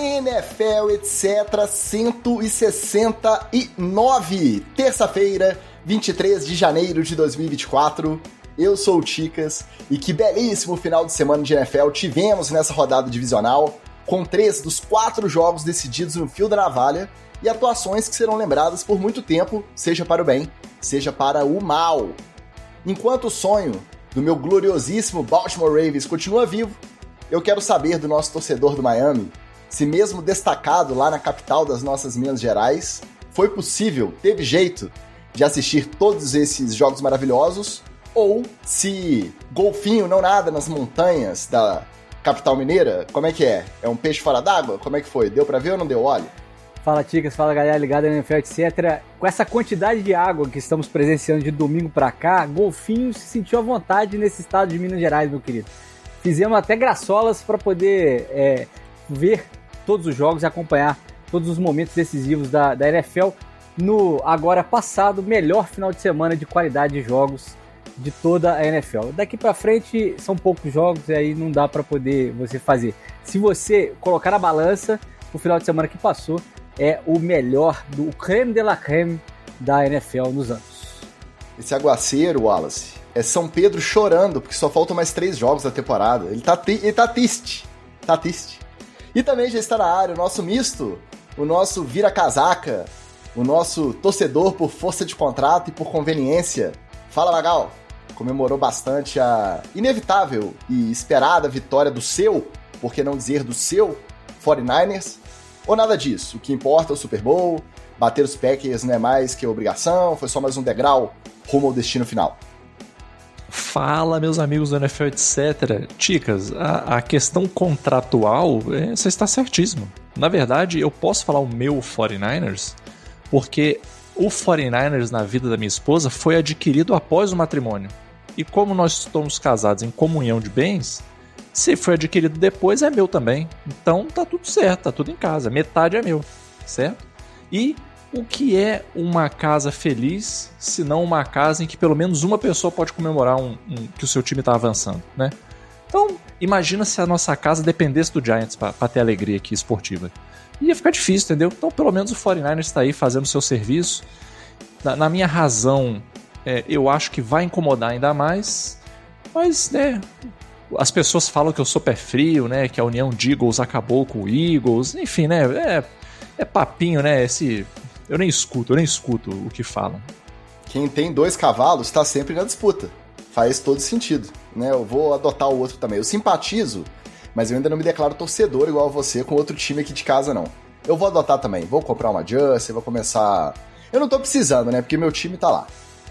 NFL, etc. 169, terça-feira, 23 de janeiro de 2024. Eu sou o Ticas e que belíssimo final de semana de NFL tivemos nessa rodada divisional, com três dos quatro jogos decididos no fio da navalha e atuações que serão lembradas por muito tempo, seja para o bem, seja para o mal. Enquanto o sonho do meu gloriosíssimo Baltimore Ravens continua vivo, eu quero saber do nosso torcedor do Miami se, mesmo destacado lá na capital das nossas Minas Gerais, foi possível, teve jeito de assistir todos esses jogos maravilhosos, ou se golfinho não nada nas montanhas da capital mineira, como é que é? É um peixe fora d'água? Como é que foi? Deu para ver ou não deu? Olha. Fala Ticas, fala galera ligada na NFL, etc. Com essa quantidade de água que estamos presenciando de domingo para cá, Golfinho se sentiu à vontade nesse estado de Minas Gerais, meu querido. Fizemos até graçolas para poder é, ver todos os jogos e acompanhar todos os momentos decisivos da, da NFL no agora passado melhor final de semana de qualidade de jogos de toda a NFL. Daqui para frente são poucos jogos e aí não dá para poder você fazer. Se você colocar na balança, o final de semana que passou é o melhor do creme de la creme da NFL nos anos. Esse aguaceiro, Wallace, é São Pedro chorando, porque só faltam mais três jogos da temporada. Ele tá, ele tá triste. Tá triste. E também já está na área o nosso misto, o nosso vira-casaca, o nosso torcedor por força de contrato e por conveniência. Fala, Magal! Comemorou bastante a inevitável e esperada vitória do seu, por que não dizer do seu, 49ers, ou nada disso. O que importa é o Super Bowl, bater os Packers não é mais que obrigação, foi só mais um degrau rumo ao destino final. Fala, meus amigos do NFL, etc. Ticas, a, a questão contratual, é, você está certíssimo. Na verdade, eu posso falar o meu 49ers, porque o 49ers na vida da minha esposa foi adquirido após o matrimônio. E como nós estamos casados em comunhão de bens, se foi adquirido depois, é meu também. Então tá tudo certo, tá tudo em casa. Metade é meu, certo? E o que é uma casa feliz, se não uma casa em que pelo menos uma pessoa pode comemorar um, um, que o seu time está avançando, né? Então, imagina se a nossa casa dependesse do Giants para ter alegria aqui esportiva. Ia ficar difícil, entendeu? Então, pelo menos o 49ers está aí fazendo seu serviço. Na, na minha razão, é, eu acho que vai incomodar ainda mais, mas, né, as pessoas falam que eu sou pé frio, né? Que a união de Eagles acabou com o Eagles. Enfim, né? É, é papinho, né? Esse. Eu nem escuto, eu nem escuto o que falam. Quem tem dois cavalos está sempre na disputa. Faz todo sentido, né? Eu vou adotar o outro também. Eu simpatizo, mas eu ainda não me declaro torcedor igual você com outro time aqui de casa, não. Eu vou adotar também. Vou comprar uma Just, vou começar. Eu não tô precisando, né? Porque meu time tá lá.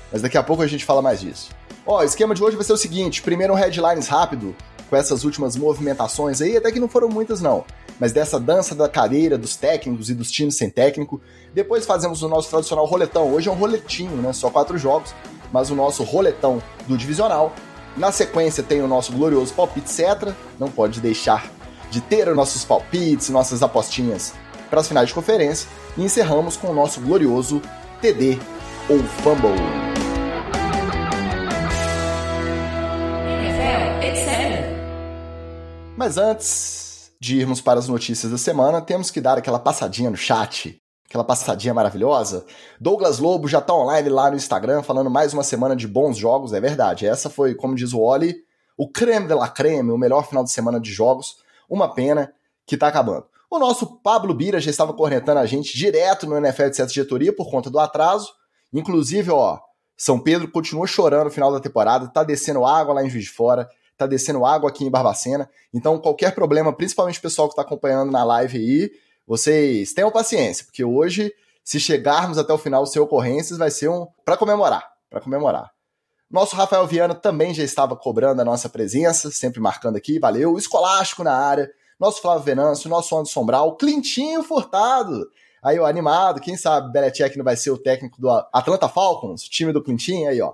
Mas daqui a pouco a gente fala mais disso. Ó, o esquema de hoje vai ser o seguinte: primeiro um headlines rápido, com essas últimas movimentações aí, até que não foram muitas não, mas dessa dança da cadeira dos técnicos e dos times sem técnico. Depois fazemos o nosso tradicional roletão. Hoje é um roletinho, né? Só quatro jogos, mas o nosso roletão do divisional. Na sequência tem o nosso glorioso palpite etc. Não pode deixar de ter os nossos palpites, nossas apostinhas para as finais de conferência. E encerramos com o nosso glorioso TD ou Fumble. Mas antes de irmos para as notícias da semana, temos que dar aquela passadinha no chat, aquela passadinha maravilhosa. Douglas Lobo já está online lá no Instagram falando mais uma semana de bons jogos, é verdade. Essa foi, como diz o Oli, o creme de la creme, o melhor final de semana de jogos. Uma pena que está acabando. O nosso Pablo Bira já estava cornetando a gente direto no NFL de Sete Diretoria por conta do atraso. Inclusive, ó, São Pedro continua chorando no final da temporada, tá descendo água lá em Juiz de Fora tá descendo água aqui em Barbacena. Então, qualquer problema, principalmente o pessoal que está acompanhando na live aí, vocês tenham paciência, porque hoje, se chegarmos até o final sem ocorrências, vai ser um para comemorar, para comemorar. Nosso Rafael Viana também já estava cobrando a nossa presença, sempre marcando aqui, valeu. O Escolástico na área, nosso Flávio Venâncio, nosso Anderson Brau, Clintinho Furtado. Aí, ó, animado, quem sabe Belichick não vai ser o técnico do Atlanta Falcons, time do Clintinho, aí, ó.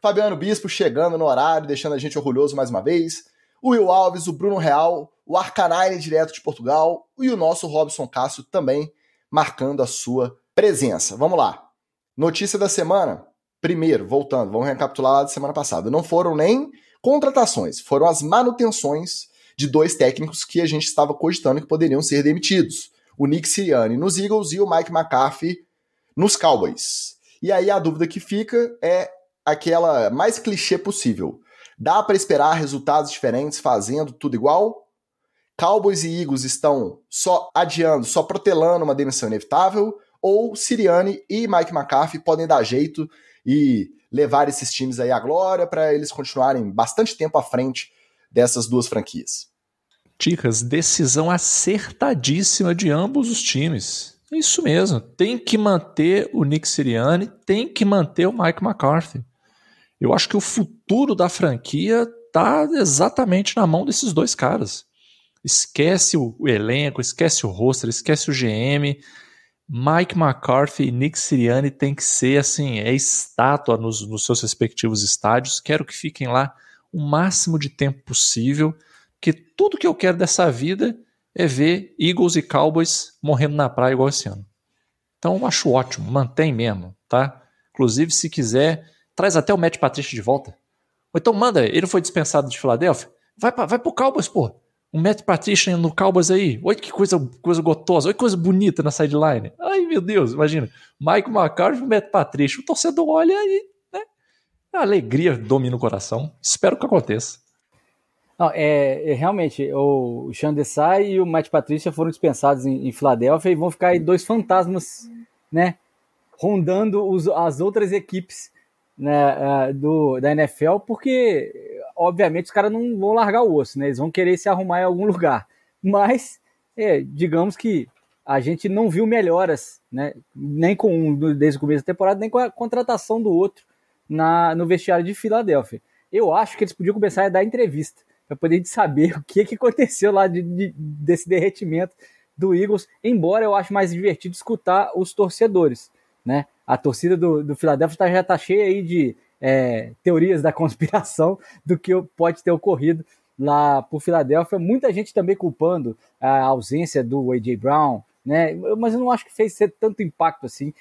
Fabiano Bispo chegando no horário, deixando a gente orgulhoso mais uma vez. O Will Alves, o Bruno Real, o Arcanine direto de Portugal e o nosso Robson Cássio também marcando a sua presença. Vamos lá. Notícia da semana. Primeiro, voltando, vamos recapitular lá da semana passada. Não foram nem contratações, foram as manutenções de dois técnicos que a gente estava cogitando que poderiam ser demitidos. O Nick Sirianni nos Eagles e o Mike McCarthy nos Cowboys. E aí a dúvida que fica é aquela mais clichê possível. Dá para esperar resultados diferentes fazendo tudo igual? Cowboys e Eagles estão só adiando, só protelando uma demissão inevitável? Ou Sirianni e Mike McCarthy podem dar jeito e levar esses times aí à glória para eles continuarem bastante tempo à frente dessas duas franquias? Dicas, decisão acertadíssima de ambos os times. Isso mesmo. Tem que manter o Nick Sirianni, tem que manter o Mike McCarthy. Eu acho que o futuro da franquia tá exatamente na mão desses dois caras. Esquece o, elenco, esquece o roster, esquece o GM. Mike McCarthy e Nick Sirianni tem que ser assim, é estátua nos, nos seus respectivos estádios. Quero que fiquem lá o máximo de tempo possível, que tudo que eu quero dessa vida é ver Eagles e Cowboys morrendo na praia igual esse ano. Então acho ótimo, mantém mesmo, tá? Inclusive, se quiser, Traz até o Matt Patricia de volta. Ou então manda, ele foi dispensado de Filadélfia. Vai, pra, vai pro Cowboys, pô. O Matt Patricia no Cowboys aí. Olha que coisa, coisa gotosa. Olha que coisa bonita na sideline. Ai, meu Deus, imagina. Mike McCarthy e o Matt Patricia. O torcedor olha aí, né? A alegria domina o coração. Espero que aconteça. Não, é, é, realmente, o Sean Desai e o Matt Patricia foram dispensados em, em Filadélfia e vão ficar aí dois fantasmas, né? Rondando os, as outras equipes né, do, da NFL, porque obviamente os caras não vão largar o osso, né? Eles vão querer se arrumar em algum lugar. Mas, é, digamos que a gente não viu melhoras, né? Nem com um desde o começo da temporada, nem com a contratação do outro na, no vestiário de Filadélfia. Eu acho que eles podiam começar a dar entrevista para poder saber o que, que aconteceu lá de, de, desse derretimento do Eagles, embora eu acho mais divertido escutar os torcedores, né? A torcida do, do Philadelphia tá, já está cheia aí de é, teorias da conspiração do que pode ter ocorrido lá por Filadélfia. Muita gente também culpando a ausência do A.J. Brown, né? Mas eu não acho que fez ser tanto impacto assim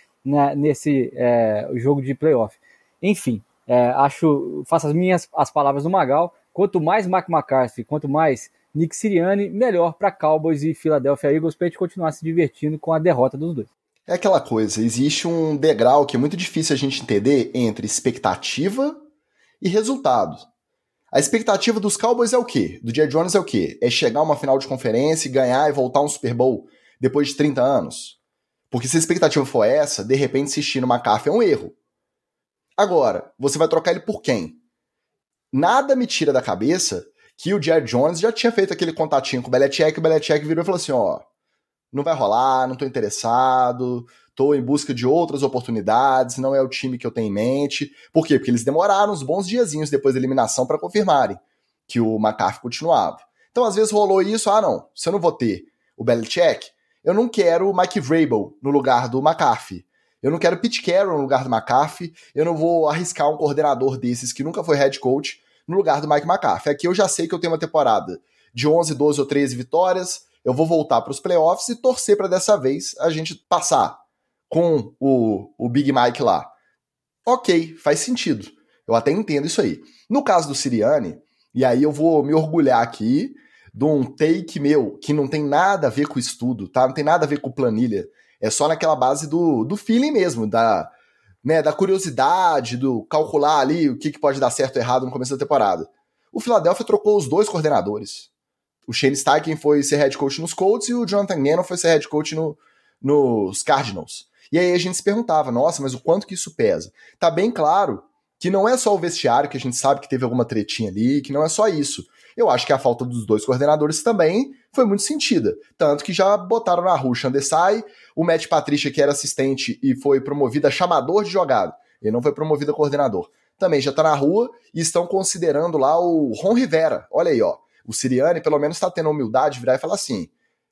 nesse é, jogo de playoff. Enfim, é, acho, faço as minhas as palavras do Magal. Quanto mais Mark McCarthy, quanto mais Nick Sirianni, melhor para Cowboys e Philadelphia Eagles para a gente continuar se divertindo com a derrota dos dois. É aquela coisa, existe um degrau que é muito difícil a gente entender entre expectativa e resultado. A expectativa dos Cowboys é o quê? Do Jerry Jones é o quê? É chegar a uma final de conferência e ganhar e voltar um Super Bowl depois de 30 anos? Porque se a expectativa for essa, de repente insistir no McCarthy é um erro. Agora, você vai trocar ele por quem? Nada me tira da cabeça que o Jerry Jones já tinha feito aquele contatinho com o Belichick e o Belichick virou e falou assim, ó, não vai rolar, não estou interessado, estou em busca de outras oportunidades, não é o time que eu tenho em mente. Por quê? Porque eles demoraram uns bons diazinhos depois da eliminação para confirmarem que o McCarthy continuava. Então, às vezes rolou isso, ah, não, se eu não vou ter o Belichick, eu não quero o Mike Vrabel no lugar do McCarthy. Eu não quero Pete Carroll no lugar do McCarthy. Eu não vou arriscar um coordenador desses que nunca foi head coach no lugar do Mike McCarthy. Aqui eu já sei que eu tenho uma temporada de 11, 12 ou 13 vitórias, eu vou voltar para os playoffs e torcer para dessa vez a gente passar com o, o Big Mike lá. Ok, faz sentido. Eu até entendo isso aí. No caso do Siriani, e aí eu vou me orgulhar aqui de um take meu que não tem nada a ver com estudo, tá? Não tem nada a ver com planilha. É só naquela base do, do feeling mesmo, da, né, da curiosidade, do calcular ali o que, que pode dar certo ou errado no começo da temporada. O Philadelphia trocou os dois coordenadores. O Shane Steichen foi ser head coach nos Colts e o Jonathan Gannon foi ser head coach no, nos Cardinals. E aí a gente se perguntava, nossa, mas o quanto que isso pesa? Tá bem claro que não é só o vestiário, que a gente sabe que teve alguma tretinha ali, que não é só isso. Eu acho que a falta dos dois coordenadores também foi muito sentida. Tanto que já botaram na rua o Chandesai, o Matt Patricia, que era assistente e foi promovido a chamador de jogada. Ele não foi promovido a coordenador. Também já tá na rua e estão considerando lá o Ron Rivera. Olha aí, ó. O Siriani, pelo menos, está tendo a humildade de virar e falar assim: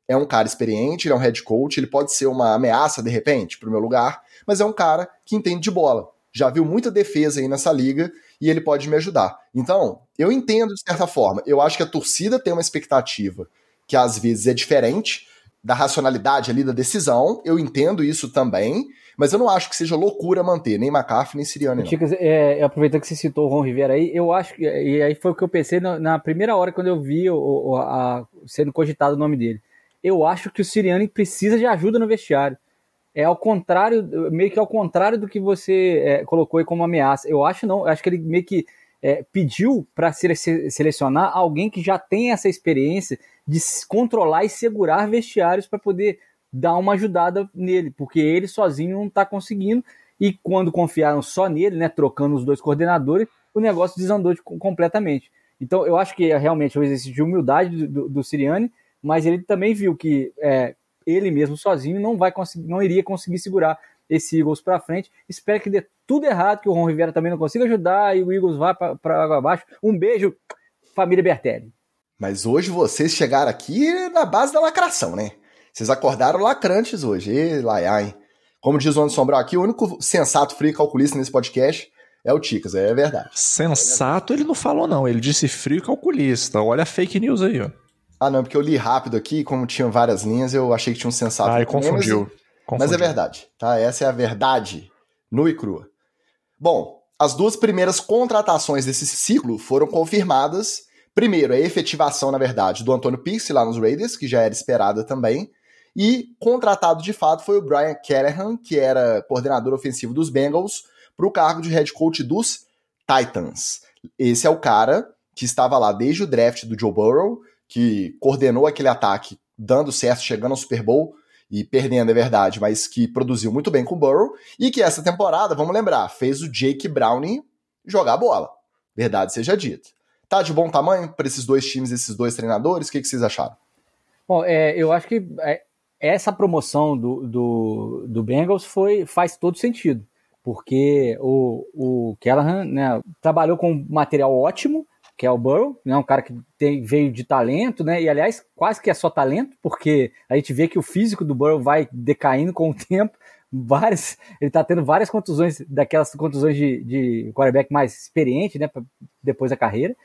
é um cara experiente, ele é um head coach, ele pode ser uma ameaça de repente para o meu lugar, mas é um cara que entende de bola. Já viu muita defesa aí nessa liga e ele pode me ajudar. Então, eu entendo de certa forma. Eu acho que a torcida tem uma expectativa que às vezes é diferente da racionalidade ali da decisão. Eu entendo isso também, Mas eu não acho que seja loucura manter nem McCarthy nem Sirianni. Chicas, é, aproveitando que você citou o Ron Rivera aí, eu acho que. E aí foi o que eu pensei na, na primeira hora quando eu vi o, o, a, sendo cogitado o nome dele. Eu acho que o Sirianni precisa de ajuda no vestiário. É ao contrário, meio que ao contrário do que você é, colocou aí como ameaça. Eu acho não, eu acho que ele meio que é, pediu para selecionar alguém que já tem essa experiência de controlar e segurar vestiários para poder dar uma ajudada nele, porque ele sozinho não está conseguindo. E quando confiaram só nele, né, trocando os dois coordenadores, o negócio desandou de, completamente. Então eu acho que é realmente um exercício de humildade do, do Siriani, mas ele também viu que é, ele mesmo sozinho não vai conseguir, não iria conseguir segurar esse Eagles para frente. Espero que dê tudo errado, que o Ron Rivera também não consiga ajudar e o Eagles vá para água abaixo. Um beijo, família Bertelli. Mas hoje vocês chegaram aqui na base da lacração, né? Vocês acordaram lacrantes hoje. E lá, hein? Como diz o Anderson Brau aqui, o único sensato frio calculista nesse podcast é o Ticas, é verdade. Sensato ele não falou, não. Ele disse frio calculista. Olha a fake news aí, ó. Ah, não, porque eu li rápido aqui, como tinham várias linhas, eu achei que tinha um sensato. Ah, e confundiu. Mas é verdade, tá? Essa é a verdade nua e crua. Bom, as duas primeiras contratações desse ciclo foram confirmadas. Primeiro, a efetivação, na verdade, do Antônio Pierce lá nos Raiders, que já era esperada também. E contratado de fato foi o Brian Callahan, que era coordenador ofensivo dos Bengals, para o cargo de head coach dos Titans. Esse é o cara que estava lá desde o draft do Joe Burrow, que coordenou aquele ataque, dando certo, chegando ao Super Bowl e perdendo, é verdade, mas que produziu muito bem com o Burrow e que essa temporada, vamos lembrar, fez o Jake Browning jogar a bola. Verdade seja dita. Tá de bom tamanho para esses dois times, esses dois treinadores? O que, que vocês acharam? Bom, é, eu acho que é, essa promoção do, do, do Bengals foi, faz todo sentido, porque o, o Callahan né, trabalhou com material ótimo, que é o Burrow, né, um cara que tem, veio de talento, né, e aliás, quase que é só talento, porque a gente vê que o físico do Burrow vai decaindo com o tempo, várias, ele tá tendo várias contusões, daquelas contusões de, de quarterback mais experiente, né, depois da carreira,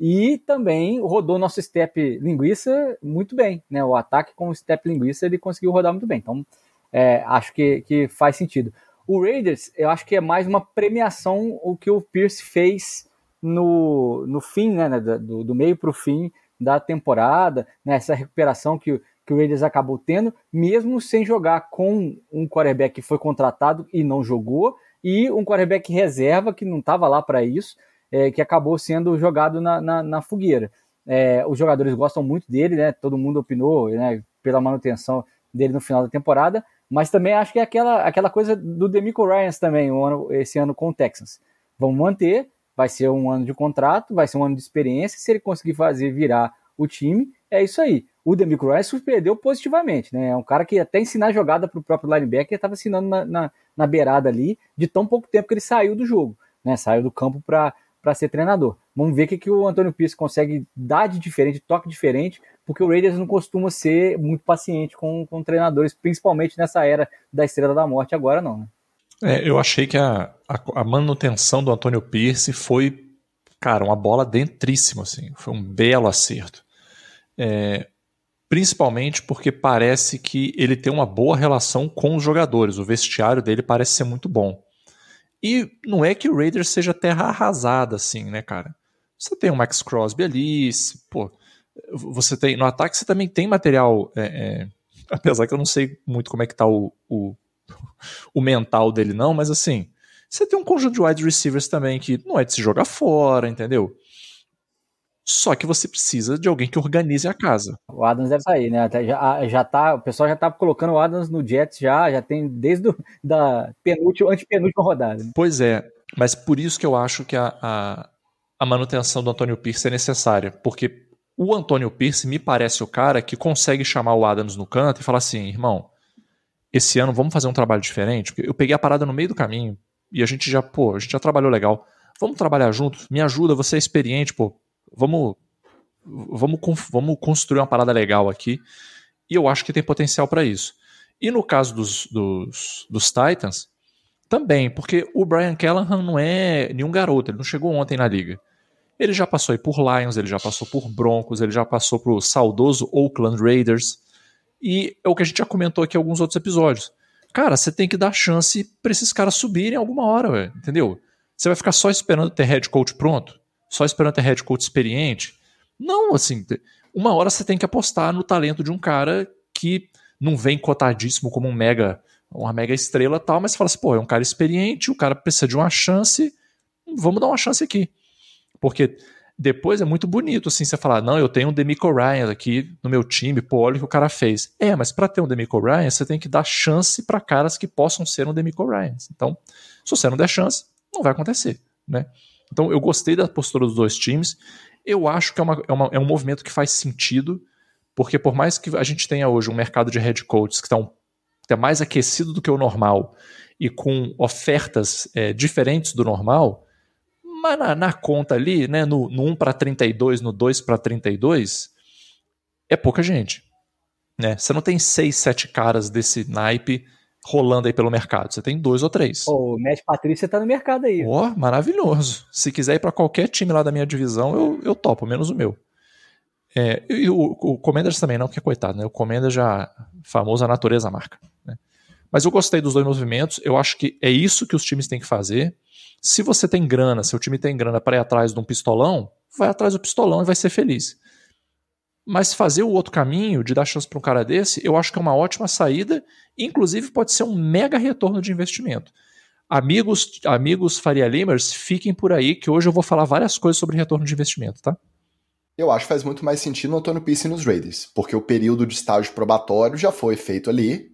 e também rodou nosso step linguiça muito bem, né? O ataque com o step linguiça ele conseguiu rodar muito bem. Então, é, acho que, que faz sentido. O Raiders, eu acho que é mais uma premiação o que o Pierce fez no, no fim, né? Do, do meio para o fim da temporada, né, essa recuperação que, que o Raiders acabou tendo, mesmo sem jogar com um quarterback que foi contratado e não jogou, e um quarterback reserva que não estava lá para isso é, que acabou sendo jogado na, na, na fogueira. É, os jogadores gostam muito dele, né? Todo mundo opinou né, pela manutenção dele no final da temporada, mas também acho que é aquela, aquela coisa do Demico Ryans também, um ano, esse ano com o Texans. Vamos manter, vai ser um ano de contrato, vai ser um ano de experiência, se ele conseguir fazer virar o time, é isso aí. O Demico Ryans surpreendeu positivamente, né? É um cara que até ensinar jogada para o próprio linebacker estava ensinando na, na, na beirada ali, de tão pouco tempo que ele saiu do jogo, né? Saiu do campo para para ser treinador. Vamos ver o que, que o Antônio Pierce consegue dar de diferente, toque diferente, porque o Raiders não costuma ser muito paciente com, com treinadores, principalmente nessa era da Estrela da Morte, agora não. Né? É, eu achei que a, a, a, manutenção do Antônio Pierce foi, cara, uma bola dentríssima, assim, foi um belo acerto. É, principalmente porque parece que ele tem uma boa relação com os jogadores, o vestiário dele parece ser muito bom. E não é que o Raiders seja terra arrasada, assim, né, cara? Você tem o Max Crosby ali, pô, você tem. No ataque você também tem material. É, é, apesar que eu não sei muito como é que tá o, o, o, mental dele, não, mas assim, você tem um conjunto de wide receivers também que não é de se jogar fora, entendeu? Só que você precisa de alguém que organize a casa. O Adams deve sair, né? Até já, já tá, o pessoal já tá colocando o Adams no Jets já, já tem desde do, da penúltima, antepenúltima rodada. Né? Pois é, mas por isso que eu acho que a, a, a manutenção do Antônio Pierce é necessária, porque o Antônio Pierce me parece o cara que consegue chamar o Adams no canto e falar assim, irmão, esse ano vamos fazer um trabalho diferente, porque eu peguei a parada no meio do caminho e a gente já, pô, a gente já trabalhou legal. Vamos trabalhar juntos, me ajuda, você é experiente, pô, vamos, vamos, vamos construir uma parada legal aqui. E eu acho que tem potencial para isso. E no caso dos, dos, dos, Titans, também, porque o Brian Callahan não é nenhum garoto, ele não chegou ontem na liga. Ele já passou aí por Lions, ele já passou por Broncos, ele já passou por saudoso Oakland Raiders. E é o que a gente já comentou aqui em alguns outros episódios. cara, você tem que dar chance para esses caras subirem alguma hora, véio, entendeu? Você vai ficar só esperando ter head coach pronto? Só esperando ter head coach experiente? Não, assim, uma hora você tem que apostar no talento de um cara que não vem cotadíssimo como um mega, uma mega estrela tal, mas você fala assim, pô, é um cara experiente, o cara precisa de uma chance, vamos dar uma chance aqui. Porque depois é muito bonito assim você falar, não, eu tenho um Demico Ryan aqui no meu time, pô, olha o que o cara fez. É, mas para ter um Demico Ryan, você tem que dar chance para caras que possam ser um Demico Ryan. Então, se você não der chance, não vai acontecer, né? Então, eu gostei da postura dos dois times. Eu acho que é, uma, é, uma, é um movimento que faz sentido, porque por mais que a gente tenha hoje um mercado de head coaches que está um, tá mais aquecido do que o normal e com ofertas é, diferentes do normal, mas na, na conta ali, né, no, no 1 para 32, no 2 para 32, é pouca gente. Né? Você não tem 6, 7 caras desse naipe rolando aí pelo mercado. Você tem dois ou três. o Matt Patrícia tá no mercado aí. Ó, oh, maravilhoso. Se quiser ir para qualquer time lá da minha divisão, eu, eu topo, menos o meu. É, e o, o Commanders também não, porque coitado, né? O Commanders já famoso a natureza marca. Né? Mas eu gostei dos dois movimentos. Eu acho que é isso que os times têm que fazer. Se você tem grana, seu time tem grana para ir atrás de um pistolão, vai atrás do pistolão e vai ser feliz. Mas fazer o outro caminho, de dar chance para um cara desse, eu acho que é uma ótima saída, inclusive pode ser um mega retorno de investimento. Amigos, amigos Faria Limers, fiquem por aí que hoje eu vou falar várias coisas sobre retorno de investimento, tá? Eu acho que faz muito mais sentido no Antônio Pisse nos Raiders, porque o período de estágio probatório já foi feito ali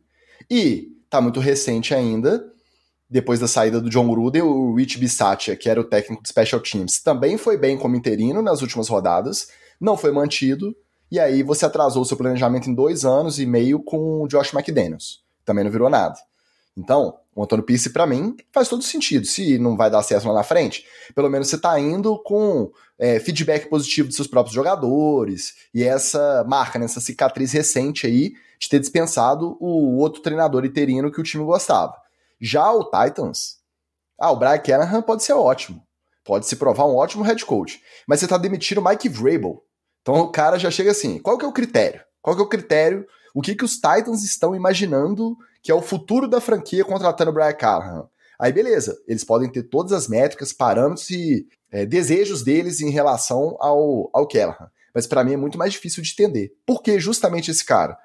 e tá muito recente ainda depois da saída do John Gruden, o Rich Bisaccia, que era o técnico de Special Teams, também foi bem como interino nas últimas rodadas, não foi mantido, e aí você atrasou o seu planejamento em dois anos e meio com o Josh McDaniels. Também não virou nada. Então, o Antônio Pisse, para mim, faz todo sentido. Se não vai dar certo lá na frente, pelo menos você tá indo com é, feedback positivo dos seus próprios jogadores e essa marca, né, essa cicatriz recente aí de ter dispensado o outro treinador interino que o time gostava. Já o Titans, ah, o Brian Callahan pode ser ótimo. Pode se provar um ótimo head coach. Mas você tá demitindo o Mike Vrabel. Então o cara já chega assim, qual que é o critério? Qual que é o critério? O que, que os Titans estão imaginando que é o futuro da franquia contratando o Brian Callahan? Aí beleza, eles podem ter todas as métricas, parâmetros e é, desejos deles em relação ao, ao Callahan. Mas para mim é muito mais difícil de entender. Por que justamente esse cara?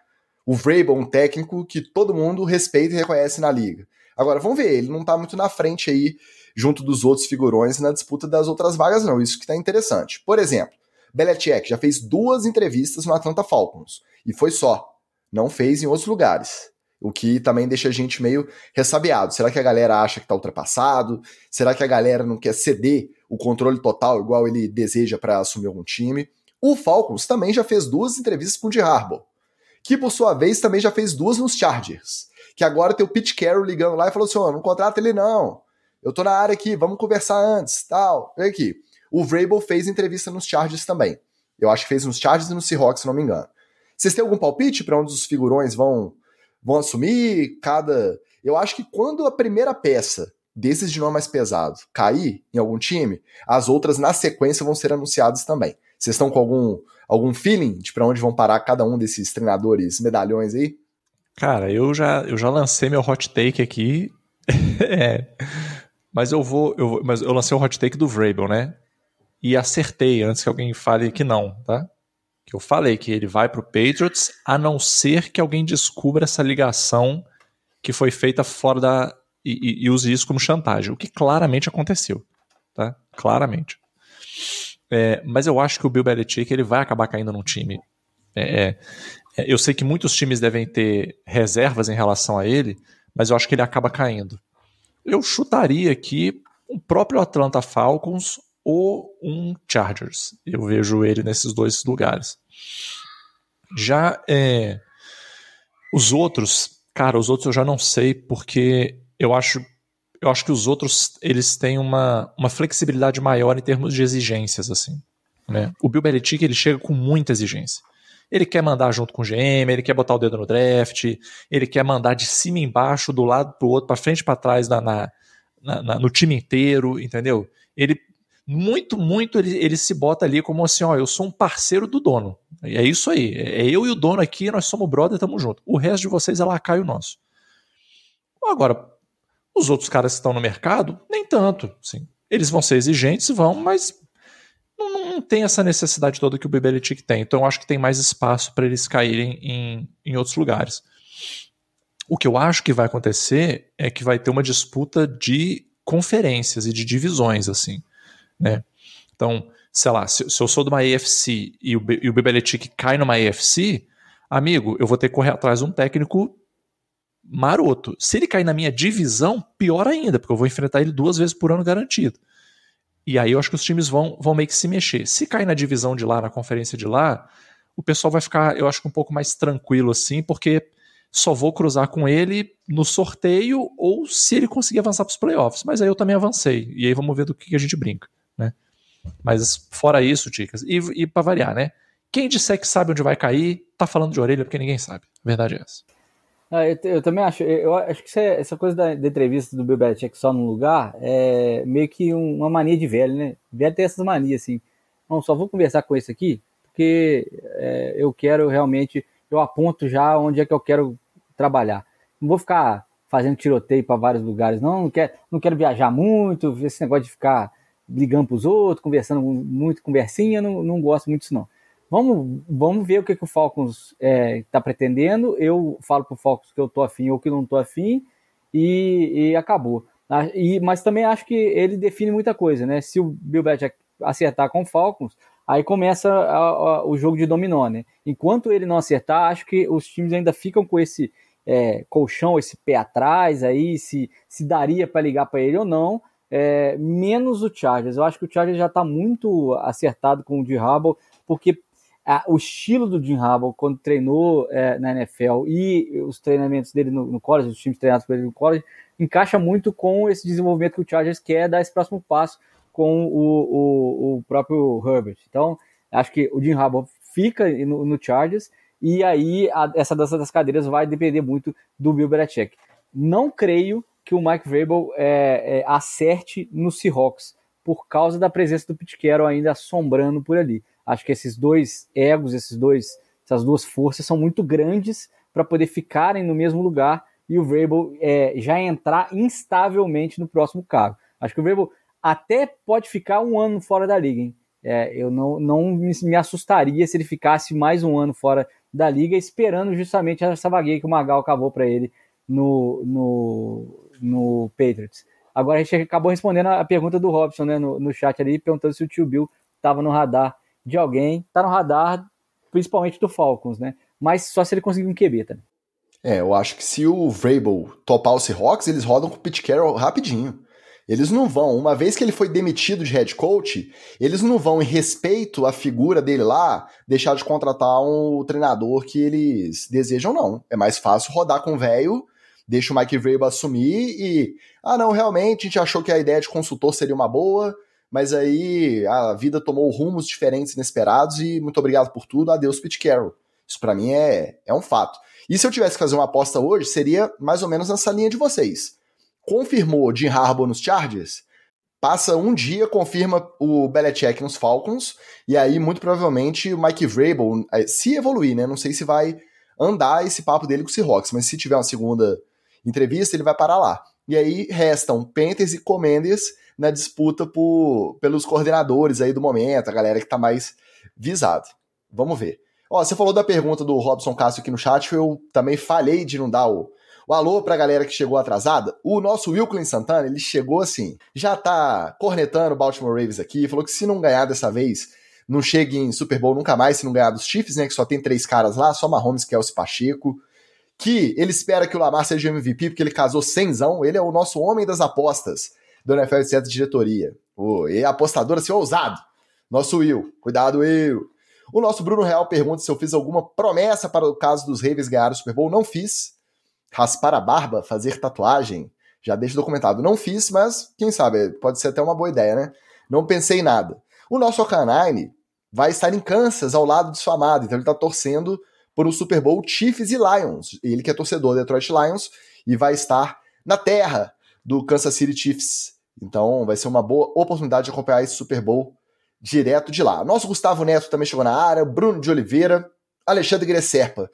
O Vrabel, um técnico que todo mundo respeita e reconhece na liga. Agora, vamos ver, ele não tá muito na frente aí, junto dos outros figurões na disputa das outras vagas, não. Isso que tá interessante. Por exemplo, Belichick já fez duas entrevistas no Atlanta Falcons. E foi só. Não fez em outros lugares. O que também deixa a gente meio ressabiado. Será que a galera acha que tá ultrapassado? Será que a galera não quer ceder o controle total igual ele deseja para assumir algum time? O Falcons também já fez duas entrevistas com o de Harbaugh, que por sua vez também já fez duas nos Chargers que agora tem o Pete Carroll ligando lá e falou assim: oh, não contrata ele não. Eu tô na área aqui, vamos conversar antes, tal. Vem aqui. O Vrabel fez entrevista nos Chargers também. Eu acho que fez nos Chargers e no Seahawks, se não me engano. Vocês têm algum palpite para onde os figurões vão vão assumir cada. Eu acho que quando a primeira peça desses de nome mais pesado cair em algum time, as outras na sequência vão ser anunciadas também. Vocês estão com algum, algum feeling de para onde vão parar cada um desses treinadores medalhões aí? Cara, eu já, eu já lancei meu hot take aqui. é. Mas eu vou, eu Mas eu lancei o hot take do Vrabel, né? E acertei antes que alguém fale que não, tá? Que eu falei que ele vai pro Patriots, a não ser que alguém descubra essa ligação que foi feita fora da. E, e, e use isso como chantagem, o que claramente aconteceu, tá? Claramente. É, mas eu acho que o Bill Belichick ele vai acabar caindo num time. É, é é, eu sei que muitos times devem ter reservas em relação a ele, mas eu acho que ele acaba caindo. Eu chutaria aqui o próprio Atlanta Falcons ou um Chargers. Eu vejo ele nesses dois lugares. Já é, os outros, cara, os outros eu já não sei porque eu acho eu acho que os outros eles têm uma, uma flexibilidade maior em termos de exigências assim. Né? O Bill Belichick ele chega com muita exigência. Ele quer mandar junto com o GM, ele quer botar o dedo no draft, ele quer mandar de cima embaixo, do lado pro outro, para frente para trás na, na, na, no time inteiro, entendeu? Ele muito, muito ele, ele se bota ali como assim, ó, eu sou um parceiro do dono. É isso aí. É eu e o dono aqui, nós somos brother, tamo junto. O resto de vocês é lacaio nosso. Agora, os outros caras que estão no mercado, nem tanto. Sim. Eles vão ser exigentes, vão, mas não, não tem essa necessidade toda que o Bebelitic tem. Então eu acho que tem mais espaço para eles caírem em, em outros lugares. O que eu acho que vai acontecer é que vai ter uma disputa de conferências e de divisões, assim, né? Então, sei lá, se, se eu sou de uma AFC e o, e o Bebelitic cai numa AFC, amigo, eu vou ter que correr atrás de um técnico maroto. Se ele cair na minha divisão, pior ainda, porque eu vou enfrentar ele duas vezes por ano garantido. E aí eu acho que os times vão, vão meio que se mexer. Se cair na divisão de lá, na conferência de lá, o pessoal vai ficar, eu acho que um pouco mais tranquilo assim, porque só vou cruzar com ele no sorteio ou se ele conseguir avançar para os playoffs. Mas aí eu também avancei. E aí vamos ver do que a gente brinca, né? Mas fora isso, Ticas, e, e para variar, né? Quem disser que sabe onde vai cair, tá falando de orelha porque ninguém sabe. A verdade é essa. Ah, eu, eu, também acho. Eu acho que é, essa coisa da, da, entrevista do Bill só num lugar é meio que um, uma mania de velho, né? Velho tem essas manias, assim. Não, só vou conversar com esse aqui, porque é, eu quero realmente. Eu aponto já onde é que eu quero trabalhar. Não vou ficar fazendo tiroteio para vários lugares, não. Não quero, não quero viajar muito, esse negócio de ficar para os outros, conversando muito, conversinha, não, não gosto muito disso, não. Vamos, vamos ver o que, que o Falcons está é, tá pretendendo. Eu falo para o Falcons que eu estou afim ou que não estou afim e, e acabou. Ah, e, mas também acho que ele define muita coisa, né? Se o Bill Belichick acertar com o Falcons, aí começa a, a, o jogo de dominó, né? Enquanto ele não acertar, acho que os times ainda ficam com esse é, colchão, esse pé atrás aí, se, se daria para ligar para ele ou não, é, menos o Chargers. Eu acho que o Chargers já está muito acertado com o de Hubble, porque a, o estilo do Jim Harbaugh quando treinou é, na NFL e os treinamentos dele no, no college, os times treinados por ele no college, encaixa muito com esse desenvolvimento que o Chargers quer dar esse próximo passo com o, o, o próprio Herbert. Então, acho que o Jim Harbaugh fica no, no Chargers e aí a, essa dança das cadeiras vai depender muito do Bill Belichick. Não creio que o Mike Vrabel é, é, acerte no Seahawks por causa da presença do Pete Carroll ainda assombrando por ali. Acho que esses dois egos, esses dois, essas duas forças são muito grandes para poder ficarem no mesmo lugar e o Vrabel é, já entrar instavelmente no próximo cargo. Acho que o Vrabel até pode ficar um ano fora da liga, hein? É, eu não, não me assustaria se ele ficasse mais um ano fora da liga, esperando justamente essa vagueia que o Magal cavou para ele no, no, no Patriots. Agora a gente acabou respondendo a pergunta do Robson né, no, no chat ali, perguntando se o tio Bill estava no radar de alguém, tá no radar, principalmente do Falcons, né? Mas só se ele conseguir um QB também. É, eu acho que se o Vrabel topar o Seahawks, eles rodam com o Pete Carroll rapidinho. Eles não vão, uma vez que ele foi demitido de head coach, eles não vão, em respeito à figura dele lá, deixar de contratar um treinador que eles desejam, não. É mais fácil rodar com o velho, deixa o Mike Vrabel assumir e. Ah, não, realmente, a gente achou que a ideia de consultor seria uma boa, mas aí a vida tomou rumos diferentes inesperados e muito obrigado por tudo, adeus Pete Carroll. Isso para mim é, é um fato. E se eu tivesse que fazer uma aposta hoje, seria mais ou menos nessa linha de vocês. Confirmou Jim Harbaugh nos Chargers? Passa um dia, confirma o Belichick nos Falcons, e aí muito provavelmente o Mike Vrabel, eh, se evoluir, né? Não sei se vai andar esse papo dele com o Seahawks, mas se tiver uma segunda entrevista, ele vai parar lá. E aí restam Panthers e Commanders na disputa por, pelos coordenadores aí do momento, a galera que tá mais visada. Vamos ver. Ó, você falou da pergunta do Robson Cássio aqui no chat, eu também falhei de não dar o, o alô pra galera que chegou atrasada. O nosso Wilklin Santana, ele chegou assim, já tá cornetando o Baltimore Ravens aqui, falou que se não ganhar dessa vez, não chega em Super Bowl nunca mais se não ganhar dos Chiefs, né, que só tem três caras lá, só Mahomes, Kelsey Pacheco. Que ele espera que o Lamar seja MVP porque ele casou zão, ele é o nosso homem das apostas do NFL etc. diretoria. Oh, e apostador assim, ousado. Nosso Will. Cuidado, Will. O nosso Bruno Real pergunta se eu fiz alguma promessa para o caso dos Ravens ganhar o Super Bowl. Não fiz. Raspar a barba, fazer tatuagem. Já deixo documentado. Não fiz, mas quem sabe, pode ser até uma boa ideia, né? Não pensei em nada. O nosso Okanine vai estar em Kansas, ao lado de sua amada. Então ele está torcendo por o Super Bowl Chiefs e Lions. Ele que é torcedor do Detroit Lions e vai estar na terra do Kansas City Chiefs. Então vai ser uma boa oportunidade de acompanhar esse Super Bowl direto de lá. Nosso Gustavo Neto também chegou na área, Bruno de Oliveira, Alexandre Gresserpa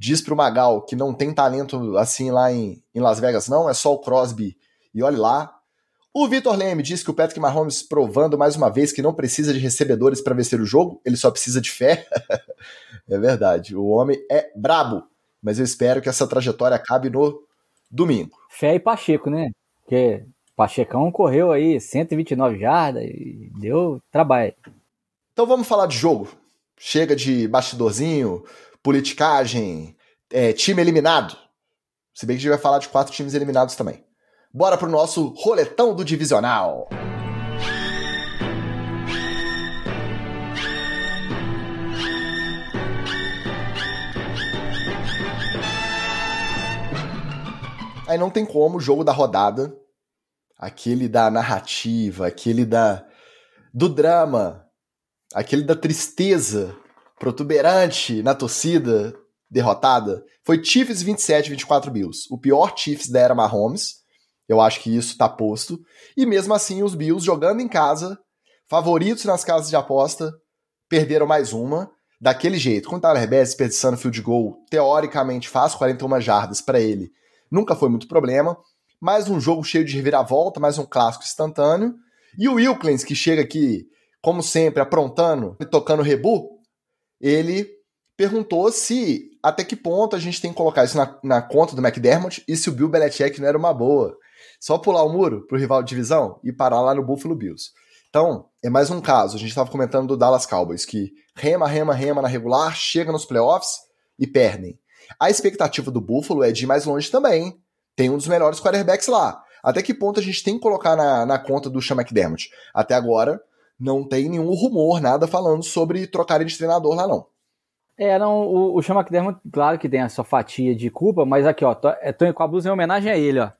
diz pro Magal que não tem talento assim lá em, em Las Vegas, não, é só o Crosby e olhe lá. O Vitor Leme diz que o Patrick Mahomes provando mais uma vez que não precisa de recebedores para vencer o jogo, ele só precisa de fé. é verdade, o homem é brabo, mas eu espero que essa trajetória acabe no domingo. Fé e Pacheco, né? Porque Pachecão correu aí 129 jardas e deu trabalho. Então vamos falar de jogo. Chega de bastidorzinho, politicagem, é, time eliminado. Se bem que a gente vai falar de quatro times eliminados também. Bora pro nosso roletão do divisional. Aí não tem como o jogo da rodada, aquele da narrativa, aquele da do drama, aquele da tristeza protuberante na torcida derrotada, foi Chiefs 27 24 Bills, o pior Chiefs da era Mahomes. Eu acho que isso tá posto. E mesmo assim, os Bills jogando em casa, favoritos nas casas de aposta, perderam mais uma. Daquele jeito, com o Tyler Bass desperdiçando field goal, teoricamente faz 41 jardas para ele. Nunca foi muito problema. Mais um jogo cheio de reviravolta, mais um clássico instantâneo. E o Wilkins, que chega aqui, como sempre, aprontando e tocando rebu, ele perguntou se até que ponto a gente tem que colocar isso na, na conta do McDermott e se o Bill Belichick não era uma boa. Só pular o muro pro rival de divisão e parar lá no Buffalo Bills. Então, é mais um caso. A gente estava comentando do Dallas Cowboys, que rema, rema, rema na regular, chega nos playoffs e perdem. A expectativa do Buffalo é de ir mais longe também. Tem um dos melhores quarterbacks lá. Até que ponto a gente tem que colocar na, na conta do Sean McDermott? Até agora, não tem nenhum rumor, nada falando sobre trocarem de treinador lá, não. É, não, o, o Sean McDermott, claro que tem a sua fatia de culpa, mas aqui, ó, tô, é, tô com a blusa em homenagem a ele, ó.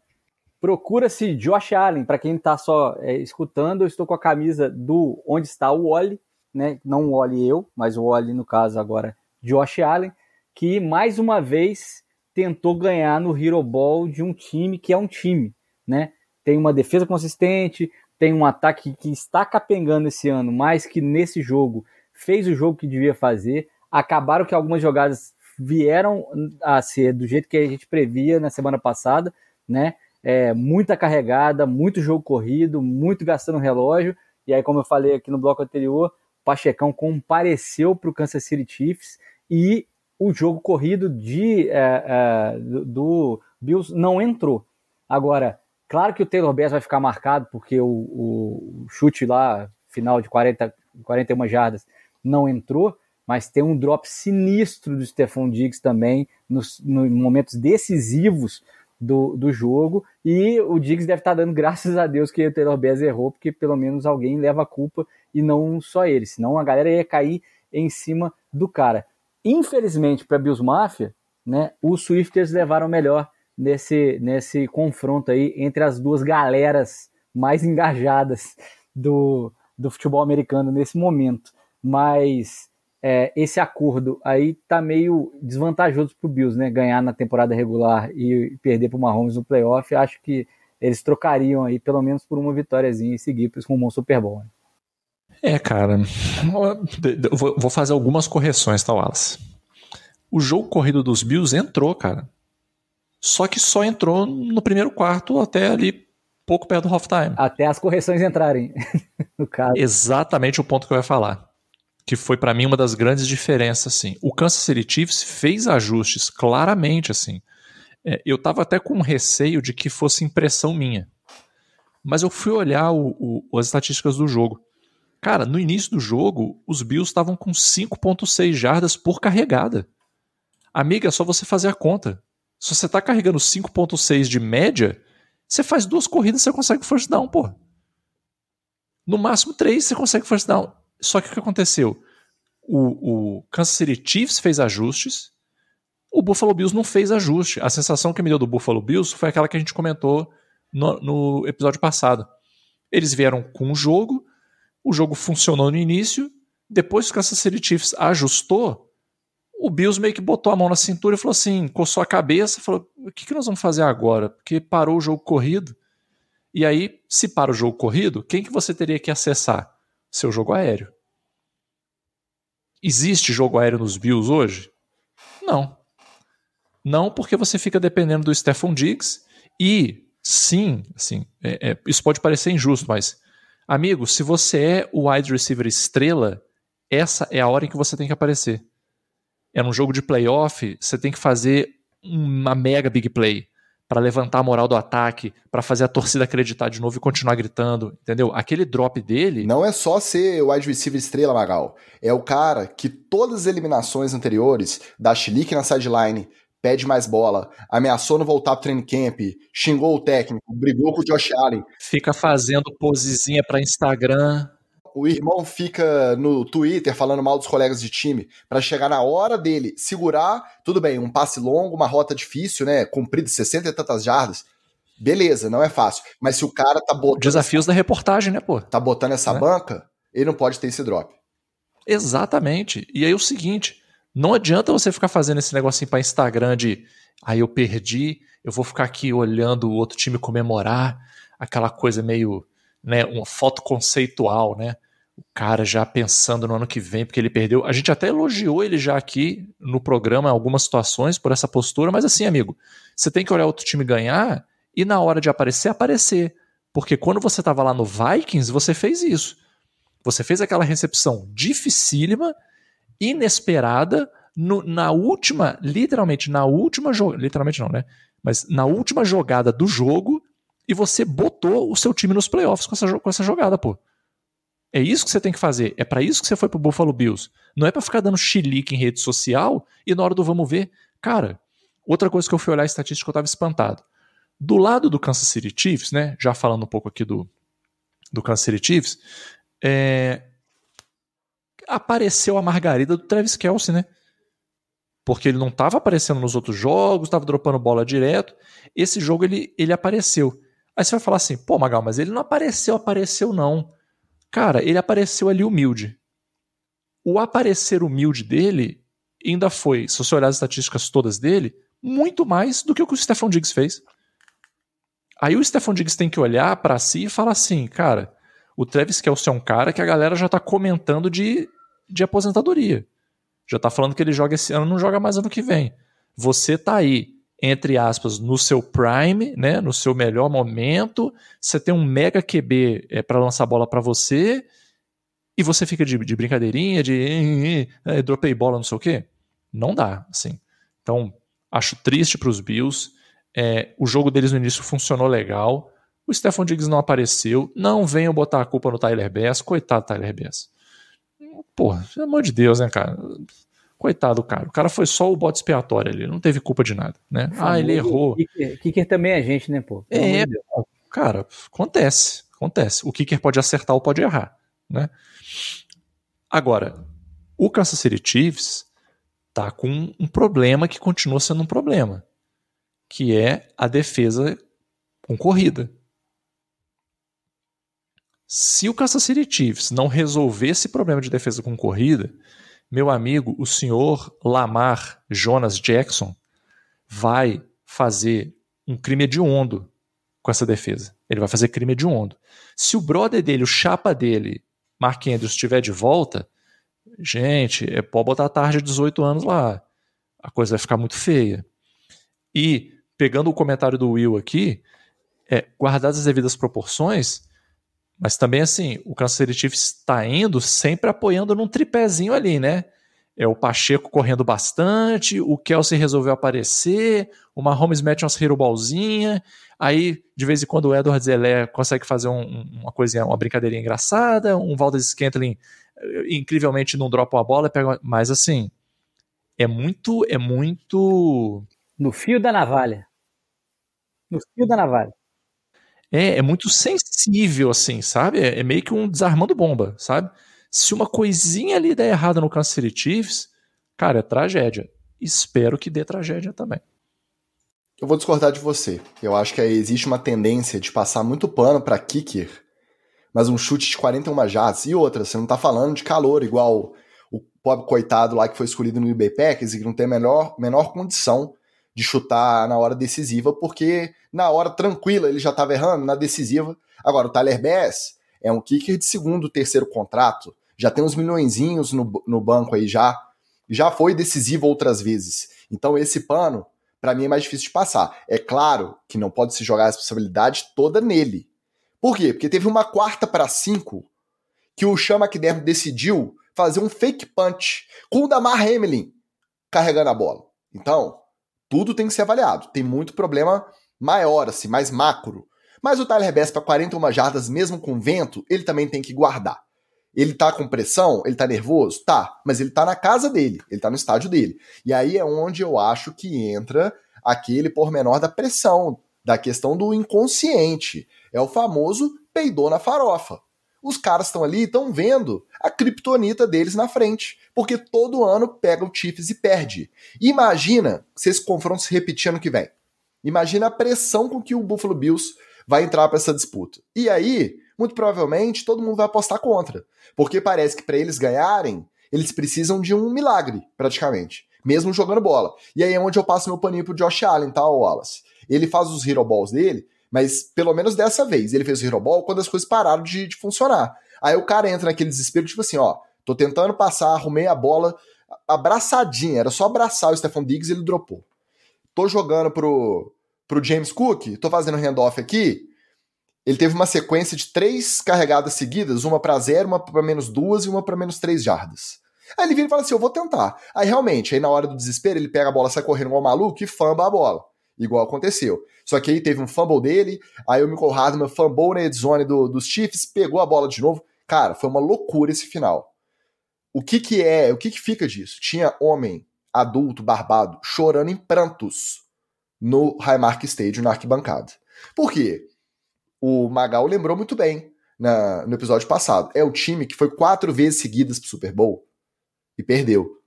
Procura-se Josh Allen, para quem está só é, escutando, eu estou com a camisa do Onde está o Wally, né? Não o Wally eu, mas o Wally, no caso, agora, Josh Allen, que mais uma vez tentou ganhar no Hero Ball de um time que é um time, né? Tem uma defesa consistente, tem um ataque que está capengando esse ano, mas que nesse jogo fez o jogo que devia fazer. Acabaram que algumas jogadas vieram a ser do jeito que a gente previa na semana passada, né? É, muita carregada, muito jogo corrido, muito gastando relógio. E aí, como eu falei aqui no bloco anterior, Pachecão compareceu para o Kansas City Chiefs e o jogo corrido de, é, é, do Bills não entrou. Agora, claro que o Taylor Bass vai ficar marcado porque o, o, chute lá, final de 40, 41 jardas, não entrou, mas tem um drop sinistro do Stephon Diggs também nos, nos momentos decisivos do, do jogo. E o Diggs deve estar tá dando graças a Deus que o Taylor Bass errou, porque pelo menos alguém leva a culpa e não só ele. Senão a galera ia cair em cima do cara. Infelizmente para Bills Mafia, né, os Swifters levaram melhor nesse, nesse confronto aí entre as duas galeras mais engajadas do, do futebol americano nesse momento. Mas é, esse acordo aí tá meio desvantajoso pro Bills, né? Ganhar na temporada regular e perder pro Mahomes no playoff, acho que eles trocariam aí pelo menos por uma vitóriazinha e seguir rumo ao Super Bowl. Né? É, cara, vou fazer algumas correções, tá, Wallace? O jogo corrido dos Bills entrou, cara. Só que só entrou no primeiro quarto até ali pouco perto do halftime. Até as correções entrarem, no caso. Exatamente o ponto que eu ia falar que foi para mim uma das grandes diferenças, assim. O Kansas City Chiefs fez ajustes claramente, assim. É, eu tava até com receio de que fosse impressão minha. Mas eu fui olhar o, o, as estatísticas do jogo. Cara, no início do jogo, os Bills estavam com 5.6 jardas por carregada. Amiga, é só você fazer a conta. Se você tá carregando 5.6 de média, você faz duas corridas e você consegue first down, pô. No máximo três você consegue first down. Só que o que aconteceu? O, o Kansas City Chiefs fez ajustes, o Buffalo Bills não fez ajuste. A sensação que me deu do Buffalo Bills foi aquela que a gente comentou no, no episódio passado. Eles vieram com o jogo, o jogo funcionou no início, depois que o Kansas City Chiefs ajustou, o Bills meio que botou a mão na cintura e falou assim, coçou a cabeça, falou: o que, que nós vamos fazer agora? Porque parou o jogo corrido. E aí, se para o jogo corrido, quem que você teria que acessar? Seu jogo aéreo. Existe jogo aéreo nos Bills hoje? Não. Não porque você fica dependendo do Stephon Diggs e sim, assim, é, é, isso pode parecer injusto, mas amigo, se você é o wide receiver estrela, essa é a hora em que você tem que aparecer. É num jogo de playoff, você tem que fazer uma mega big play para levantar a moral do ataque, para fazer a torcida acreditar de novo e continuar gritando, entendeu? Aquele drop dele. Não é só ser o wide receiver estrela, Magal. É o cara que todas as eliminações anteriores, dá chilique na sideline, pede mais bola, ameaçou não voltar pro training camp, xingou o técnico, brigou com o Josh Allen. Fica fazendo posezinha para Instagram o irmão fica no Twitter falando mal dos colegas de time para chegar na hora dele, segurar, tudo bem, um passe longo, uma rota difícil, né, cumprido 60 e tantas jardas, beleza, não é fácil. Mas se o cara tá botando... Desafios essa, da reportagem, né, pô? Tá botando essa né? banca, ele não pode ter esse drop. Exatamente. E aí o seguinte, não adianta você ficar fazendo esse negocinho para Instagram de aí ah, eu perdi, eu vou ficar aqui olhando o outro time comemorar, aquela coisa meio né, uma foto conceitual, né? O cara já pensando no ano que vem, porque ele perdeu. A gente até elogiou ele já aqui no programa em algumas situações por essa postura, mas assim, amigo, você tem que olhar outro time ganhar e na hora de aparecer, aparecer. Porque quando você estava lá no Vikings, você fez isso. Você fez aquela recepção dificílima, inesperada, no, na última, literalmente na última jogada, literalmente não, né? Mas na última jogada do jogo, e você botou o seu time nos playoffs com essa, com essa jogada, pô. É isso que você tem que fazer. É para isso que você foi pro Buffalo Bills. Não é para ficar dando chilique em rede social e na hora do vamos ver. Cara, outra coisa que eu fui olhar a estatística eu tava espantado. Do lado do Kansas City Chiefs, né? Já falando um pouco aqui do, do Kansas City Chiefs, é, apareceu a margarida do Travis Kelsey, né? Porque ele não estava aparecendo nos outros jogos, estava dropando bola direto. Esse jogo ele, ele apareceu. Aí você vai falar assim, pô, Magal, mas ele não apareceu, apareceu não. Cara, ele apareceu ali humilde. O aparecer humilde dele ainda foi, se você olhar as estatísticas todas dele, muito mais do que o que o Stephon Diggs fez. Aí o Stephon Diggs tem que olhar para si e falar assim, cara, o Travis Kelce é um cara que a galera já tá comentando de, de aposentadoria. Já tá falando que ele joga esse ano, não joga mais ano que vem. Você tá aí entre aspas, no seu prime, né, no seu melhor momento, você tem um mega QB é, para lançar bola para você, e você fica de, de brincadeirinha, de é, dropei bola, não sei o quê. Não dá, assim. Então, acho triste para os Bills. É, o jogo deles no início funcionou legal. O Stephon Diggs não apareceu. Não venham botar a culpa no Tyler Bass. Coitado do Tyler Bass. Porra, pelo amor de Deus, né, cara? Coitado, cara. O cara foi só o bote expiatório ali, não teve culpa de nada, né? Ah, ele errou. Kicker, kicker também é gente, né, pô? É, cara, acontece, acontece. O kicker pode acertar ou pode errar, né? Agora, o Kansas City Chiefs tá com um problema que continua sendo um problema, que é a defesa com corrida. Se o Kansas City Chiefs não resolver esse problema de defesa com corrida, meu amigo, o senhor Lamar Jonas Jackson vai fazer um crime hediondo com essa defesa. Ele vai fazer crime hediondo. Se o brother dele, o chapa dele, Mark Andrews, estiver de volta, gente, é pode botar a tarde de 18 anos lá. A coisa vai ficar muito feia. E, pegando o comentário do Will aqui, é, guardadas as devidas proporções, mas também, assim, o Kansas City está indo sempre apoiando num tripézinho ali, né? É o Pacheco correndo bastante, o Kelsey resolveu aparecer, o Mahomes mete umas hero aí de vez em quando o Edward Zelé consegue fazer um, uma coisinha, uma brincadeirinha engraçada, um Valdez Scantling eh, incrivelmente não dropa a bola, pega, mas assim, é muito, é muito... No fio da navalha. No fio da navalha. É, é muito sensível, assim, sabe? É, é, meio que um desarmando bomba, sabe? Se uma coisinha ali der errada no Kansas Chiefs, cara, é tragédia. Espero que dê tragédia também. Eu vou discordar de você. Eu acho que existe uma tendência de passar muito pano para kicker, mas um chute de 41 jardas e outra, você não tá falando de calor igual o pobre coitado lá que foi escolhido no Packers e que não tem a menor, menor condição de chutar na hora decisiva, porque na hora tranquila ele já estava errando, na decisiva. Agora, o Tyler Bass é um kicker de segundo, terceiro contrato, já tem uns milhõeszinhos no, no banco aí já, já foi decisivo outras vezes. Então esse pano para mim é mais difícil de passar. É claro que não pode se jogar a responsabilidade toda nele. Por quê? Porque teve uma quarta para cinco que o Chama McDermott decidiu fazer um fake punch com o Damar Hamlin carregando a bola. Então, tudo tem que ser avaliado. Tem muito problema maior, assim, mais macro. Mas o Tyler Bass para 41 jardas, mesmo com vento, ele também tem que guardar. Ele tá com pressão? Ele tá nervoso? Tá. Mas ele tá na casa dele, ele tá no estádio dele. E aí é onde eu acho que entra aquele pormenor da pressão, da questão do inconsciente. É o famoso peidou na farofa. Os caras estão ali, estão vendo a criptonita deles na frente, porque todo ano pega o Chiefs e perde. Imagina se esse confronto se repetir ano que vem. Imagina a pressão com que o Buffalo Bills vai entrar para essa disputa. E aí, muito provavelmente, todo mundo vai apostar contra, porque parece que para eles ganharem, eles precisam de um milagre, praticamente, mesmo jogando bola. E aí é onde eu passo meu paninho pro Josh Allen, tá, Wallace? Ele faz os hero balls dele, mas pelo menos dessa vez, ele fez o Hero Ball quando as coisas pararam de, de funcionar. Aí o cara entra naquele desespero, tipo assim, ó, tô tentando passar, arrumei a bola abraçadinha, era só abraçar o Stefan Diggs e ele dropou. Tô jogando pro, pro James Cook, tô fazendo handoff aqui, ele teve uma sequência de três carregadas seguidas, uma para zero, uma para menos duas e uma para menos três jardas. Aí ele vira e fala assim: Eu vou tentar. Aí realmente, aí na hora do desespero, ele pega a bola, sai correndo igual maluco e famba a bola igual aconteceu. Só que aí teve um fumble dele, aí o Michael Hardman fumble na zone do, dos Chiefs, pegou a bola de novo. Cara, foi uma loucura esse final. O que que é, o que que fica disso? Tinha homem adulto, barbado, chorando em prantos no Highmark Stadium, na arquibancada. Por quê? O Magal lembrou muito bem na, no episódio passado. É o time que foi quatro vezes seguidas pro Super Bowl e perdeu.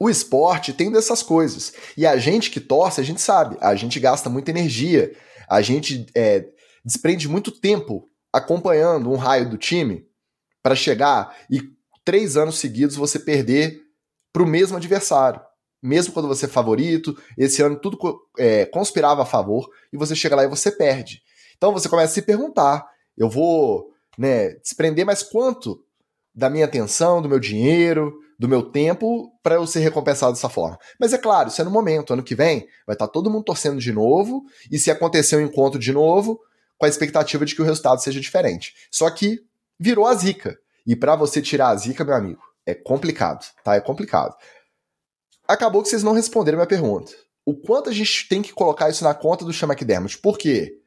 O esporte tem dessas coisas. E a gente que torce, a gente sabe, a gente gasta muita energia, a gente é, desprende muito tempo acompanhando um raio do time para chegar e três anos seguidos você perder para o mesmo adversário. Mesmo quando você é favorito, esse ano tudo é, conspirava a favor e você chega lá e você perde. Então você começa a se perguntar: eu vou né, desprender mais quanto da minha atenção, do meu dinheiro, do meu tempo para eu ser recompensado dessa forma. Mas é claro, isso é no momento. Ano que vem vai estar tá todo mundo torcendo de novo, e se acontecer um encontro de novo, com a expectativa de que o resultado seja diferente. Só que virou a zica. E para você tirar a zica, meu amigo, é complicado, tá? É complicado. Acabou que vocês não responderam minha pergunta. O quanto a gente tem que colocar isso na conta do Sean McDermott? Por quê?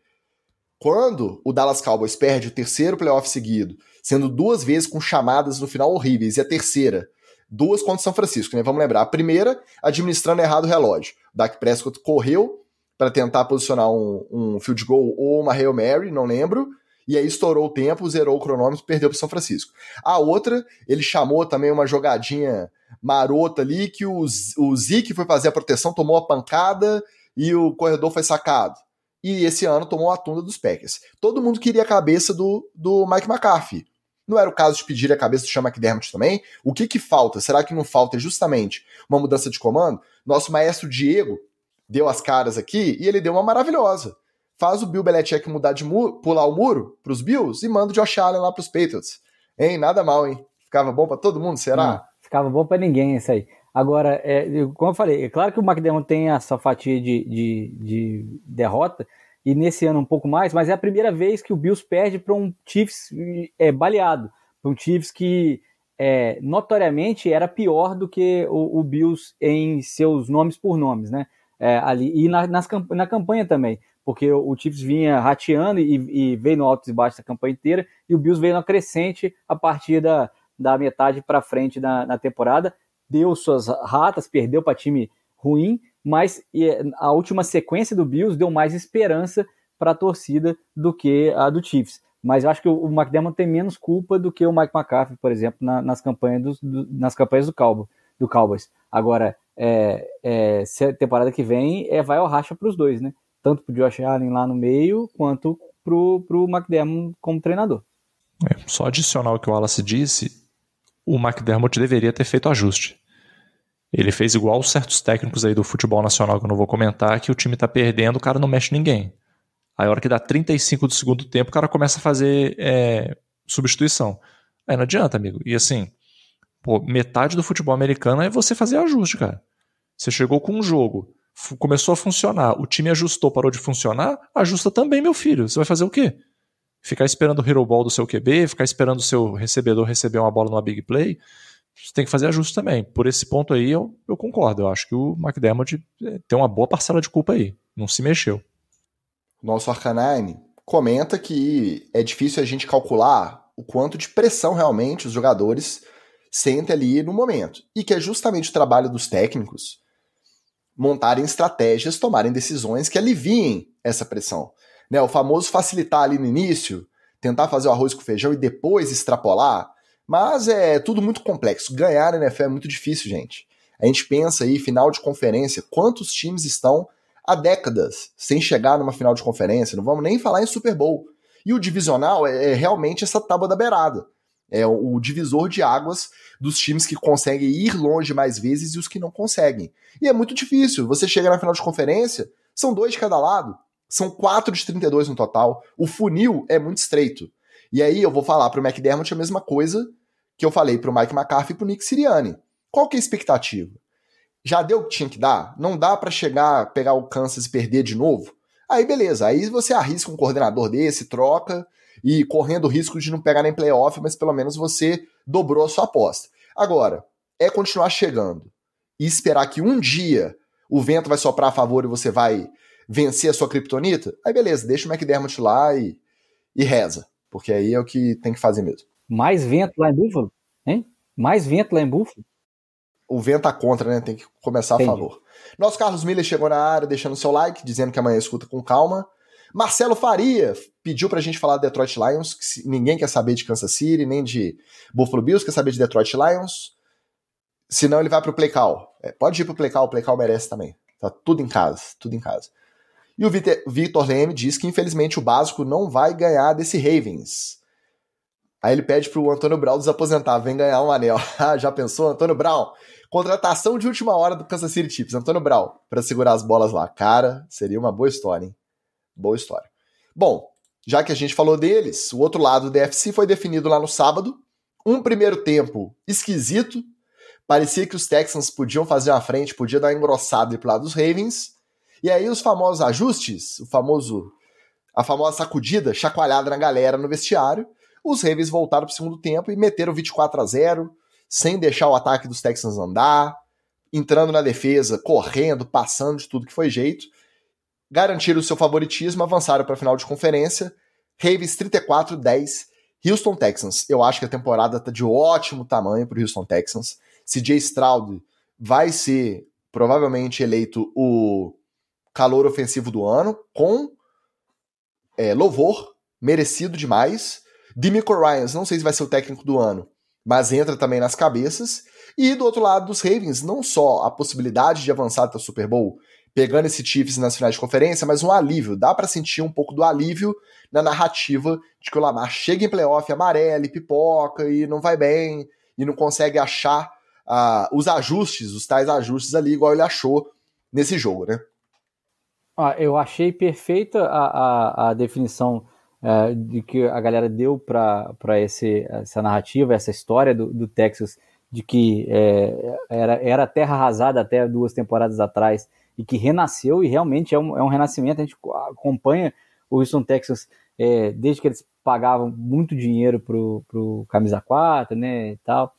Quando o Dallas Cowboys perde o terceiro playoff seguido, sendo duas vezes com chamadas no final horríveis, e a terceira duas contra o São Francisco, né? Vamos lembrar. A primeira, administrando errado o relógio. Dak Prescott correu para tentar posicionar um, um, field goal ou uma Hail Mary, não lembro. E aí estourou o tempo, zerou o cronômetro, perdeu para São Francisco. A outra, ele chamou também uma jogadinha marota ali que o, o Zeke foi fazer a proteção, tomou a pancada e o corredor foi sacado. E esse ano tomou a tunda dos Packers. Todo mundo queria a cabeça do, do Mike McCarthy. Não era o caso de pedir a cabeça do Sean McDermott também? O que que falta? Será que não falta justamente uma mudança de comando? Nosso maestro Diego deu as caras aqui e ele deu uma maravilhosa. Faz o Bill Belichick mudar de muro, pular o muro pros Bills e manda o Josh Allen lá pros Patriots. Hein? Nada mal, hein? Ficava bom para todo mundo, será? Não, ficava bom para ninguém isso aí. Agora, é, como eu falei, é claro que o McDermott tem essa fatia de, de, de derrota, e nesse ano um pouco mais, mas é a primeira vez que o Bills perde para um Chiefs é, baleado, para um Chiefs que é, notoriamente era pior do que o, o, Bills em seus nomes por nomes, né? É, ali, e na, nas, na campanha também, porque o, o Chiefs vinha rateando e, e, veio no alto e baixo da campanha inteira, e o Bills veio na crescente a partir da, da metade para frente da, na temporada, deu suas ratas, perdeu para time ruim, mas a última sequência do Bills deu mais esperança para a torcida do que a do Chiefs. Mas eu acho que o McDermott tem menos culpa do que o Mike McCarthy, por exemplo, na, nas, campanhas do, nas campanhas do, Cowboy, do Cowboys. Agora, é, é, se a temporada que vem é, vai ao racha para os dois, né? Tanto para o Josh Allen lá no meio, quanto para o McDermott como treinador. É, só adicionar o que o Wallace disse, o McDermott deveria ter feito ajuste. Ele fez igual certos técnicos aí do futebol nacional que eu não vou comentar, que o time tá perdendo, o cara não mexe ninguém. Aí a hora que dá 35 do segundo tempo, o cara começa a fazer é, substituição. Aí não adianta, amigo. E assim, pô, metade do futebol americano é você fazer ajuste, cara. Você chegou com um jogo começou a funcionar, o time ajustou, parou de funcionar, ajusta também, meu filho. Você vai fazer o quê? Ficar esperando o hero ball do seu QB, ficar esperando o seu recebedor receber uma bola numa big play. Você tem que fazer ajuste também. Por esse ponto aí, eu, eu concordo. Eu acho que o McDermott eh, tem uma boa parcela de culpa aí. Não se mexeu. Nosso Arcanine comenta que é difícil a gente calcular o quanto de pressão realmente os jogadores sentem ali no momento. E que é justamente o trabalho dos técnicos montarem estratégias, tomarem decisões que aliviem essa pressão. Né, o famoso facilitar ali no início, tentar fazer o arroz com feijão e depois extrapolar, mas é tudo muito complexo. Ganhar na NFL é muito difícil, gente. A gente pensa aí, final de conferência, quantos times estão há décadas sem chegar numa final de conferência, não vamos nem falar em Super Bowl. E o divisional é, é realmente essa tábua da beirada. É o, divisor de águas dos times que conseguem ir longe mais vezes e os que não conseguem. E é muito difícil. Você chega na final de conferência, são dois de cada lado. São 4 de 32 no total. O funil é muito estreito. E aí eu vou falar para o McDermott a mesma coisa que eu falei para o Mike McCarthy e para o Nick Sirianni. Qual que é a expectativa? Já deu o que tinha que dar? Não dá para chegar, pegar o Kansas e perder de novo? Aí beleza, aí você arrisca um coordenador desse, troca, e correndo o risco de não pegar nem playoff, mas pelo menos você dobrou a sua aposta. Agora, é continuar chegando e esperar que um dia o vento vai soprar a favor e você vai vencer a sua criptonita, aí beleza, deixa o McDermott lá e, e reza, porque aí é o que tem que fazer mesmo. Mais vento lá em Buffalo? Hein? Mais vento lá em Buffalo? O vento tá contra, né? Tem que começar Entendi. a favor. Nosso Carlos Miller chegou na área deixando seu like, dizendo que amanhã escuta com calma. Marcelo Faria pediu pra gente falar de Detroit Lions, que ninguém quer saber de Kansas City, nem de Buffalo Bills, quer saber de Detroit Lions. Senão ele vai pro Play Call. É, pode ir pro Play Call, o Play Call merece também. Tá tudo em casa, tudo em casa. E o Victor Leme diz que infelizmente o básico não vai ganhar desse Ravens. Aí ele pede pro Antônio Brown desaposentar, vem ganhar um anel. Ah, já pensou, Antônio Brown? Contratação de última hora do Kansas City Chiefs, Antônio Brown, para segurar as bolas lá. Cara, seria uma boa história, hein? Boa história. Bom, já que a gente falou deles, o outro lado do DFC foi definido lá no sábado. Um primeiro tempo esquisito. Parecia que os Texans podiam fazer uma frente, podia dar engrossado pro lado dos Ravens. E aí os famosos ajustes, o famoso a famosa sacudida, chacoalhada na galera no vestiário. Os Ravens voltaram pro segundo tempo e meteram 24 a 0, sem deixar o ataque dos Texans andar, entrando na defesa, correndo, passando de tudo que foi jeito garantiram o seu favoritismo, avançaram para a final de conferência. Ravens 34-10, Houston Texans. Eu acho que a temporada está de ótimo tamanho para o Houston Texans. CJ Stroud vai ser provavelmente eleito o calor ofensivo do ano, com é, louvor, merecido demais. Demico Ryans, não sei se vai ser o técnico do ano, mas entra também nas cabeças. E do outro lado dos Ravens, não só a possibilidade de avançar até o Super Bowl, pegando esse Chiefs nas finais de conferência, mas um alívio. Dá para sentir um pouco do alívio na narrativa de que o Lamar chega em playoff amarelo, pipoca e não vai bem e não consegue achar uh, os ajustes, os tais ajustes ali, igual ele achou nesse jogo, né? Ah, eu achei perfeita a, a, a definição uh, de que a galera deu para essa narrativa, essa história do, do Texas, de que é, era, era terra arrasada até duas temporadas atrás e que renasceu e realmente é um, é um renascimento. A gente acompanha o Houston Texas é, desde que eles pagavam muito dinheiro pro, pro camisa 4, né, e tal,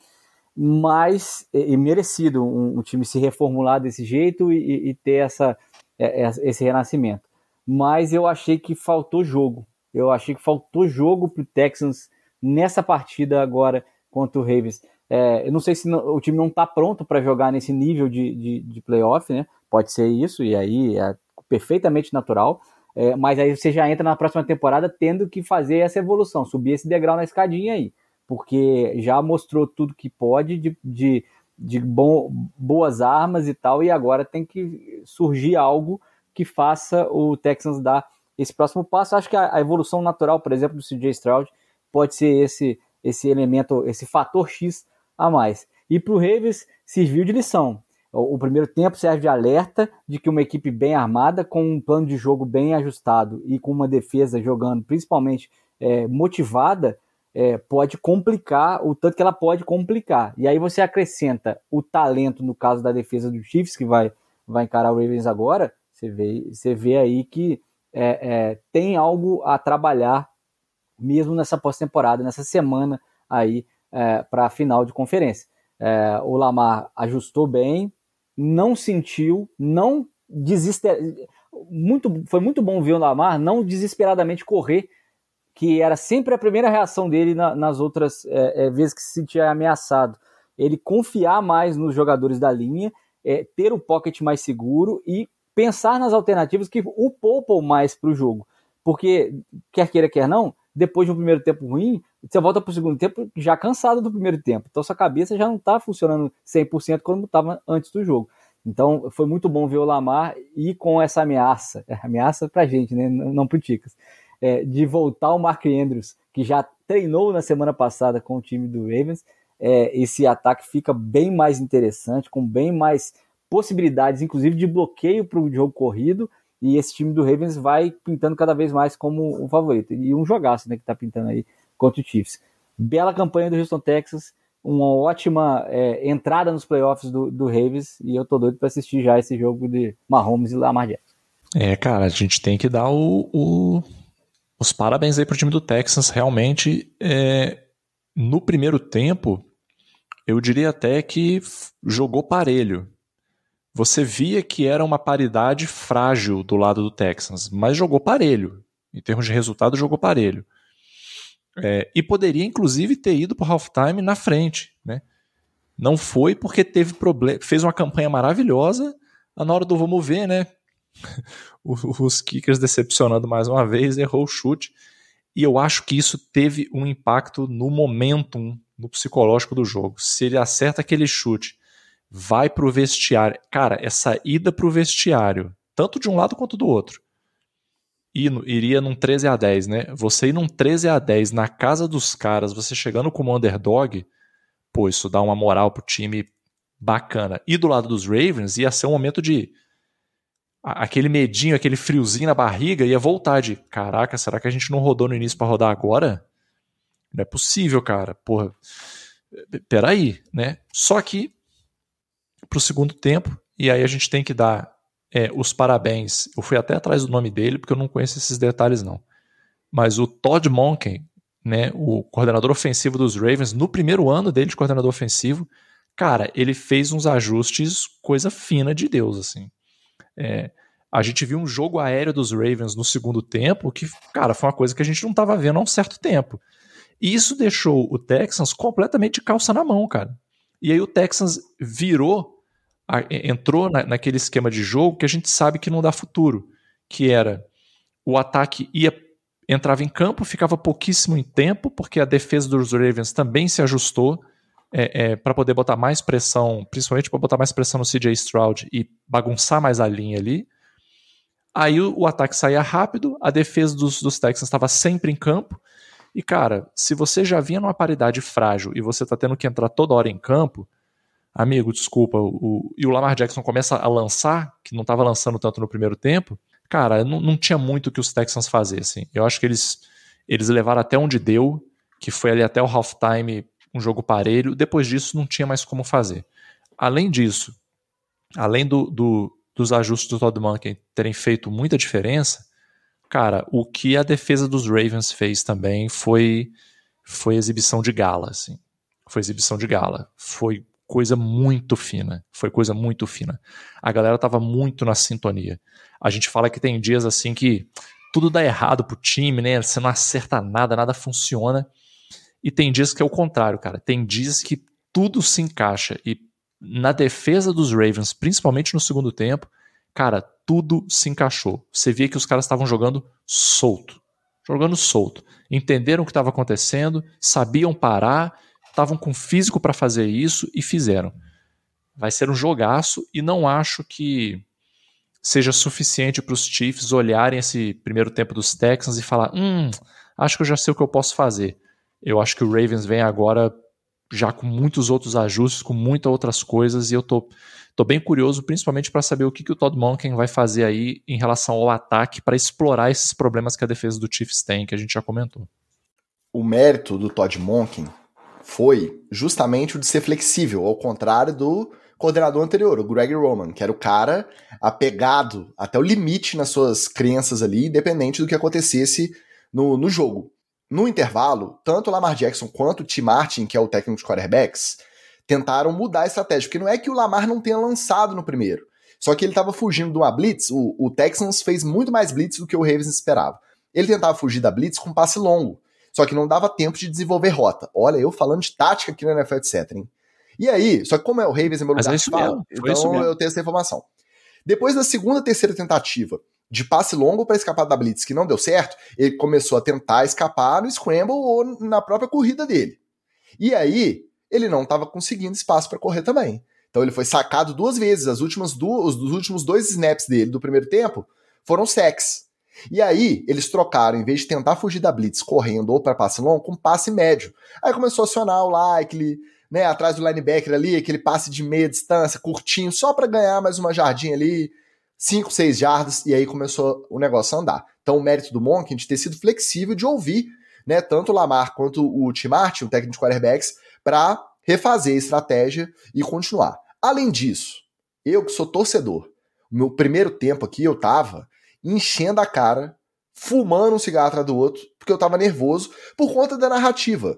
mas e, merecido um, um, time se reformular desse jeito e, e ter essa, é, é, esse renascimento. Mas eu achei que faltou jogo. Eu achei que faltou jogo pro Texans nessa partida agora contra o Ravens. É, eu não sei se não, o time não está pronto para jogar nesse nível de, de, de playoff, né? Pode ser isso, e aí é perfeitamente natural. É, mas aí você já entra na próxima temporada tendo que fazer essa evolução, subir esse degrau na escadinha aí. Porque já mostrou tudo que pode de, de, de bom, boas armas e tal, e agora tem que surgir algo que faça o Texans dar esse próximo passo. Acho que a, a evolução natural, por exemplo, do CJ Stroud pode ser esse, esse elemento, esse fator X a mais. E para o Ravens serviu de lição. O, primeiro tempo serve de alerta de que uma equipe bem armada, com um plano de jogo bem ajustado e com uma defesa jogando principalmente é, motivada, é, pode complicar o tanto que ela pode complicar. E aí você acrescenta o talento, no caso da defesa do Chiefs, que vai, vai encarar o Ravens agora, você vê, você vê aí que é, é, tem algo a trabalhar mesmo nessa pós-temporada, nessa semana aí é, para a final de conferência. É, o Lamar ajustou bem, não sentiu, não desesper... muito Foi muito bom ver o Lamar não desesperadamente correr, que era sempre a primeira reação dele na, nas outras é, é, vezes que se sentia ameaçado. Ele confiar mais nos jogadores da linha, ter o pocket mais seguro e pensar nas alternativas que o poupam mais para o jogo. Porque, quer queira, quer não, depois de um primeiro tempo ruim, você volta para o segundo tempo já cansado do primeiro tempo. Então sua cabeça já não está funcionando 100% como estava antes do jogo. Então foi muito bom ver o Lamar e com essa ameaça, ameaça para a gente, né? não para o Ticas, é, de voltar o Mark Andrews, que já treinou na semana passada com o time do Ravens. É, esse ataque fica bem mais interessante, com bem mais possibilidades, inclusive de bloqueio para o jogo corrido e esse time do Ravens vai pintando cada vez mais como o favorito. E um jogaço né, que está pintando aí contra o Chiefs. Bela campanha do Houston Texas, uma ótima é, entrada nos playoffs do, do Ravens, e eu tô doido para assistir já esse jogo de Mahomes e Lamar Jackson. É, cara, a gente tem que dar o, o, os parabéns aí pro time do Texas. Realmente, é, no primeiro tempo, eu diria até que jogou parelho você via que era uma paridade frágil do lado do Texans, mas jogou parelho. Em termos de resultado, jogou parelho. É, e poderia, inclusive, ter ido para o halftime na frente. Né? Não foi porque teve problema. Fez uma campanha maravilhosa. Na hora do vamos ver, né? Os kickers decepcionando mais uma vez, errou o chute. E eu acho que isso teve um impacto no momentum, no psicológico do jogo. Se ele acerta aquele chute vai pro vestiário. Cara, essa ida pro vestiário, tanto de um lado quanto do outro. Iria num 13 a 10, né? Você ir num 13 a 10 na casa dos caras, você chegando como underdog, pô, isso dá uma moral pro time bacana. E do lado dos Ravens ia ser um momento de aquele medinho, aquele friozinho na barriga ia voltar de, caraca, será que a gente não rodou no início para rodar agora? Não é possível, cara. Porra. Peraí, né? Só que para o segundo tempo, e aí a gente tem que dar é, os parabéns. Eu fui até atrás do nome dele, porque eu não conheço esses detalhes, não. Mas o Todd Monken, né, o coordenador ofensivo dos Ravens, no primeiro ano dele de coordenador ofensivo, cara, ele fez uns ajustes, coisa fina de Deus, assim. É, a gente viu um jogo aéreo dos Ravens no segundo tempo que, cara, foi uma coisa que a gente não estava vendo há um certo tempo. E isso deixou o Texans completamente de calça na mão, cara. E aí o Texans virou, entrou na, naquele esquema de jogo que a gente sabe que não dá futuro, que era o ataque ia entrava em campo, ficava pouquíssimo em tempo, porque a defesa dos Ravens também se ajustou é, é, para poder botar mais pressão, principalmente para botar mais pressão no CJ Stroud e bagunçar mais a linha ali. Aí o, o ataque saía rápido, a defesa dos, dos Texans estava sempre em campo, e, cara, se você já vinha numa paridade frágil e você tá tendo que entrar toda hora em campo, amigo, desculpa, o, e o Lamar Jackson começa a lançar, que não estava lançando tanto no primeiro tempo, cara, não, não tinha muito que os Texans fazessem. Eu acho que eles, eles levaram até onde deu, que foi ali até o halftime, um jogo parelho. Depois disso, não tinha mais como fazer. Além disso, além do, do dos ajustes do Todd Monken terem feito muita diferença, Cara, o que a defesa dos Ravens fez também foi foi exibição de gala, assim. Foi exibição de gala. Foi coisa muito fina. Foi coisa muito fina. A galera tava muito na sintonia. A gente fala que tem dias assim que tudo dá errado pro time, né? Você não acerta nada, nada funciona. E tem dias que é o contrário, cara. Tem dias que tudo se encaixa. E na defesa dos Ravens, principalmente no segundo tempo, cara, tudo se encaixou. Você via que os caras estavam jogando solto. Jogando solto. Entenderam o que estava acontecendo, sabiam parar, estavam com físico para fazer isso e fizeram. Vai ser um jogaço e não acho que seja suficiente para os Chiefs olharem esse primeiro tempo dos Texans e falar: hum, acho que eu já sei o que eu posso fazer. Eu acho que o Ravens vem agora já com muitos outros ajustes, com muitas outras coisas, e eu tô Estou bem curioso, principalmente para saber o que, que o Todd Monken vai fazer aí em relação ao ataque para explorar esses problemas que a defesa do Chiefs tem, que a gente já comentou. O mérito do Todd Monken foi justamente o de ser flexível, ao contrário do coordenador anterior, o Greg Roman, que era o cara apegado até o limite nas suas crenças ali, independente do que acontecesse no, no jogo. No intervalo, tanto o Lamar Jackson quanto o Tim Martin, que é o técnico de quarterbacks, tentaram mudar a estratégia, porque não é que o Lamar não tenha lançado no primeiro, só que ele estava fugindo de uma blitz, o, o, Texans fez muito mais blitz do que o Ravens esperava. Ele tentava fugir da blitz com um passe longo, só que não dava tempo de desenvolver rota. Olha, eu falando de tática aqui no NFL, etc, hein? E aí, só que como é o Ravens é meu lugar de fala, então eu tenho essa informação. Depois da segunda, terceira tentativa de passe longo para escapar da blitz que não deu certo, ele começou a tentar escapar no scramble ou na própria corrida dele. E aí, ele não estava conseguindo espaço para correr também. Então ele foi sacado duas vezes. As últimas duas, os últimos dois snaps dele do primeiro tempo foram sacks. E aí, eles trocaram, em vez de tentar fugir da blitz correndo ou para passe longo, com passe médio. Aí começou a acionar o like, né, atrás do linebacker ali, aquele passe de meia distância, curtinho, só para ganhar mais uma jardinha ali, 5, 6 jardas, e aí começou o negócio a andar. Então, o mérito do Monk de ter sido flexível, de ouvir, né, tanto o Lamar quanto o Tim Martin, o técnico de quarterbacks, para refazer a estratégia e continuar. Além disso, eu que sou torcedor, meu primeiro tempo aqui eu tava enchendo a cara, fumando um cigarro atrás do outro, porque eu tava nervoso por conta da narrativa.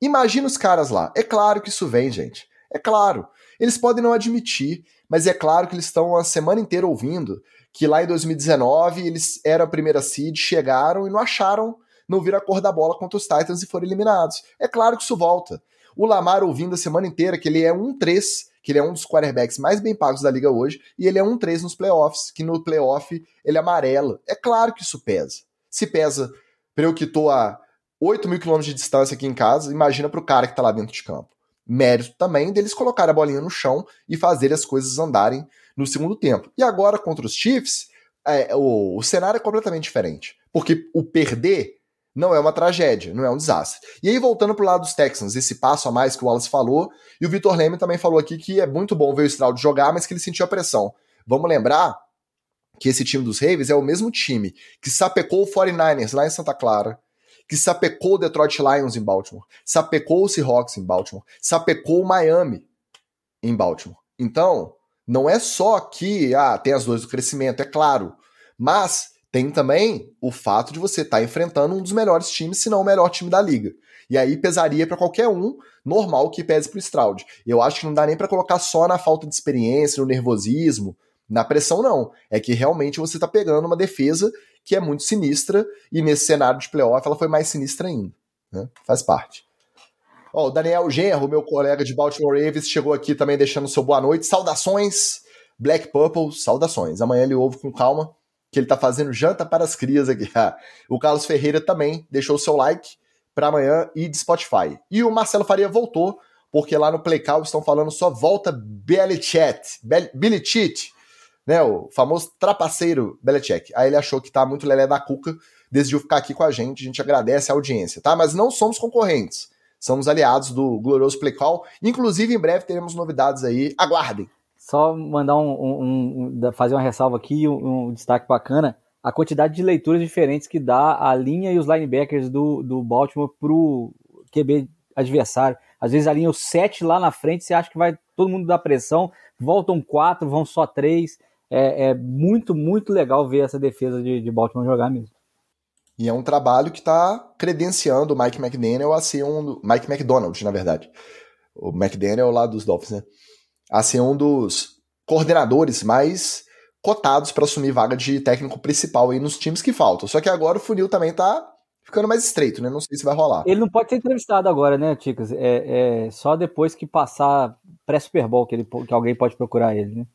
Imagina os caras lá. É claro que isso vem, gente. É claro. Eles podem não admitir, mas é claro que eles estão a semana inteira ouvindo que lá em 2019 eles eram a primeira seed, chegaram e não acharam, não viram a cor da bola contra os Titans e foram eliminados. É claro que isso volta. O Lamar ouvindo a semana inteira que ele é um 3, que ele é um dos quarterbacks mais bem pagos da liga hoje, e ele é um 3 nos playoffs, que no playoff ele amarela. É claro que isso pesa. Se pesa para eu que tô a 8 mil quilômetros de distância aqui em casa, imagina para o cara que está lá dentro de campo. Mérito também deles colocar a bolinha no chão e fazer as coisas andarem no segundo tempo. E agora contra os Chiefs, é, o, o cenário é completamente diferente. Porque o perder não é uma tragédia, não é um desastre. E aí, voltando pro lado dos Texans, esse passo a mais que o Wallace falou, e o Vitor Leme também falou aqui que é muito bom ver o Stroud jogar, mas que ele sentiu a pressão. Vamos lembrar que esse time dos Ravens é o mesmo time que sapecou o 49ers lá em Santa Clara, que sapecou o Detroit Lions em Baltimore, sapecou o Seahawks em Baltimore, sapecou o Miami em Baltimore. Então, não é só que ah, tem as dores do crescimento, é claro, mas tem também o fato de você estar tá enfrentando um dos melhores times, se não o melhor time da liga. E aí pesaria para qualquer um, normal que pese pro Stroud. Eu acho que não dá nem para colocar só na falta de experiência, no nervosismo, na pressão não. É que realmente você está pegando uma defesa que é muito sinistra, e nesse cenário de playoff ela foi mais sinistra ainda. Né? Faz parte. Ó, o Daniel Genro, meu colega de Baltimore Ravens, chegou aqui também deixando seu boa noite. Saudações, Black Purple, saudações. Amanhã ele ouve com calma, que ele tá fazendo janta para as crias aqui. o Carlos Ferreira também deixou o seu like para amanhã e de Spotify. E o Marcelo Faria voltou, porque lá no Playcall estão falando só volta Billy Cheat, né, o famoso trapaceiro Belichick. Aí ele achou que tá muito lelé da cuca, decidiu ficar aqui com a gente, a gente agradece a audiência, tá? Mas não somos concorrentes, somos aliados do glorioso Play Call. Inclusive, em breve teremos novidades aí, aguardem. Só mandar um, um, um fazer uma ressalva aqui, um, um, destaque bacana, a quantidade de leituras diferentes que dá a linha e os linebackers do, do Baltimore pro QB adversário. Às vezes a linha os sete lá na frente, você acha que vai todo mundo dar pressão, voltam quatro, vão só três é, é muito, muito legal ver essa defesa de, de Baltimore jogar mesmo. E é um trabalho que está credenciando o Mike McDaniel a ser um. Mike McDonald, na verdade. O McDaniel lá dos Dolphins, né? A ser um dos coordenadores mais cotados para assumir vaga de técnico principal aí nos times que faltam. Só que agora o funil também tá ficando mais estreito, né? Não sei se vai rolar. Ele não pode ser entrevistado agora, né, Ticas? É, é só depois que passar pré-Super Bowl que, ele, que alguém pode procurar ele, né?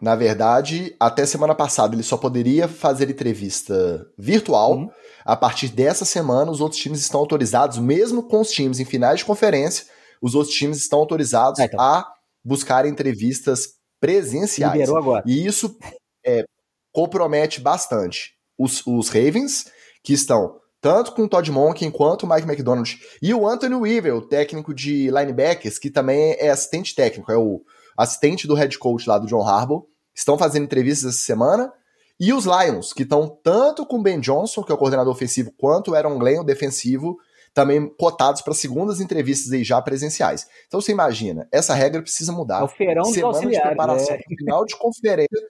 Na verdade, até semana passada ele só poderia fazer entrevista virtual. Uhum. A partir dessa semana, os outros times estão autorizados, mesmo com os times em finais de conferência, os outros times estão autorizados é, então. a buscar entrevistas presenciais. Liberou agora. E isso é, compromete bastante os, os Ravens, que estão tanto com o Todd Monken quanto o Mike McDonald. E o Anthony Weaver, o técnico de linebackers, que também é assistente técnico, é o assistente do head coach lá do John Harbaugh estão fazendo entrevistas essa semana. E os Lions, que estão tanto com o Ben Johnson, que é o coordenador ofensivo, quanto o Aaron Glenn, o defensivo, também cotados para segundas entrevistas aí já presenciais. Então você imagina, essa regra precisa mudar. É o feirão Semana de preparação, né? final de conferência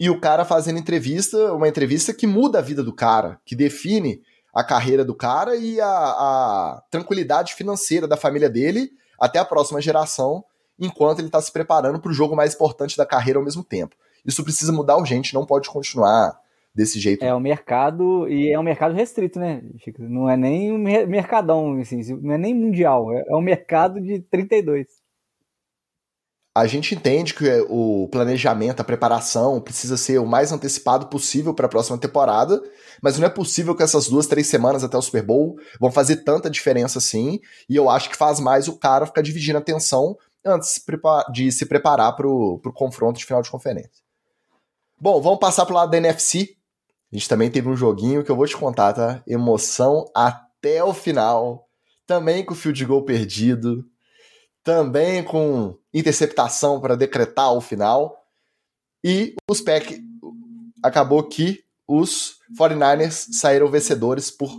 e o cara fazendo entrevista, uma entrevista que muda a vida do cara, que define a carreira do cara e a, a tranquilidade financeira da família dele até a próxima geração, enquanto ele está se preparando para o jogo mais importante da carreira ao mesmo tempo. Isso precisa mudar urgente, não pode continuar desse jeito. É o mercado, e é um mercado restrito, né, Chico? Não é nem um mercadão, assim, não é nem mundial, é um mercado de 32 a gente entende que o planejamento, a preparação precisa ser o mais antecipado possível para a próxima temporada, mas não é possível que essas duas, três semanas até o Super Bowl vão fazer tanta diferença assim, e eu acho que faz mais o cara ficar dividindo a atenção antes de se preparar para o confronto de final de conferência. Bom, vamos passar para o lado da NFC. A gente também teve um joguinho que eu vou te contar, tá? Emoção até o final. Também com o field goal perdido também com interceptação para decretar o final. E os Pack acabou que os 49ers saíram vencedores por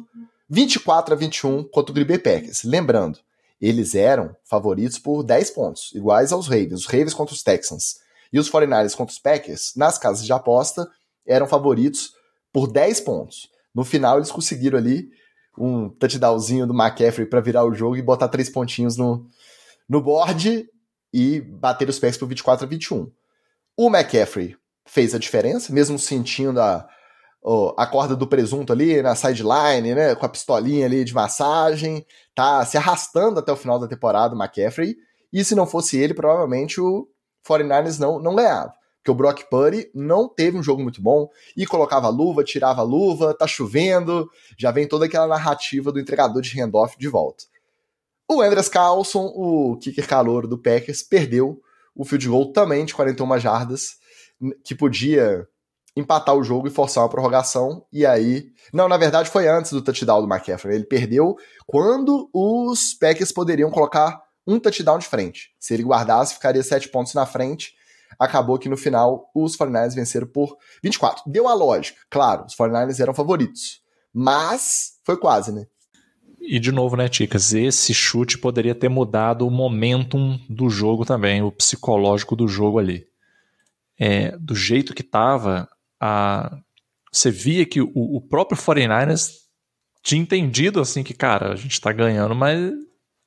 24 a 21 contra o Green Bay Packers. Lembrando, eles eram favoritos por 10 pontos, iguais aos Ravens. Os Ravens contra os Texans e os 49ers contra os Packers, nas casas de aposta, eram favoritos por 10 pontos. No final, eles conseguiram ali um touchdownzinho do McCaffrey para virar o jogo e botar três pontinhos no, no board e bater os pés por 24 a 21. O McCaffrey fez a diferença, mesmo sentindo a, a corda do presunto ali na sideline, né, com a pistolinha ali de massagem, tá se arrastando até o final da temporada o McCaffrey, e se não fosse ele, provavelmente o 49ers não, não ganhava. Porque o Brock Purdy não teve um jogo muito bom e colocava luva, tirava luva, tá chovendo, já vem toda aquela narrativa do entregador de handoff de volta. O Andreas Carlson, o kicker calor do Packers, perdeu o field goal também de 41 jardas, que podia empatar o jogo e forçar uma prorrogação. E aí. Não, na verdade foi antes do touchdown do McCaffrey. Ele perdeu quando os Packers poderiam colocar um touchdown de frente. Se ele guardasse, ficaria sete pontos na frente. Acabou que no final os 49ers venceram por 24. Deu a lógica, claro, os 49ers eram favoritos. Mas foi quase, né? E de novo, né, Ticas? Esse chute poderia ter mudado o momentum do jogo também, o psicológico do jogo ali. É, do jeito que tava, a... você via que o, o próprio 49ers tinha entendido assim que, cara, a gente tá ganhando, mas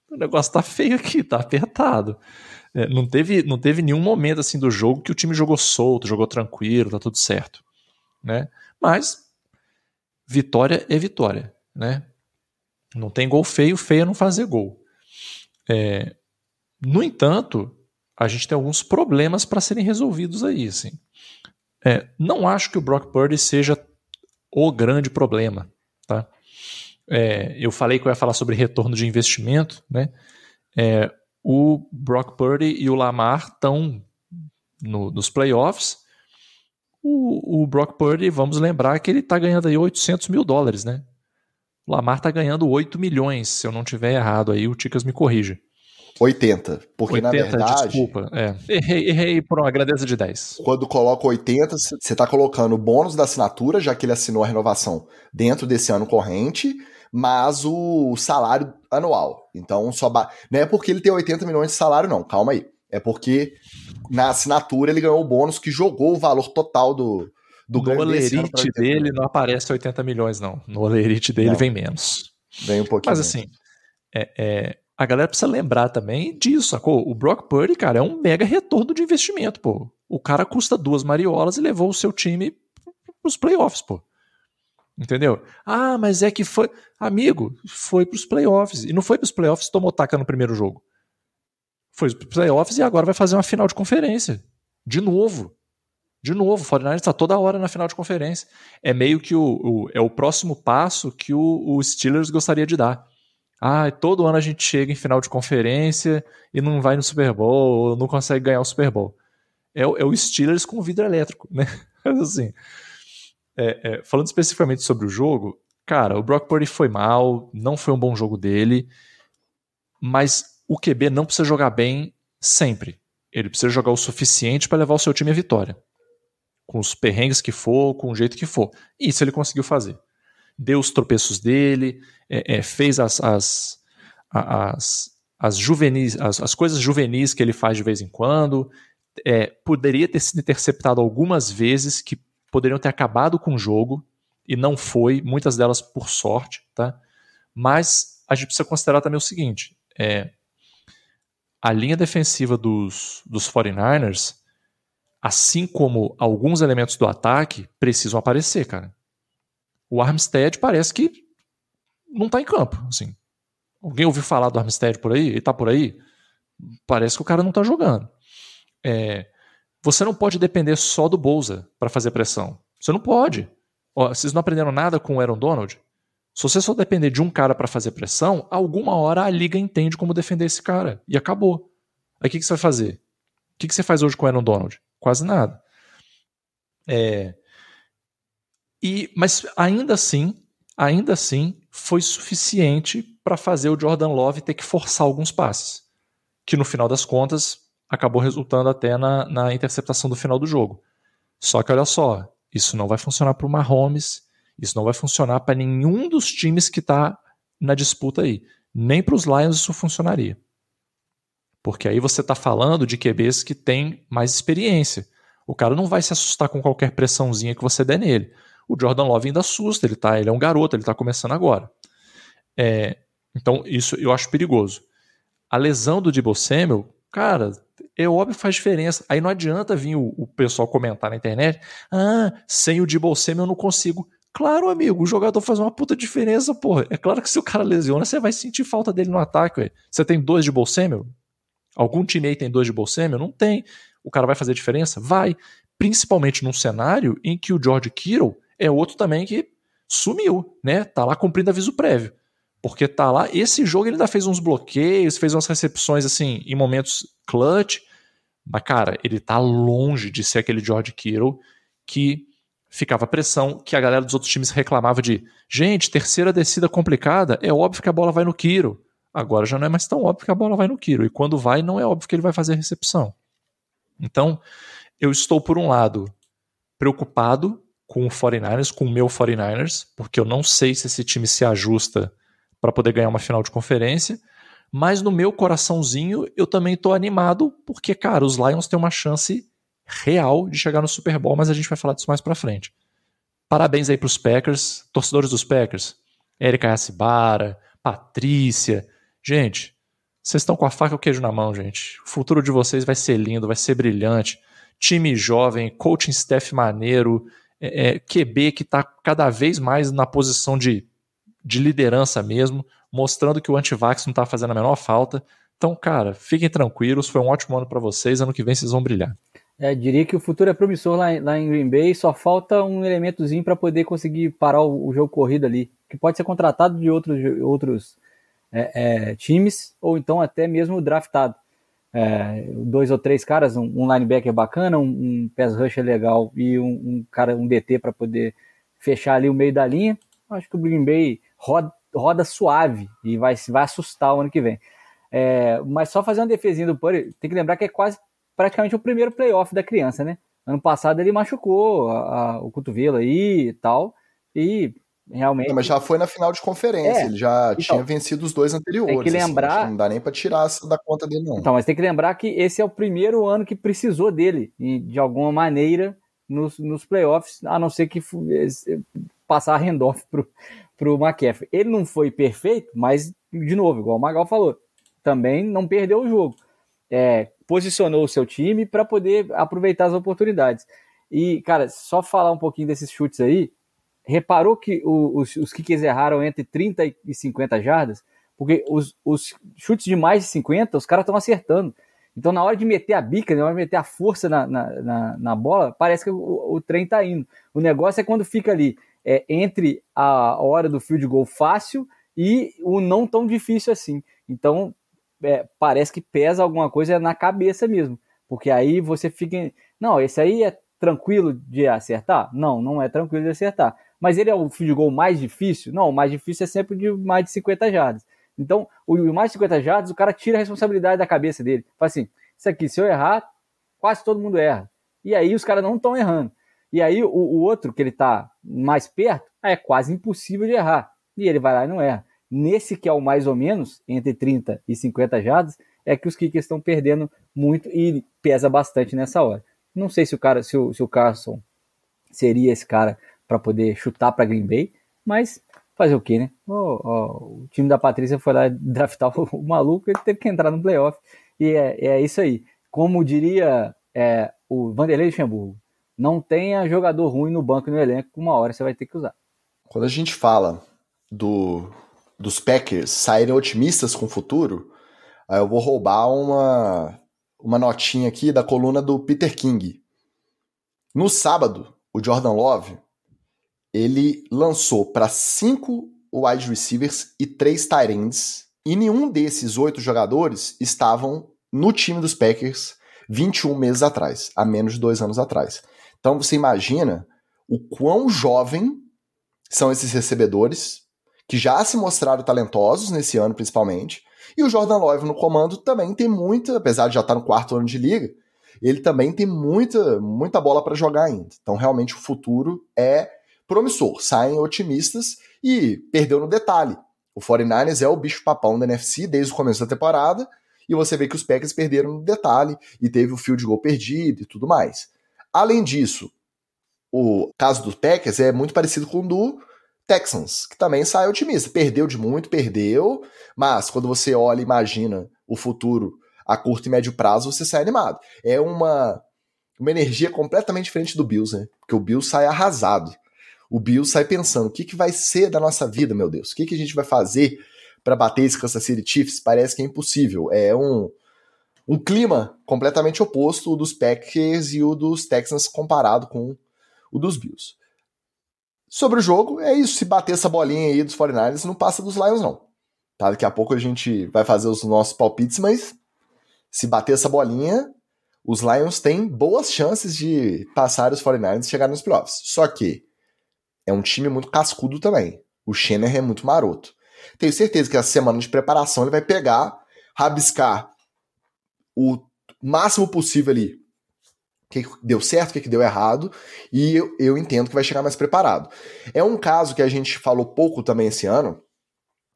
o negócio tá feio aqui, tá apertado. É, não, teve, não teve nenhum momento assim do jogo que o time jogou solto, jogou tranquilo, tá tudo certo. Né? Mas vitória é vitória. Né? Não tem gol feio, feio é não fazer gol. É, no entanto, a gente tem alguns problemas para serem resolvidos aí. Assim. É, não acho que o Brock Purdy seja o grande problema. Tá? É, eu falei que eu ia falar sobre retorno de investimento. Né? O Brock Purdy e o Lamar estão no, nos playoffs. O, o, Brock Purdy, vamos lembrar que ele está ganhando aí 800 mil dólares, né? O Lamar tá ganhando 8 milhões, se eu não tiver errado aí, o Ticas me corrija. 80, porque 80, na verdade... desculpa, é. Errei, errei por uma grandeza de 10. Quando coloca 80, você tá colocando o bônus da assinatura, já que ele assinou a renovação dentro desse ano corrente, mas o salário anual. Então, só ba... não é porque ele tem 80 milhões de salário, não, calma aí. É porque na assinatura ele ganhou o bônus que jogou o valor total do, do no olerite dele não aparece 80 milhões, não. No olerite dele não. vem menos. Vem um pouquinho. Mas assim, é, é, a galera precisa lembrar também disso, sacou? O Brock Purdy, cara, é um mega retorno de investimento, pô. O cara custa duas mariolas e levou o seu time pros playoffs, pô. Entendeu? Ah, mas é que foi. Amigo, foi pros playoffs. E não foi pros playoffs tomou taca no primeiro jogo. Foi pros playoffs e agora vai fazer uma final de conferência. De novo. De novo, o 49 está toda hora na final de conferência. É meio que o, o é o próximo passo que o, o, Steelers gostaria de dar. Ah, todo ano a gente chega em final de conferência e não vai no Super Bowl, ou não consegue ganhar o Super Bowl. É, é o Steelers com vidro elétrico, né? assim, é, é, falando especificamente sobre o jogo, cara, o Brock Purdy foi mal, não foi um bom jogo dele, mas o QB não precisa jogar bem sempre. Ele precisa jogar o suficiente para levar o seu time à vitória com os perrengues que for, com o jeito que for. Isso ele conseguiu fazer. deu os tropeços dele, é, é, fez as, as, as, as, juvenis, as, as, coisas juvenis que ele faz de vez em quando. É, poderia ter sido interceptado algumas vezes que poderiam ter acabado com o jogo e não foi, muitas delas por sorte, tá? Mas a gente precisa considerar também o seguinte: é, a linha defensiva dos, dos 49ers, assim como alguns elementos do ataque, precisam aparecer, cara. O Armstead parece que não tá em campo, assim. Alguém ouviu falar do Armstead por aí? Ele tá por aí? Parece que o cara não tá jogando. É, você não pode depender só do Bolsa para fazer pressão. Você não pode. Ó, vocês não aprenderam nada com o Aaron Donald? Se você só depender de um cara para fazer pressão, alguma hora a liga entende como defender esse cara. E acabou. Aí o que, que, você vai fazer? O que, que, você faz hoje com o Aaron Donald? Quase nada. É... E, mas ainda assim, ainda assim, foi suficiente para fazer o Jordan Love ter que forçar alguns passes. Que no final das contas acabou resultando até na, na interceptação do final do jogo. Só que olha só, isso não vai funcionar para o Mahomes isso não vai funcionar para nenhum dos times que está na disputa aí. Nem para os Lions isso funcionaria. Porque aí você está falando de QBs que têm mais experiência. O cara não vai se assustar com qualquer pressãozinha que você der nele. O Jordan Love ainda assusta, ele, tá, ele é um garoto, ele está começando agora. É, então, isso eu acho perigoso. A lesão do Debo Samuel, cara, é óbvio que faz diferença. Aí não adianta vir o, o pessoal comentar na internet: ah, sem o Debo Samuel eu não consigo. Claro, amigo, o jogador faz uma puta diferença, porra. É claro que se o cara lesiona, você vai sentir falta dele no ataque, ué. Você tem dois de Bolsemel? Algum time aí tem dois de Bolsemel? Não tem. O cara vai fazer diferença? Vai. Principalmente num cenário em que o George Kittle é outro também que sumiu, né? Tá lá cumprindo aviso prévio. Porque tá lá, esse jogo ele ainda fez uns bloqueios, fez umas recepções assim em momentos clutch, mas cara, ele tá longe de ser aquele George Kittle que ficava pressão, que a galera dos outros times reclamava de gente, terceira descida complicada, é óbvio que a bola vai no Kiro. Agora já não é mais tão óbvio que a bola vai no Kiro. E quando vai, não é óbvio que ele vai fazer recepção. Então, eu estou, por um lado, preocupado com o 49ers, com o meu 49ers, porque eu não sei se esse time se ajusta para poder ganhar uma final de conferência. Mas no meu coraçãozinho, eu também estou animado, porque, cara, os Lions têm uma chance real de chegar no Super Bowl, mas a gente vai falar disso mais pra frente. Parabéns aí pros Packers, torcedores dos Packers. Erika Hassibara, Patrícia. Gente, vocês estão com a faca e o queijo na mão, gente. O futuro de vocês vai ser lindo, vai ser brilhante. Time jovem, coaching staff maneiro, é, é, QB que está cada vez mais na posição de, de liderança mesmo, mostrando que o antivax não está fazendo a menor falta. Então, cara, fiquem tranquilos, foi um ótimo ano para vocês, ano que vem vocês vão brilhar. É, diria que o futuro é promissor lá, lá em Green Bay, só falta um elementozinho para poder conseguir parar o, o, jogo corrido ali, que pode ser contratado de outros, outros é, é, times ou então até mesmo draftado. É, dois ou três caras, um, um linebacker bacana, um, um pass rusher legal e um, um cara, um DT para poder fechar ali o meio da linha. Acho que o Green Bay roda, roda suave e vai, vai assustar o ano que vem. É, mas só fazer uma defesinha do Purdy, tem que lembrar que é quase praticamente o primeiro playoff da criança, né? Ano passado ele machucou a, a, o cotovelo aí e tal, e realmente. mas já foi na final de conferência, é, ele já então, tinha vencido os dois anteriores. Tem que assim, lembrar. Assim, não dá nem para tirar da conta dele, não. Então, mas tem que lembrar que esse é o primeiro ano que precisou dele, de alguma maneira, nos, nos playoffs, a não ser que passar a handoff pro, pro McCaffrey. Ele não foi perfeito, mas, de novo, igual o Magal falou, também não perdeu o jogo. É, posicionou o seu time para poder aproveitar as oportunidades. E, cara, só falar um pouquinho desses chutes aí, reparou que os, os kickers erraram entre 30 e 50 jardas? Porque os, os chutes de mais de 50, os caras estão acertando. Então, na hora de meter a bica, na hora de meter a força na, na, na, na bola, parece que o, o, trem tá indo. O negócio é quando fica ali é, entre a hora do field goal fácil e o não tão difícil assim. Então, é, parece que pesa alguma coisa na cabeça mesmo. Porque aí você fica. Não, esse aí é tranquilo de acertar? Não, não é tranquilo de acertar. Mas ele é o field goal mais difícil? Não, o mais difícil é sempre de mais de 50 jardas. Então, o mais de 50 jardas, o cara tira a responsabilidade da cabeça dele. Fala assim: isso aqui, se eu errar, quase todo mundo erra. E aí os caras não estão errando. E aí o, o outro, que ele está mais perto, é quase impossível de errar. E ele vai lá e não erra. Nesse que é o mais ou menos, entre 30 e 50 jardas, é que os kickers estão perdendo muito e pesa bastante nessa hora. Não sei se o cara, se o, se o Carson seria esse cara para poder chutar para Green Bay, mas fazer o que, né? O time da Patrícia foi lá draftar o, o, maluco, ele teve que entrar no playoff. E é, é isso aí. Como diria é, o Vanderlei Luxemburgo, não tenha jogador ruim no banco e no elenco, uma hora você vai ter que usar. Quando a gente fala do, dos Packers saírem otimistas com o futuro, aí eu vou roubar uma, uma notinha aqui da coluna do Peter King. No sábado, o Jordan Love ele lançou para cinco wide receivers e três tight ends, e nenhum desses oito jogadores estavam no time dos Packers 21 meses atrás, há menos de dois anos atrás. Então você imagina o quão jovem são esses recebedores, que já se mostraram talentosos nesse ano principalmente, e o Jordan Love no comando também tem muita, apesar de já estar no quarto ano de liga, ele também tem muita, muita bola para jogar ainda. Então realmente o futuro é promissor, saem otimistas e perdeu no detalhe. O 49ers é o bicho-papão da NFC desde o começo da temporada, e você vê que os Packers perderam no detalhe e teve o field goal perdido e tudo mais. Além disso, o caso dos Packers é muito parecido com o do Texans, que também sai otimista. Perdeu de muito, perdeu, mas quando você olha e imagina o futuro a curto e médio prazo, você sai animado. É uma, uma energia completamente diferente do Bills, né? Porque o Bills sai arrasado. O Bills sai pensando: o que, que vai ser da nossa vida, meu Deus? O que, que a gente vai fazer para bater esse Kansas City Chiefs? Parece que é impossível. É um, um clima completamente oposto o dos Packers e o dos Texans comparado com o dos Bills. Sobre o jogo, é isso. Se bater essa bolinha aí dos 49ers, não passa dos Lions, não. Tá? Daqui a pouco a gente vai fazer os nossos palpites, mas se bater essa bolinha, os Lions têm boas chances de passar os 49ers e chegar nos playoffs. Só que é um time muito cascudo também. O Schenner é muito maroto. Tenho certeza que essa semana de preparação ele vai pegar, rabiscar o máximo possível ali que deu certo, o que deu errado, e eu, eu entendo que vai chegar mais preparado. É um caso que a gente falou pouco também esse ano,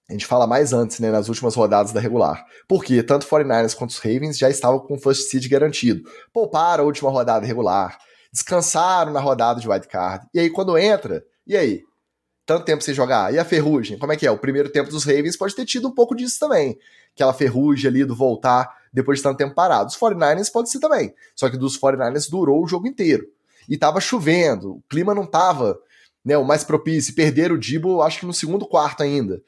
a gente fala mais antes, né, nas últimas rodadas da regular. Porque tanto 49ers quanto os Ravens já estavam com o first seed garantido. Pouparam a última rodada regular, descansaram na rodada de wildcard. E aí, quando entra, e aí? Tanto tempo sem jogar. E a ferrugem? Como é que é? O primeiro tempo dos Ravens pode ter tido um pouco disso também. Aquela ferrugem ali do voltar depois de tanto tempo parado. Os 49ers pode ser também. Só que dos 49ers durou o jogo inteiro. E tava chovendo, o clima não tava né, o mais propício. Perderam o Dibo, acho que no segundo quarto ainda.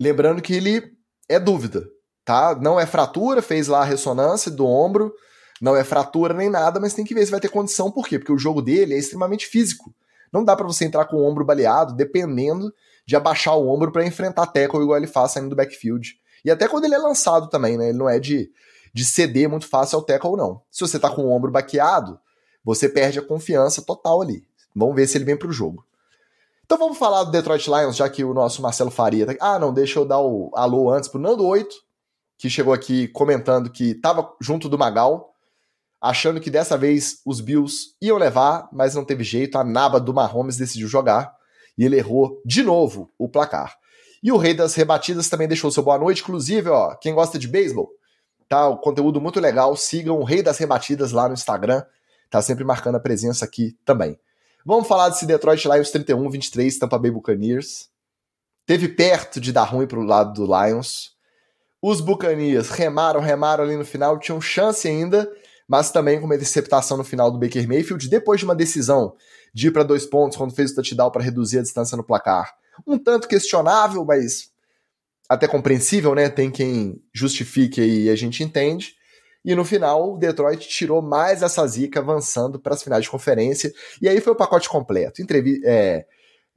Lembrando que ele é dúvida, tá? Não é fratura, fez lá a ressonância do ombro, não é fratura nem nada, mas tem que ver se vai ter condição. Por quê? Porque o jogo dele é extremamente físico. Não dá para você entrar com o ombro baleado, dependendo de abaixar o ombro para enfrentar tackle igual ele faz saindo do backfield. E até quando ele é lançado também, né? Ele não é de, de ceder muito fácil ao tackle, não. Se você tá com o ombro baqueado, você perde a confiança total ali. Vamos ver se ele vem pro jogo. Então vamos falar do Detroit Lions, já que o nosso Marcelo Faria tá... Ah, não, deixa eu dar o alô antes pro Nando 8, que chegou aqui comentando que tava junto do Magal, achando que dessa vez os Bills iam levar, mas não teve jeito, a naba do Mahomes decidiu jogar e ele errou de novo o placar. E o Rei das Rebatidas também deixou seu boa noite. Inclusive, ó, quem gosta de beisebol, tá? O conteúdo muito legal. Sigam o Rei das Rebatidas lá no Instagram. Tá sempre marcando a presença aqui também. Vamos falar desse Detroit Lions 31-23, Tampa Bay Buccaneers. Teve perto de dar ruim pro lado do Lions. Os Buccaneers remaram, remaram ali no final, tinham chance ainda, mas também com uma interceptação no final do Baker Mayfield, depois de uma decisão de ir para dois pontos quando fez o touchdown para reduzir a distância no placar um tanto questionável, mas até compreensível, né? Tem quem justifique aí e a gente entende. E no final, o Detroit tirou mais essa zica, avançando para as finais de conferência. E aí foi o pacote completo. Entrevi é,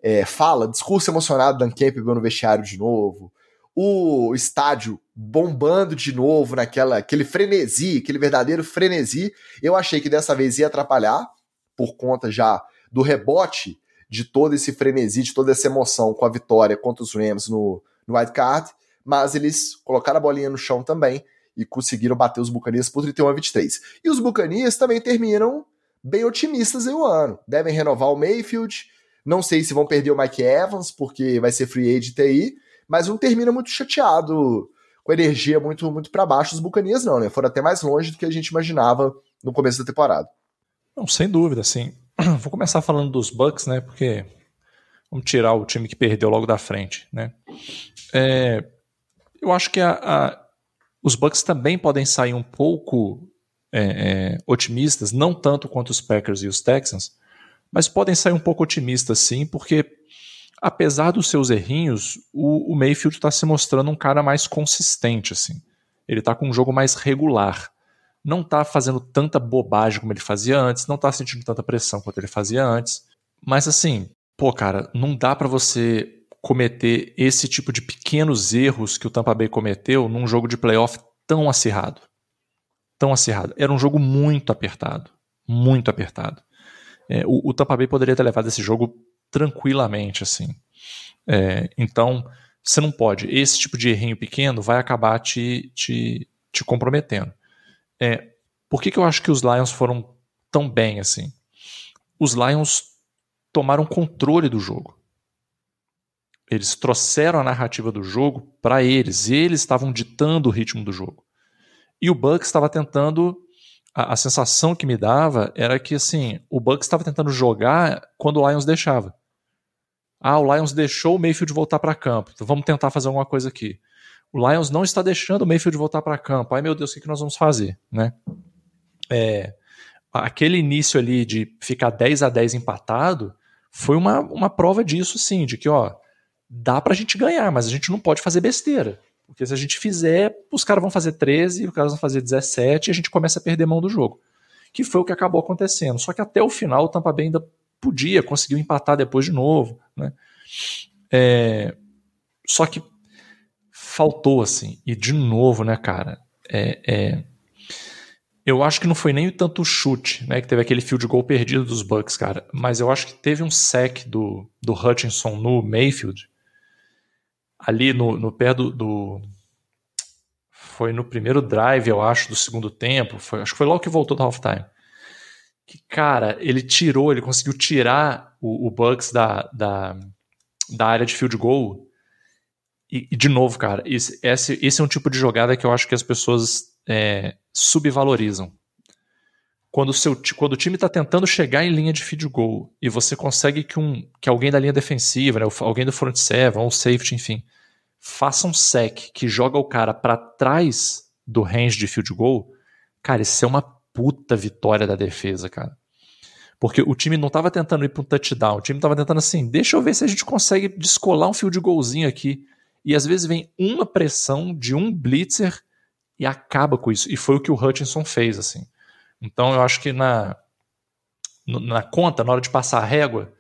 é, fala, discurso emocionado Dan Campbell no vestiário de novo. O estádio bombando de novo naquela aquele frenesi, aquele verdadeiro frenesi. Eu achei que dessa vez ia atrapalhar, por conta já do rebote de todo esse frenesi, de toda essa emoção com a vitória contra os Rams no, no White Card, mas eles colocaram a bolinha no chão também e conseguiram bater os Buccaneers por 31 a 23. E os Buccaneers também terminam bem otimistas aí o ano. Devem renovar o Mayfield, não sei se vão perder o Mike Evans, porque vai ser free agent aí, mas não termina muito chateado, com energia muito muito para baixo os Bucanias não, né? Foram até mais longe do que a gente imaginava no começo da temporada. Não, sem dúvida, sim. Vou começar falando dos Bucks, né? Porque vamos tirar o time que perdeu logo da frente, né? É, eu acho que a, a, os Bucks também podem sair um pouco é, é, otimistas, não tanto quanto os Packers e os Texans, mas podem sair um pouco otimistas sim, porque apesar dos seus errinhos, o, o Mayfield está se mostrando um cara mais consistente, assim. Ele está com um jogo mais regular. Não está fazendo tanta bobagem como ele fazia antes, não está sentindo tanta pressão quanto ele fazia antes. Mas assim, pô, cara, não dá para você cometer esse tipo de pequenos erros que o Tampa Bay cometeu num jogo de playoff tão acirrado. Tão acirrado. Era um jogo muito apertado. Muito apertado. É, o, o, Tampa Bay poderia ter levado esse jogo tranquilamente, assim. É, então, você não pode. Esse tipo de errinho pequeno vai acabar te, te, te comprometendo. É, por que, que eu acho que os Lions foram tão bem assim? Os Lions tomaram controle do jogo. Eles trouxeram a narrativa do jogo para eles. Eles estavam ditando o ritmo do jogo. E o Bucks estava tentando a, a, sensação que me dava era que assim, o Bucks estava tentando jogar quando o Lions deixava. Ah, o Lions deixou o Mayfield voltar para campo. Então vamos tentar fazer alguma coisa aqui. O Lions não está deixando o Mayfield voltar para campo. Ai meu Deus, o que, nós vamos fazer, né? É, aquele início ali de ficar 10 a 10 empatado foi uma, uma prova disso, sim, de que ó, dá pra gente ganhar, mas a gente não pode fazer besteira. Porque se a gente fizer, os caras vão fazer 13, os caras vão fazer 17 e a gente começa a perder mão do jogo. Que foi o que acabou acontecendo. Só que até o final o Tampa Bay ainda podia, conseguiu empatar depois de novo. Né? É, só que faltou assim. E de novo, né, cara? É, é, eu acho que não foi nem tanto o chute, né? Que teve aquele field goal perdido dos Bucks, cara. Mas eu acho que teve um sec do, do Hutchinson no Mayfield ali no, no pé do, do, Foi no primeiro drive, eu acho, do segundo tempo. Foi, acho que foi logo que voltou do halftime. Que, cara, ele tirou, ele conseguiu tirar o, o Bucks da, da, da área de field goal. E, e de novo, cara, esse, esse, esse, é um tipo de jogada que eu acho que as pessoas é, subvalorizam. Quando o, seu, quando o time está tentando chegar em linha de field goal e você consegue que, um, que alguém da linha defensiva, né, alguém do front seven, ou safety, enfim, faça um sec que joga o cara para trás do range de field goal, cara, isso é uma puta vitória da defesa, cara. Porque o time não estava tentando ir para um touchdown, o time estava tentando assim, deixa eu ver se a gente consegue descolar um field goalzinho aqui. E às vezes vem uma pressão de um blitzer e acaba com isso. E foi o que o Hutchinson fez, assim. Então eu acho que na, na conta, na hora de passar a régua,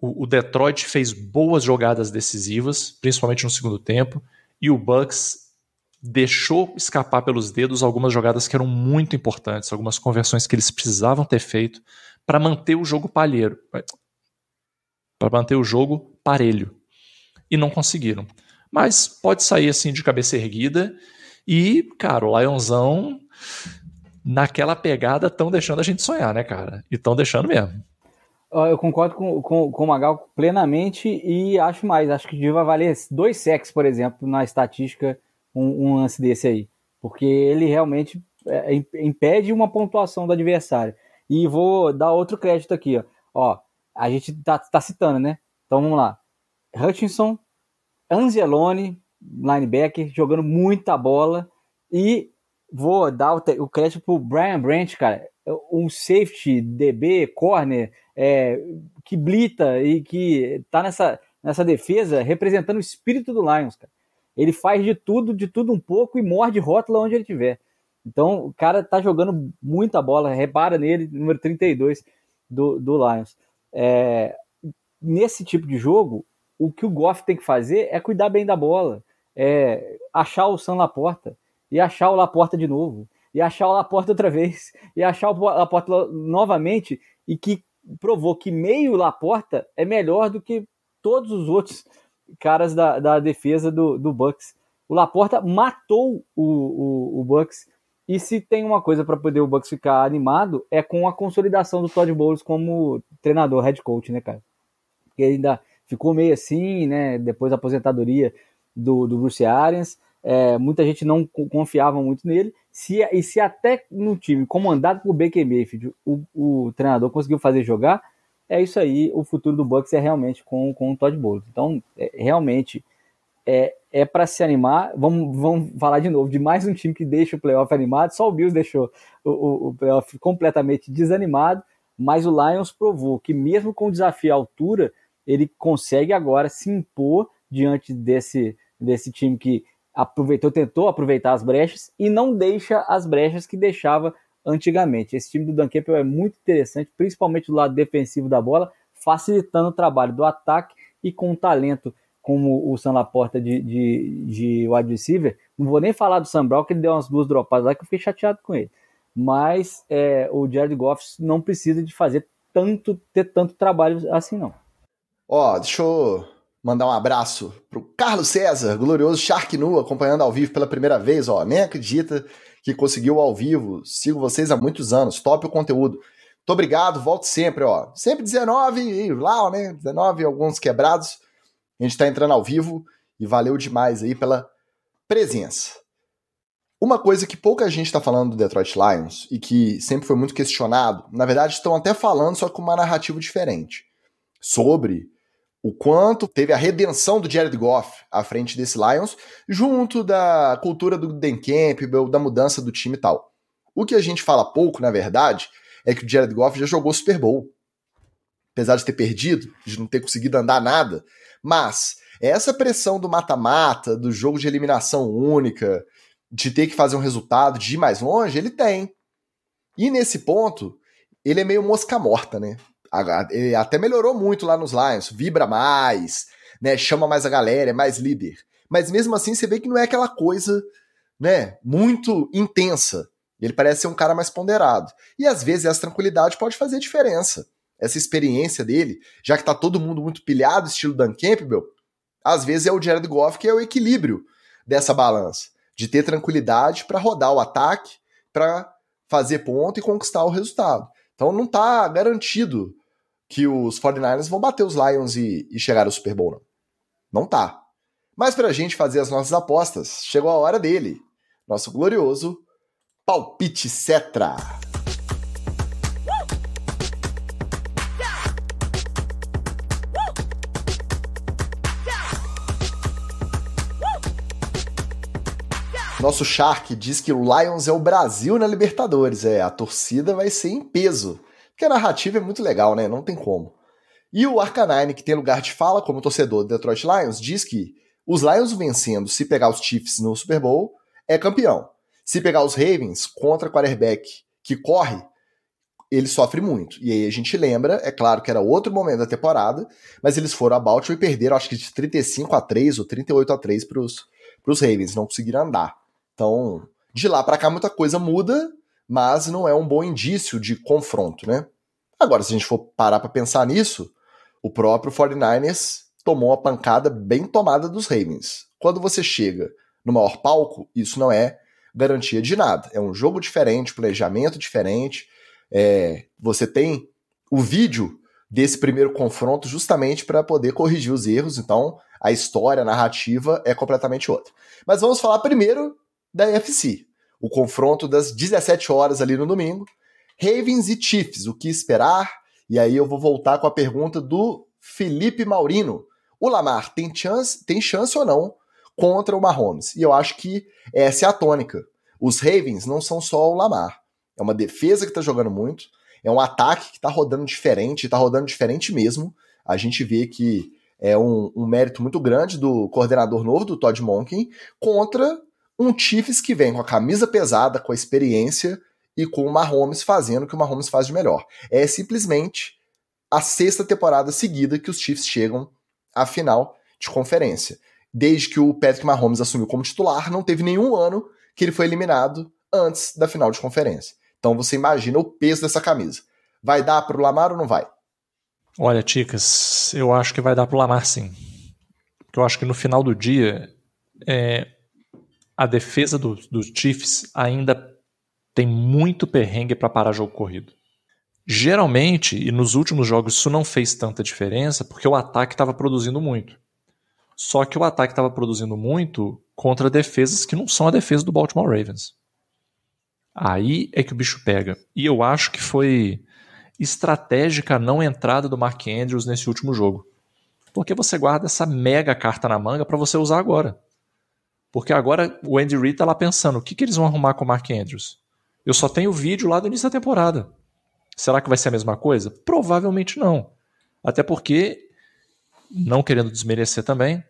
o, o Detroit fez boas jogadas decisivas, principalmente no segundo tempo, e o Bucks deixou escapar pelos dedos algumas jogadas que eram muito importantes, algumas conversões que eles precisavam ter feito para manter o jogo palheiro, para manter o jogo parelho. E não conseguiram. Mas pode sair assim de cabeça erguida e, cara, o Lionzão naquela pegada estão deixando a gente sonhar, né, cara? E estão deixando mesmo. Eu concordo com, com, com o Magal plenamente e acho mais. Acho que devia valer dois sacks, por exemplo, na estatística, um, um lance desse aí. Porque ele realmente é, impede uma pontuação do adversário. E vou dar outro crédito aqui, ó. ó a gente tá, tá citando, né? Então vamos lá. Hutchinson, Angeloni, linebacker, jogando muita bola. E vou dar o, o crédito pro Brian Branch, cara. Um safety, DB, corner, é, que blita e que tá nessa, nessa defesa representando o espírito do Lions, cara. Ele faz de tudo, de tudo um pouco e morde rótula onde ele estiver. Então, o cara tá jogando muita bola, repara nele, número 32 do, do Lions. É, nesse tipo de jogo, o que o Goff tem que fazer é cuidar bem da bola, é achar o Sam Laporta, e achar o Laporta de novo, e achar o Laporta outra vez, e achar o Laporta novamente, e que provou que meio Laporta é melhor do que todos os outros caras da, da defesa do, do Bucks. O Laporta matou o, o, o Bucks E se tem uma coisa para poder o Bucks ficar animado, é com a consolidação do Todd Bowles como treinador, head coach, né, cara? Porque ainda ficou meio assim, né, depois da aposentadoria do, do Bruce Arians, é, muita gente não confiava muito nele, se, e se até no time comandado por Baker Mayfield o, o treinador conseguiu fazer jogar, é isso aí, o futuro do Bucks é realmente com, com o Todd Bowles. Então, é, realmente, é, é para se animar. Vamos, vamos falar de novo de mais um time que deixa o playoff animado. Só o Bills deixou o, o, o playoff completamente desanimado, mas o Lions provou que, mesmo com o desafio à altura, ele consegue agora se impor diante desse, desse time que aproveitou, tentou aproveitar as brechas e não deixa as brechas que deixava antigamente. Esse time do Dan Campbell é muito interessante, principalmente do lado defensivo da bola, facilitando o trabalho do ataque e com um talento como o Sam Laporta de, de, de wide receiver. Não vou nem falar do Sam Brown, que ele deu umas duas dropadas lá que eu fiquei chateado com ele. Mas é, o Jared Goff não precisa de fazer tanto, ter tanto trabalho assim, não. Ó, deixa eu mandar um abraço pro Carlos César, glorioso Shark Nu, acompanhando ao vivo pela primeira vez, ó. Nem acredita que conseguiu ao vivo. Sigo vocês há muitos anos. Top o conteúdo. Muito obrigado, volte sempre, ó. Sempre 19 e lá, né? 19 alguns quebrados. A gente tá entrando ao vivo e valeu demais aí pela presença. Uma coisa que pouca gente está falando do Detroit Lions e que sempre foi muito questionado, na verdade estão até falando só com uma narrativa diferente, sobre o quanto teve a redenção do Jared Goff à frente desse Lions, junto da cultura do Dan Campbell, da mudança do time e tal. O que a gente fala pouco, na verdade, é que o Jared Goff já jogou Super Bowl. Apesar de ter perdido, de não ter conseguido andar nada, mas essa pressão do mata-mata, do jogo de eliminação única, de ter que fazer um resultado, de ir mais longe, ele tem. E nesse ponto, ele é meio mosca morta, né? Ele até melhorou muito lá nos Lions, vibra mais, né? Chama mais a galera, é mais líder. Mas mesmo assim você vê que não é aquela coisa, né, muito intensa. Ele parece ser um cara mais ponderado. E às vezes essa tranquilidade pode fazer diferença. Essa experiência dele, já que tá todo mundo muito pilhado, estilo Dan Campbell, às vezes é o Jared Goff que é o equilíbrio dessa balança, de ter tranquilidade para rodar o ataque, para fazer ponto e conquistar o resultado. Então não tá garantido que os 49ers vão bater os Lions e, e chegar ao Super Bowl, não. Não tá. Mas pra gente fazer as nossas apostas, chegou a hora dele. Nosso glorioso Palpite Cetra. Nosso Shark diz que o Lions é o Brasil na Libertadores. É, a torcida vai ser em peso. Porque a narrativa é muito legal, né? Não tem como. E o Arcanine, que tem lugar de fala como torcedor do Detroit Lions, diz que os Lions vencendo, se pegar os Chiefs no Super Bowl, é campeão. Se pegar os Ravens contra quarterback que corre, ele sofre muito. E aí a gente lembra, é claro que era outro momento da temporada, mas eles foram a Baltimore e perderam acho que de 35 a 3 ou 38 a 3 para os Ravens, não conseguiram andar. Então, de lá para cá muita coisa muda, mas não é um bom indício de confronto, né? Agora, se a gente for parar para pensar nisso, o próprio 49ers tomou a pancada bem tomada dos Ravens. Quando você chega no maior palco, isso não é garantia de nada. É um jogo diferente, planejamento diferente. É, você tem o vídeo desse primeiro confronto justamente para poder corrigir os erros, então a história, a narrativa é completamente outra. Mas vamos falar primeiro da NFC o confronto das 17 horas ali no domingo. Ravens e Chiefs, o que esperar? E aí eu vou voltar com a pergunta do Felipe Maurino. O Lamar tem chance, tem chance ou não contra o Mahomes? E eu acho que essa é a tônica. Os Ravens não são só o Lamar. É uma defesa que está jogando muito, é um ataque que está rodando diferente, está rodando diferente mesmo. A gente vê que é um, um, mérito muito grande do coordenador novo, do Todd Monken, contra um Chiefs que vem com a camisa pesada, com a experiência e com o Mahomes fazendo o que o Mahomes faz de melhor. É simplesmente a sexta temporada seguida que os Chiefs chegam à final de conferência. Desde que o Patrick Mahomes assumiu como titular, não teve nenhum ano que ele foi eliminado antes da final de conferência. Então você imagina o peso dessa camisa. Vai dar para o Lamar ou não vai? Olha, Ticas, eu acho que vai dar para o Lamar sim. Porque eu acho que no final do dia, é, a defesa dos do Chiefs ainda tem muito perrengue para parar jogo corrido. Geralmente, e nos últimos jogos isso não fez tanta diferença, porque o ataque estava produzindo muito. Só que o ataque estava produzindo muito contra defesas que não são a defesa do Baltimore Ravens. Aí é que o bicho pega. E eu acho que foi estratégica a não entrada do Mark Andrews nesse último jogo. Porque você guarda essa mega carta na manga para você usar agora. Porque agora o Andy Reid tá lá pensando, o que, que eles vão arrumar com o Mark Andrews? Eu só tenho vídeo lá do início da temporada. Será que vai ser a mesma coisa? Provavelmente não. Até porque, não querendo desmerecer também,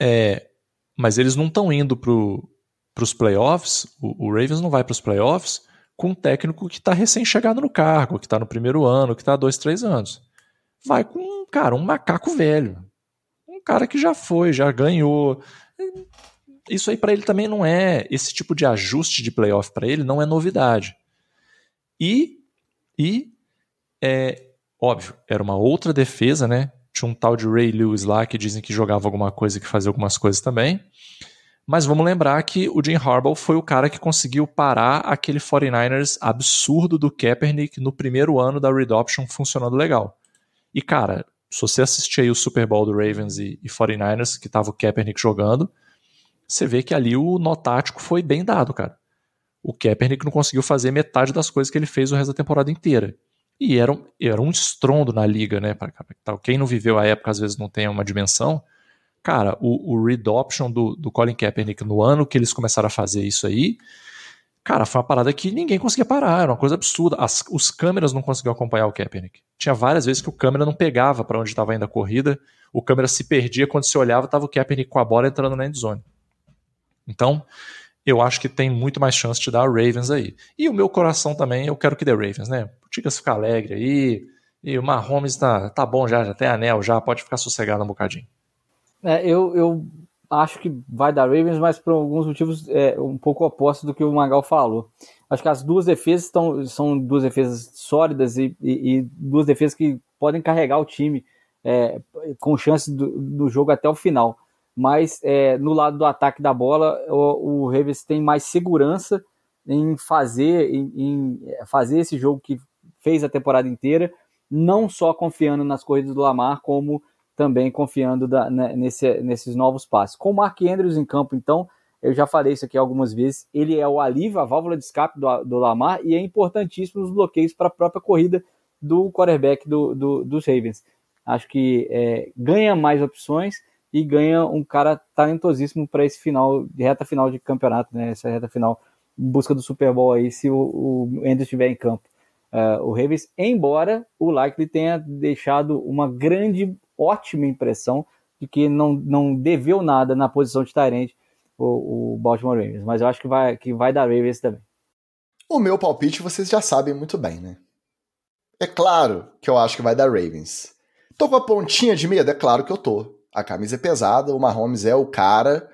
é, mas eles não estão indo para os playoffs, o, o, Ravens não vai para os playoffs com um técnico que está recém-chegado no cargo, que está no primeiro ano, que está há dois, três anos. Vai com, cara, um macaco velho. Um cara que já foi, já ganhou, isso aí para ele também não é esse tipo de ajuste de playoff para ele não é novidade. E e é óbvio, era uma outra defesa, né? Tinha um tal de Ray Lewis lá que dizem que jogava alguma coisa, que fazia algumas coisas também. Mas vamos lembrar que o Jim Harbaugh foi o cara que conseguiu parar aquele 49ers absurdo do Kaepernick no primeiro ano da Read Option funcionando legal. E cara, se você assistir aí o Super Bowl do Ravens e, e 49ers, que tava o Kaepernick jogando, você vê que ali o nó tático foi bem dado, cara. O Kaepernick não conseguiu fazer metade das coisas que ele fez o resto da temporada inteira. E era um, era um estrondo na liga, né? Quem não viveu a época às vezes não tem uma dimensão. Cara, o, o read option do, do Colin Kaepernick no ano que eles começaram a fazer isso aí, cara, foi uma parada que ninguém conseguia parar, era uma coisa absurda. As, os câmeras não conseguiam acompanhar o Kaepernick. Tinha várias vezes que o câmera não pegava para onde estava indo a corrida, o câmera se perdia, quando se olhava, tava o Kaepernick com a bola entrando na endzone. Então, eu acho que tem muito mais chance de dar Ravens aí. E o meu coração também, eu quero que dê Ravens, né? O Ticas ficar alegre aí. E o Mahomes tá, tá bom já, já tem anel, já pode ficar sossegado um bocadinho. É, eu, eu acho que vai dar Ravens, mas por alguns motivos é um pouco oposto do que o Magal falou. Acho que as duas defesas são duas defesas sólidas e, e, e duas defesas que podem carregar o time é, com chance do, do jogo até o final mas é, no lado do ataque da bola, o, o Ravens tem mais segurança em fazer, em, em, fazer esse jogo que fez a temporada inteira, não só confiando nas corridas do Lamar, como também confiando da, né, nesse, nesses novos passes. Com o Mark Andrews em campo, então, eu já falei isso aqui algumas vezes, ele é o alívio, a válvula de escape do, do Lamar e é importantíssimo nos bloqueios para a própria corrida do quarterback do, do, dos Ravens. Acho que é, ganha mais opções e ganha um cara talentosíssimo para esse final, reta final de campeonato, né? Essa reta final em busca do Super Bowl aí, se o, o Andrews estiver em campo. Uh, o Ravens, embora o Likely tenha deixado uma grande, ótima impressão de que não, não deveu nada na posição de Tyrande o, o Baltimore Ravens, mas eu acho que vai, que vai dar Ravens também. O meu palpite vocês já sabem muito bem, né? É claro que eu acho que vai dar Ravens. Tô com a pontinha de medo? É claro que eu tô a camisa é pesada, o Mahomes é o cara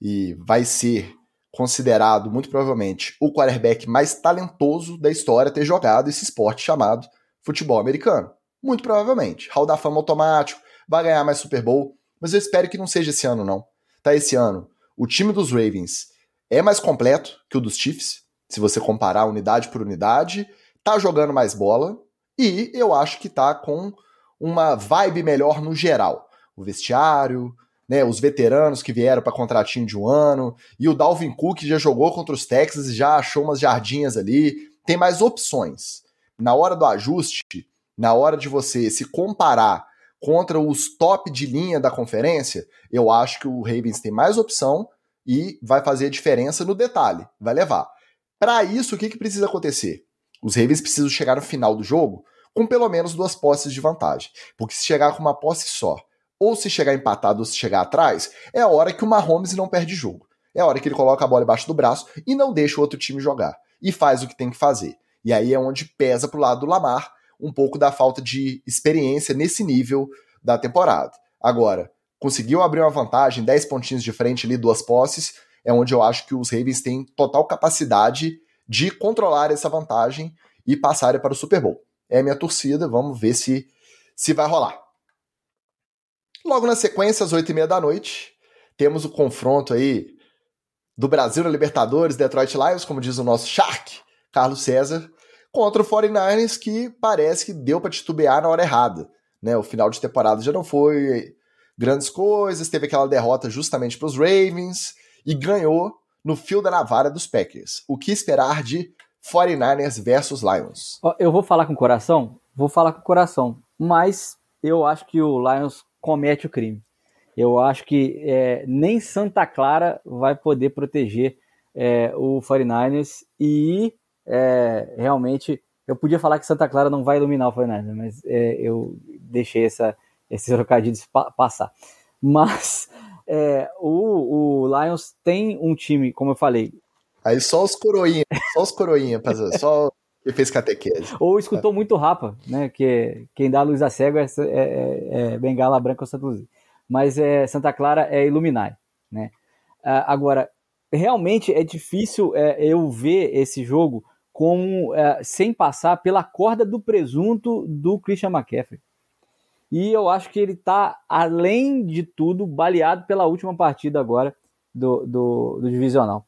e vai ser considerado, muito provavelmente, o quarterback mais talentoso da história ter jogado esse esporte chamado futebol americano. Muito provavelmente. Hall da fama automático, vai ganhar mais Super Bowl, mas eu espero que não seja esse ano, não. Tá esse ano. O time dos Ravens é mais completo que o dos Chiefs, se você comparar unidade por unidade, tá jogando mais bola e eu acho que tá com uma vibe melhor no geral o vestiário, né, os veteranos que vieram para contratinho de um ano, e o Dalvin Cook já jogou contra os Texas e já achou umas jardinhas ali. Tem mais opções. Na hora do ajuste, na hora de você se comparar contra os top de linha da conferência, eu acho que o Ravens tem mais opção e vai fazer a diferença no detalhe, vai levar. Para isso, o que, que precisa acontecer? Os Ravens precisam chegar no final do jogo com pelo menos duas posses de vantagem. Porque se chegar com uma posse só ou se chegar empatado ou se chegar atrás, é a hora que o Mahomes não perde jogo. É a hora que ele coloca a bola embaixo do braço e não deixa o outro time jogar. E faz o que tem que fazer. E aí é onde pesa pro lado do Lamar um pouco da falta de experiência nesse nível da temporada. Agora, conseguiu abrir uma vantagem, 10 pontinhos de frente ali, duas posses, é onde eu acho que os Ravens têm total capacidade de controlar essa vantagem e passarem para o Super Bowl. É minha torcida, vamos ver se, se vai rolar. Logo na sequência, às oito e meia da noite, temos o confronto aí do Brasil na Libertadores, Detroit Lions, como diz o nosso Shark, Carlos César, contra o 49ers, que parece que deu para titubear na hora errada. Né? O final de temporada já não foi grandes coisas, teve aquela derrota justamente para os Ravens e ganhou no fio da navalha dos Packers. O que esperar de 49ers versus Lions? Eu vou falar com o coração? Vou falar com o coração, mas eu acho que o Lions comete o crime. Eu acho que é, nem Santa Clara vai poder proteger é, o 49ers e é, realmente eu podia falar que Santa Clara não vai iluminar o 49ers, mas é, eu deixei essa, esse trocadilho passar. Mas é, o, o Lions tem um time, como eu falei. Aí só os coroinhas, só os coroinhas, só quem fez catequese. Ou escutou é. muito Rapa, né? Que quem dá a luz a cego é, é, é, é Bengala Branca ou Santa Luzia. Mas é, Santa Clara é Iluminai, né? Ah, agora, realmente é difícil é, eu ver esse jogo com, é, sem passar pela corda do presunto do Christian McCaffrey. E eu acho que ele está, além de tudo, baleado pela última partida agora do, do, do divisional.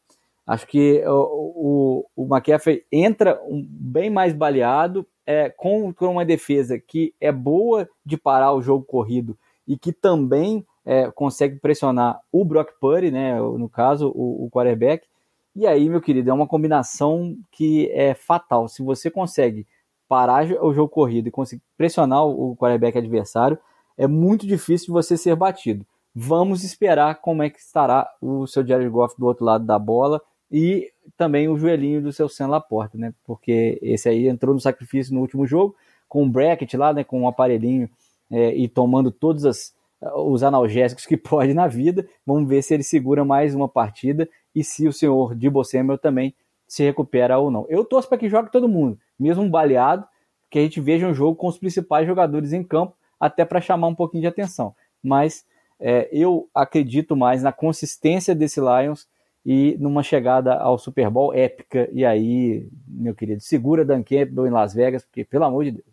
Acho que o, o, o McCaffrey entra um, bem mais baleado, é, uma defesa que é boa de parar o jogo corrido e que também é, consegue pressionar o Brock Purdy, né, no caso, o, o quarterback. E aí, meu querido, é uma combinação que é fatal. Se você consegue parar o jogo corrido e conseguir pressionar o quarterback adversário, é muito difícil de você ser batido. Vamos esperar como é que estará o seu Jared Goff do outro lado da bola e também o joelhinho do seu Sam Laporta, né? Porque esse aí entrou no sacrifício no último jogo, com um bracket lá, né? Com um aparelhinho é, e tomando todos as, os analgésicos que pode na vida. Vamos ver se ele segura mais uma partida e se o senhor Debo Samuel também se recupera ou não. Eu torço para que jogue todo mundo, mesmo baleado, que a gente veja um jogo com os principais jogadores em campo, até para chamar um pouquinho de atenção. Mas é, eu acredito mais na consistência desse Lions e numa chegada ao Super Bowl épica. E aí, meu querido, segura Dan Campbell em Las Vegas, porque pelo amor de Deus.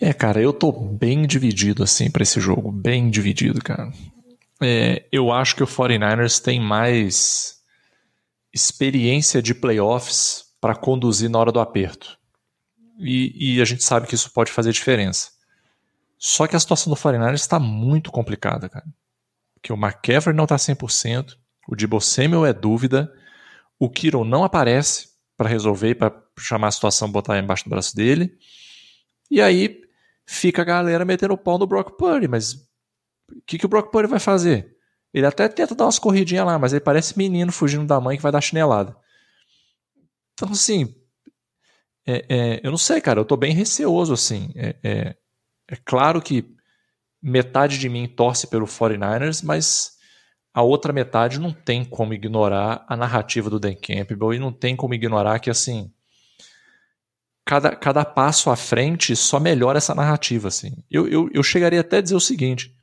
É, cara, eu tô bem dividido assim para esse jogo, bem dividido, cara. É, eu acho que o 49ers tem mais experiência de playoffs para conduzir na hora do aperto. E, e, a gente sabe que isso pode fazer diferença. Só que a situação do 49ers está muito complicada, cara. Porque o McCaffrey não está 100%, o Debo Samuel é dúvida. O Kiro não aparece para resolver, para chamar a situação, botar embaixo do braço dele. E aí fica a galera metendo o pau no Brock Purdy. Mas o que, que o Brock Purdy vai fazer? Ele até tenta dar umas corridinhas lá, mas ele parece menino fugindo da mãe que vai dar chinelada. Então, assim, é, é, eu não sei, cara, eu tô bem receoso, assim. É, é, é claro que metade de mim torce pelo 49ers, mas a outra metade não tem como ignorar a narrativa do Dan Campbell e não tem como ignorar que, assim, cada, cada passo à frente só melhora essa narrativa, assim. Eu, eu, eu chegaria até a dizer o seguinte,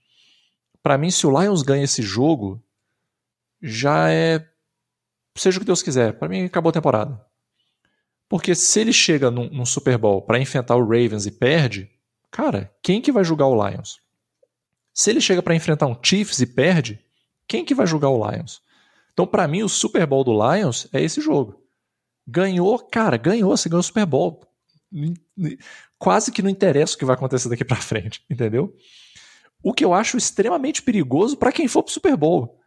para mim, se o Lions ganha esse jogo, já é... seja o que Deus quiser, para mim acabou a temporada. Porque se ele chega num, num Super Bowl para enfrentar o Ravens e perde, cara, quem que vai julgar o Lions? Se ele chega para enfrentar um Chiefs e perde, quem que vai julgar o Lions? Então, para mim, o Super Bowl do Lions é esse jogo. Ganhou, cara, ganhou, você ganhou o Super Bowl. Quase que não interessa o que vai acontecer daqui para frente, entendeu? O que eu acho extremamente perigoso para quem for pro Super Bowl.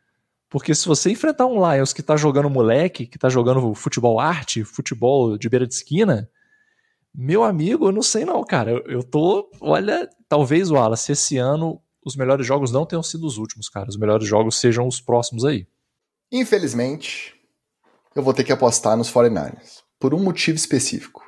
Porque se você enfrentar um Lions que tá jogando moleque, que tá jogando futebol arte, futebol de beira de esquina, meu amigo, eu não sei não, cara. Eu, eu tô, olha, talvez o Wallace esse ano os melhores jogos não tenham sido os últimos, cara. Os melhores jogos sejam os próximos aí. Infelizmente, eu vou ter que apostar nos 49ers. Por um motivo específico.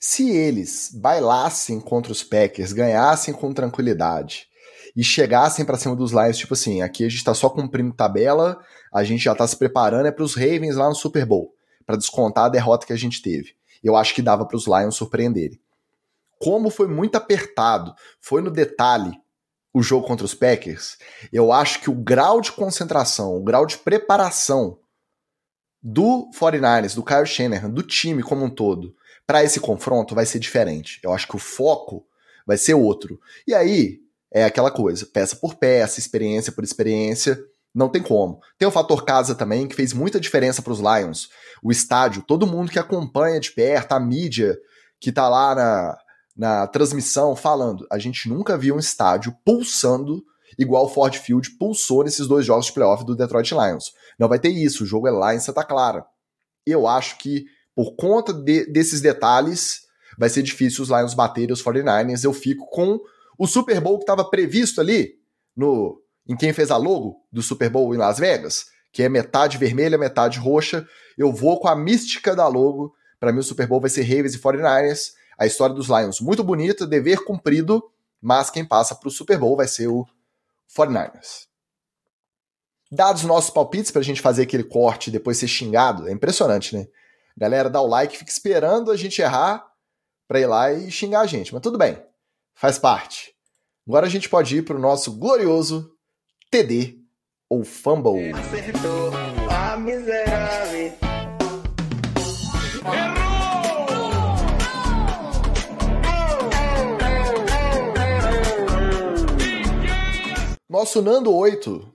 Se eles bailassem contra os Packers, ganhassem com tranquilidade e chegassem para cima dos Lions, tipo assim, aqui a gente tá só cumprindo tabela, a gente já tá se preparando é para os Ravens lá no Super Bowl, para descontar a derrota que a gente teve. Eu acho que dava para os Lions surpreenderem. Como foi muito apertado, foi no detalhe, o jogo contra os Packers, eu acho que o grau de concentração, o grau de preparação do 49ers, do Kyle Shanahan, do time como um todo, para esse confronto vai ser diferente. Eu acho que o foco vai ser outro. E aí é aquela coisa, peça por peça, experiência por experiência, Não tem como. Tem o fator casa também, que fez muita diferença para os Lions. O estádio, todo mundo que acompanha de perto, a mídia que tá lá na, na transmissão falando. A gente nunca viu um estádio pulsando igual o Ford Field pulsou nesses dois jogos de playoff do Detroit Lions. Não vai ter isso, o jogo é lá em Santa Clara. Eu acho que, por conta de, desses detalhes, vai ser difícil os Lions baterem os 49ers. Eu fico com o Super Bowl que estava previsto ali no em quem fez a logo do Super Bowl em Las Vegas, que é metade vermelha, metade roxa. Eu vou com a mística da logo. Para mim, o Super Bowl vai ser Ravens e 49ers. A história dos Lions muito bonita, dever cumprido, mas quem passa para o Super Bowl vai ser o 49ers. Dados os nossos palpites para a gente fazer aquele corte e depois ser xingado, é impressionante, né? Galera, dá o like, fica esperando a gente errar para ir lá e xingar a gente, mas tudo bem, faz parte. Agora a gente pode ir para o nosso glorioso TD ou Fumble. Acertou a miserável. Nosso Nando 8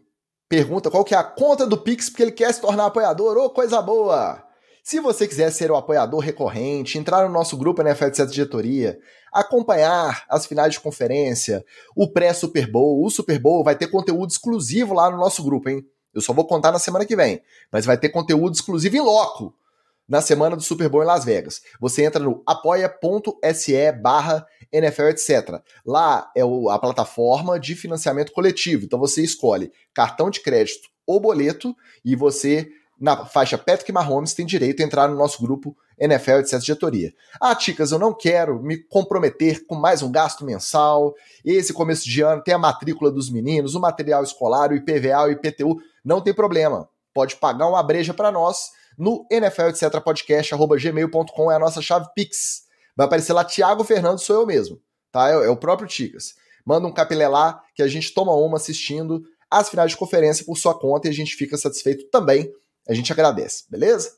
pergunta qual que é a conta do Pix porque ele quer se tornar apoiador. Ô, oh, coisa boa! Se você quiser ser o apoiador recorrente, entrar no nosso grupo NFL 7 Diretoria, acompanhar as finais de conferência, o pré-Super Bowl, o Super Bowl, vai ter conteúdo exclusivo lá no nosso grupo, hein? Eu só vou contar na semana que vem, mas vai ter conteúdo exclusivo em loco na semana do Super Bowl em Las Vegas. Você entra no apoia.se barra NFL, etc. Lá é a plataforma de financiamento coletivo. Então você escolhe cartão de crédito ou boleto e você na faixa Patrick Mahomes tem direito a entrar no nosso grupo NFL, etc. Diretoria. Ah, Ticas, eu não quero me comprometer com mais um gasto mensal. Esse começo de ano tem a matrícula dos meninos, o material escolar, o IPVA, o IPTU. Não tem problema. Pode pagar uma breja para nós no NFL, etc. podcast, arroba gmail.com é a nossa chave Pix. Vai aparecer lá, Thiago Fernando, sou eu mesmo. Tá? É, é o próprio Ticas. Manda um capilé lá que a gente toma uma assistindo as finais de conferência por sua conta e a gente fica satisfeito também a gente agradece, beleza?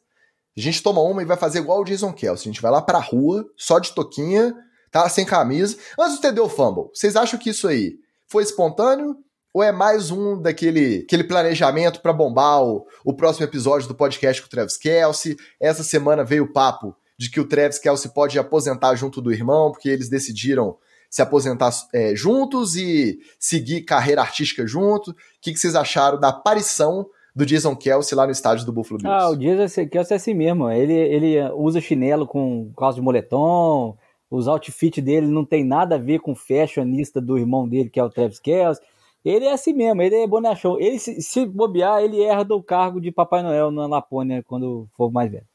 A gente toma uma e vai fazer igual o Jason Kelsey. A gente vai lá pra rua, só de toquinha, tá? Sem camisa. Antes de ter o fumble, vocês acham que isso aí foi espontâneo? Ou é mais um daquele aquele planejamento para bombar o, o próximo episódio do podcast com o Travis Kelsey? Essa semana veio o papo de que o Travis Kelsey pode aposentar junto do irmão, porque eles decidiram se aposentar é, juntos e seguir carreira artística junto. O que, que vocês acharam da aparição do Jason Kelsey lá no estádio do Buffalo Bills. Ah, o Jason Kelsey é assim mesmo. Ele, ele usa chinelo com calça de moletom, os outfits dele não tem nada a ver com o fashionista do irmão dele, que é o Travis Kelsey. Ele é assim mesmo, ele é bonachão. Ele, se, se bobear, ele herda o cargo de Papai Noel na Lapônia quando for mais velho.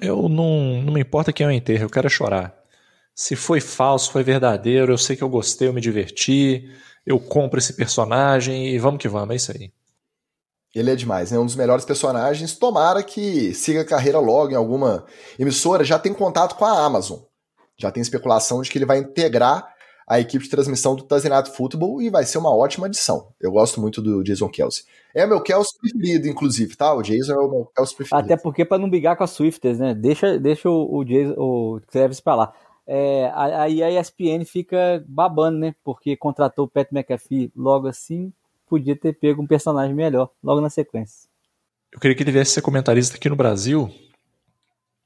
Eu não, não me importa quem eu enterro, eu quero chorar. Se foi falso, foi verdadeiro, eu sei que eu gostei, eu me diverti, eu compro esse personagem e vamos que vamos, é isso aí. Ele é demais, né? Um dos melhores personagens. Tomara que siga a carreira logo em alguma emissora. Já tem contato com a Amazon. Já tem especulação de que ele vai integrar a equipe de transmissão do Night Football e vai ser uma ótima adição. Eu gosto muito do Jason Kelsey. É meu Kelsey preferido, inclusive, tá? O Jason é o meu Kelsey preferido. Até porque para não brigar com a Swifters, né? Deixa, deixa o, o, Jason, o Travis pra lá. É, aí a ESPN fica babando, né? Porque contratou o Pat McAfee logo assim, podia ter pego um personagem melhor logo na sequência. Eu queria que ele viesse ser comentarista aqui no Brasil,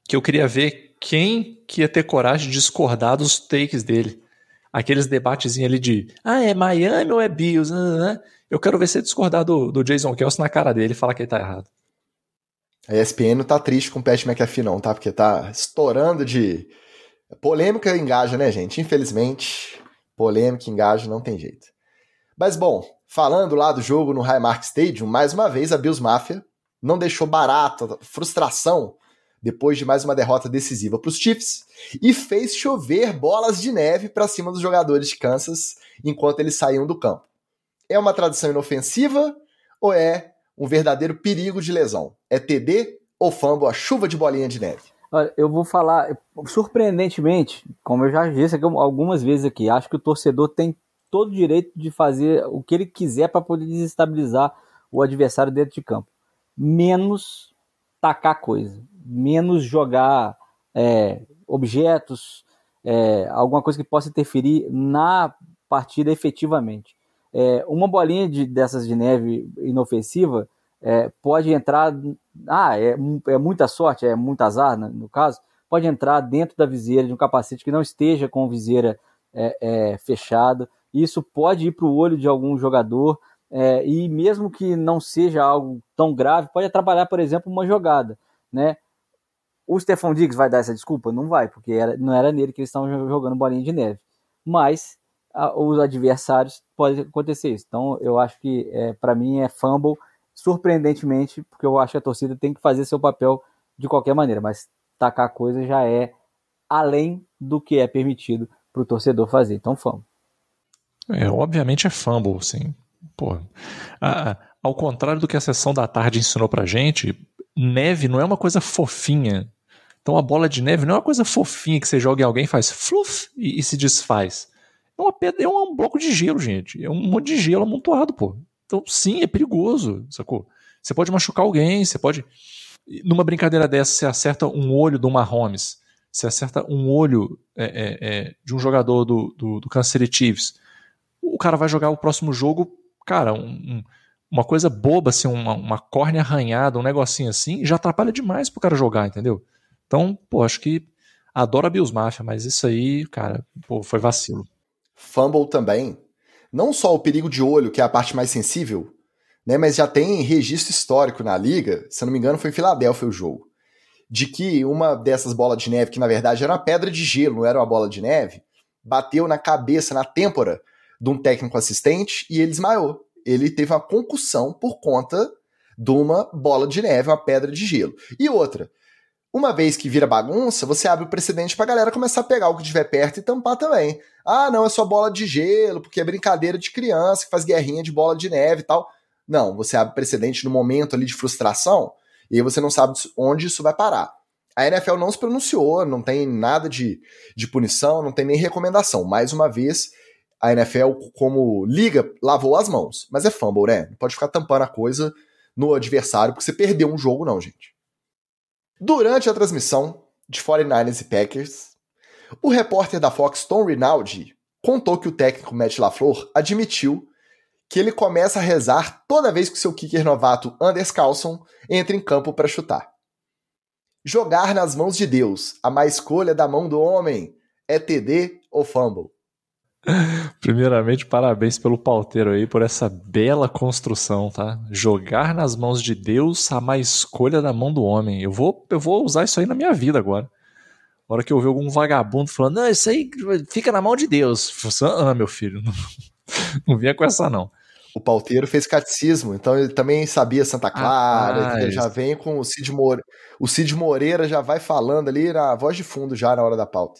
que eu queria ver quem que ia ter coragem de discordar dos takes dele. Aqueles debatezinhos ali de, ah, é Miami ou é Bills? Eu quero ver você discordar do, do Jason Kelsey na cara dele e falar que ele tá errado. A ESPN não tá triste com o Pat McAfee não, tá? Porque tá estourando de... Polêmica engaja, né, gente? Infelizmente, polêmica engaja, não tem jeito. Mas, bom, Falando lá do jogo no Highmark Stadium, mais uma vez a Bills Mafia não deixou barato, frustração depois de mais uma derrota decisiva para os Chiefs e fez chover bolas de neve para cima dos jogadores de Kansas enquanto eles saíam do campo. É uma tradição inofensiva ou é um verdadeiro perigo de lesão? É TD ou fumble a chuva de bolinha de neve? Olha, eu vou falar, surpreendentemente, como eu já disse algumas vezes aqui, acho que o torcedor tem todo o direito de fazer o que ele quiser para poder desestabilizar o adversário dentro de campo. Menos tacar coisa, menos jogar é, objetos, é, alguma coisa que possa interferir na partida efetivamente. é, uma bolinha de, dessas de neve inofensiva é, pode entrar. Ah, é, é, muita sorte, é muito azar, no, no caso. Pode entrar dentro da viseira de um capacete que não esteja com viseira é, é, fechada. Isso pode ir para o olho de algum jogador. É, e mesmo que não seja algo tão grave, pode atrapalhar, por exemplo, uma jogada. Né? O Stefan Diggs vai dar essa desculpa? Não vai, porque era, não era nele que eles estavam jogando bolinha de neve. Mas a, os adversários pode acontecer isso. Então eu acho que é, para mim é fumble, surpreendentemente, porque eu acho que a torcida tem que fazer seu papel de qualquer maneira, mas tacar coisa já é além do que é permitido para o torcedor fazer. Então fumble. É, obviamente é fumble, sim. Pô, a, ao contrário do que a sessão da tarde ensinou pra gente, neve não é uma coisa fofinha. Então a bola de neve não é uma coisa fofinha que você joga em alguém, faz fluff e, e se desfaz. É uma pedra, é um bloco de gelo, gente. É um monte de gelo amontoado, pô. Então, sim, é perigoso, sacou? Você pode machucar alguém, você pode. Numa brincadeira dessa, você acerta um olho do Mahomes, você acerta um olho é, é, é, de um jogador do, do, do Kansas City Chiefs. O cara vai jogar o próximo jogo, cara, um, um, uma coisa boba, assim, uma, uma córnea arranhada, um negocinho assim, já atrapalha demais pro cara jogar, entendeu? Então, pô, acho que adoro a Bills Mafia, mas isso aí, cara, pô, foi vacilo. Fumble também. Não só o perigo de olho, que é a parte mais sensível, né, mas já tem registro histórico na liga, se eu não me engano foi em Filadélfia o jogo, de que uma dessas bolas de neve, que na verdade era uma pedra de gelo, não era uma bola de neve, bateu na cabeça, na têmpora de um técnico assistente e ele desmaiou. Ele teve uma concussão por conta de uma bola de neve, uma pedra de gelo. E outra, uma vez que vira bagunça, você abre o precedente pra galera começar a pegar o que tiver perto e tampar também. Ah, não, é só bola de gelo, porque é brincadeira de criança que faz guerrinha de bola de neve e tal. Não, você abre precedente no momento ali de frustração e aí você não sabe onde isso vai parar. A NFL não se pronunciou, não tem nada de, de punição, não tem nem recomendação. Mais uma vez, a NFL, como liga, lavou as mãos. Mas é fumble, né? Não pode ficar tampando a coisa no adversário, porque você perdeu um jogo, não, gente. Durante a transmissão de 49ers e Packers, o repórter da Fox Tom Rinaldi contou que o técnico Matt LaFleur admitiu que ele começa a rezar toda vez que seu kicker novato Anders Carlson entra em campo para chutar. Jogar nas mãos de Deus, a má escolha da mão do homem, é TD ou fumble. Primeiramente, parabéns pelo pauteiro aí por essa bela construção, tá? Jogar nas mãos de Deus a má escolha da mão do homem. Eu vou, eu vou usar isso aí na minha vida agora. A hora que eu ver algum vagabundo falando, não, isso aí fica na mão de Deus. Ah, meu filho, não, não vinha com essa não. O pauteiro fez catecismo, então ele também sabia Santa Clara, ah, já vem com o Cid Moreira. O Cid Moreira já vai falando ali na voz de fundo já na hora da pauta.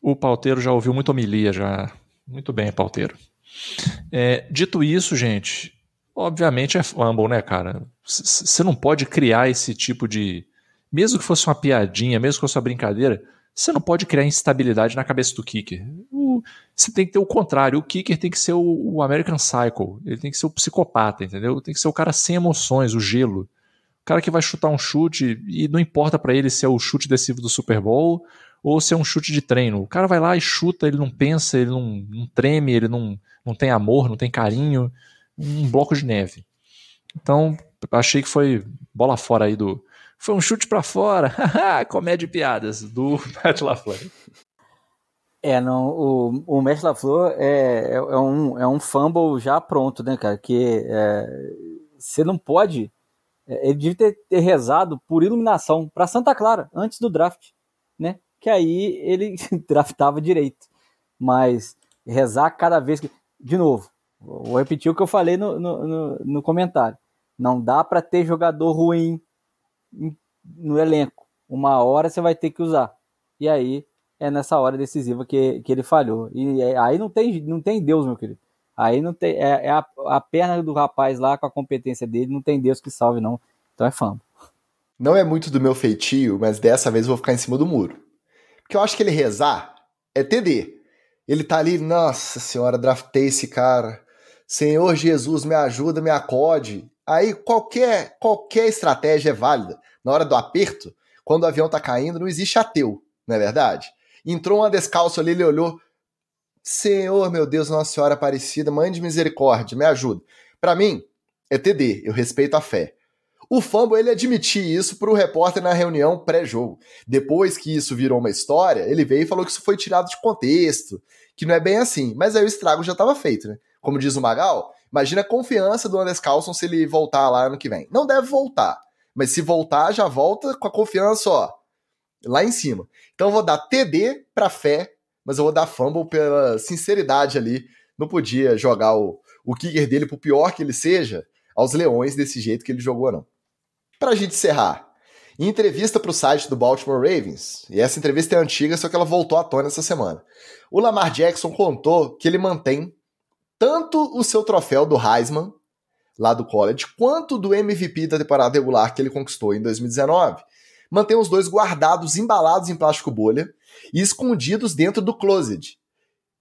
O pauteiro já ouviu muito homilia já muito bem, pauteiro. É, dito isso, gente, obviamente é fumble, né, cara? Você não pode criar esse tipo de. Mesmo que fosse uma piadinha, mesmo que fosse uma brincadeira, você não pode criar instabilidade na cabeça do kicker. Você tem que ter o contrário. O kicker tem que ser o, o American Cycle. Ele tem que ser o psicopata, entendeu? Tem que ser o cara sem emoções, o gelo. O cara que vai chutar um chute e não importa para ele se é o chute decisivo do Super Bowl ou se é um chute de treino. O cara vai lá e chuta, ele não pensa, ele não, não treme, ele não, não tem amor, não tem carinho. Um bloco de neve. Então, achei que foi bola fora aí do. Foi um chute para fora. Comédia e piadas do Matt LaFleur. É, não, o, o Matt LaFleur é, é, é, um, é um fumble já pronto, né, cara? Que é, você não pode. É, ele devia ter, ter rezado por iluminação para Santa Clara antes do draft? Que aí ele draftava direito. Mas rezar cada vez que. De novo, vou repetir o que eu falei no, no, no, no comentário. Não dá para ter jogador ruim no elenco. Uma hora você vai ter que usar. E aí é nessa hora decisiva que, que ele falhou. E é, aí não tem, não tem Deus, meu querido. Aí não tem. É, é a, a, perna do rapaz lá com a competência dele, não tem Deus que salve, não. Então é fama. Não é muito do meu feitio, mas dessa vez eu vou ficar em cima do muro. Porque eu acho que ele rezar é TD. Ele tá ali, nossa senhora, draftei esse cara. Senhor Jesus, me ajuda, me acode. Aí qualquer, qualquer estratégia é válida. Na hora do aperto, quando o avião tá caindo, não existe ateu, não é verdade? Entrou uma descalço ali, ele olhou. Senhor, meu Deus, Nossa Senhora Aparecida, Mãe de Misericórdia, me ajuda. Para mim, é TD, eu respeito a fé. O Fumble, ele admitiu isso para o repórter na reunião pré-jogo. Depois que isso virou uma história, ele veio e falou que isso foi tirado de contexto, que não é bem assim. Mas aí o estrago já estava feito, né? Como diz o Magal, imagina a confiança do Anders Carlson se ele voltar lá ano que vem. Não deve voltar, mas se voltar, já volta com a confiança, ó, lá em cima. Então eu vou dar TD para fé, mas eu vou dar fumble pela sinceridade ali. Não podia jogar o, o kicker dele, por pior que ele seja, aos leões desse jeito que ele jogou, não. Pra gente encerrar, entrevista para o site do Baltimore Ravens, e essa entrevista é antiga, só que ela voltou à tona essa semana, o Lamar Jackson contou que ele mantém tanto o seu troféu do Heisman, lá do college, quanto do MVP da temporada regular que ele conquistou em 2019. Mantém os dois guardados, embalados em plástico bolha e escondidos dentro do closet.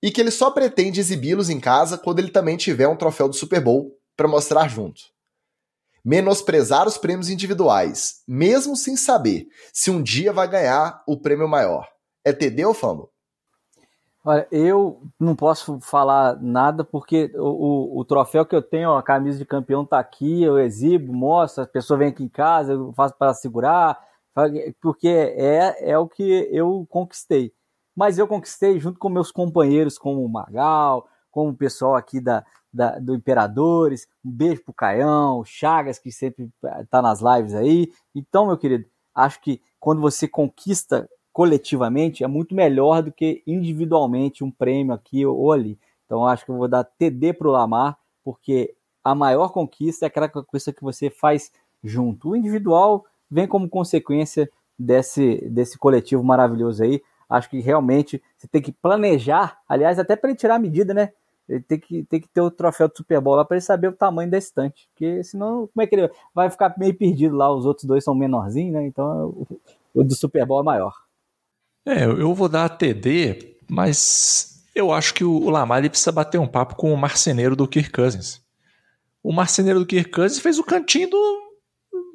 E que ele só pretende exibi-los em casa quando ele também tiver um troféu do Super Bowl para mostrar junto. Menosprezar os prêmios individuais, mesmo sem saber se um dia vai ganhar o prêmio maior. É TD ou fumble? Olha, eu não posso falar nada porque o, o, o, troféu que eu tenho, a camisa de campeão tá aqui, eu exibo, mostro, a pessoa vem aqui em casa, eu faço para segurar, porque é, é o que eu conquistei. Mas eu conquistei junto com meus companheiros, como o Magal, como o pessoal aqui da, da, do Imperadores. Um beijo pro Caião, Chagas, que sempre tá nas lives aí. Então, meu querido, acho que quando você conquista coletivamente é muito melhor do que individualmente um prêmio aqui ou ali. Então acho que eu vou dar TD para o Lamar, porque a maior conquista é aquela conquista que você faz junto. O individual vem como consequência desse, desse coletivo maravilhoso aí. Acho que realmente você tem que planejar, aliás, até para ele tirar a medida, né? Ele tem que, tem que ter o troféu do Super Bowl lá para ele saber o tamanho da estante. Porque senão, como é que ele vai ficar meio perdido lá? Os outros dois são menorzinhos, né? Então o, o do Super Bowl é maior. É, eu vou dar a TD, mas eu acho que o Lamar ele precisa bater um papo com o marceneiro do Kirk Cousins. O marceneiro do Kirk Cousins fez o cantinho do,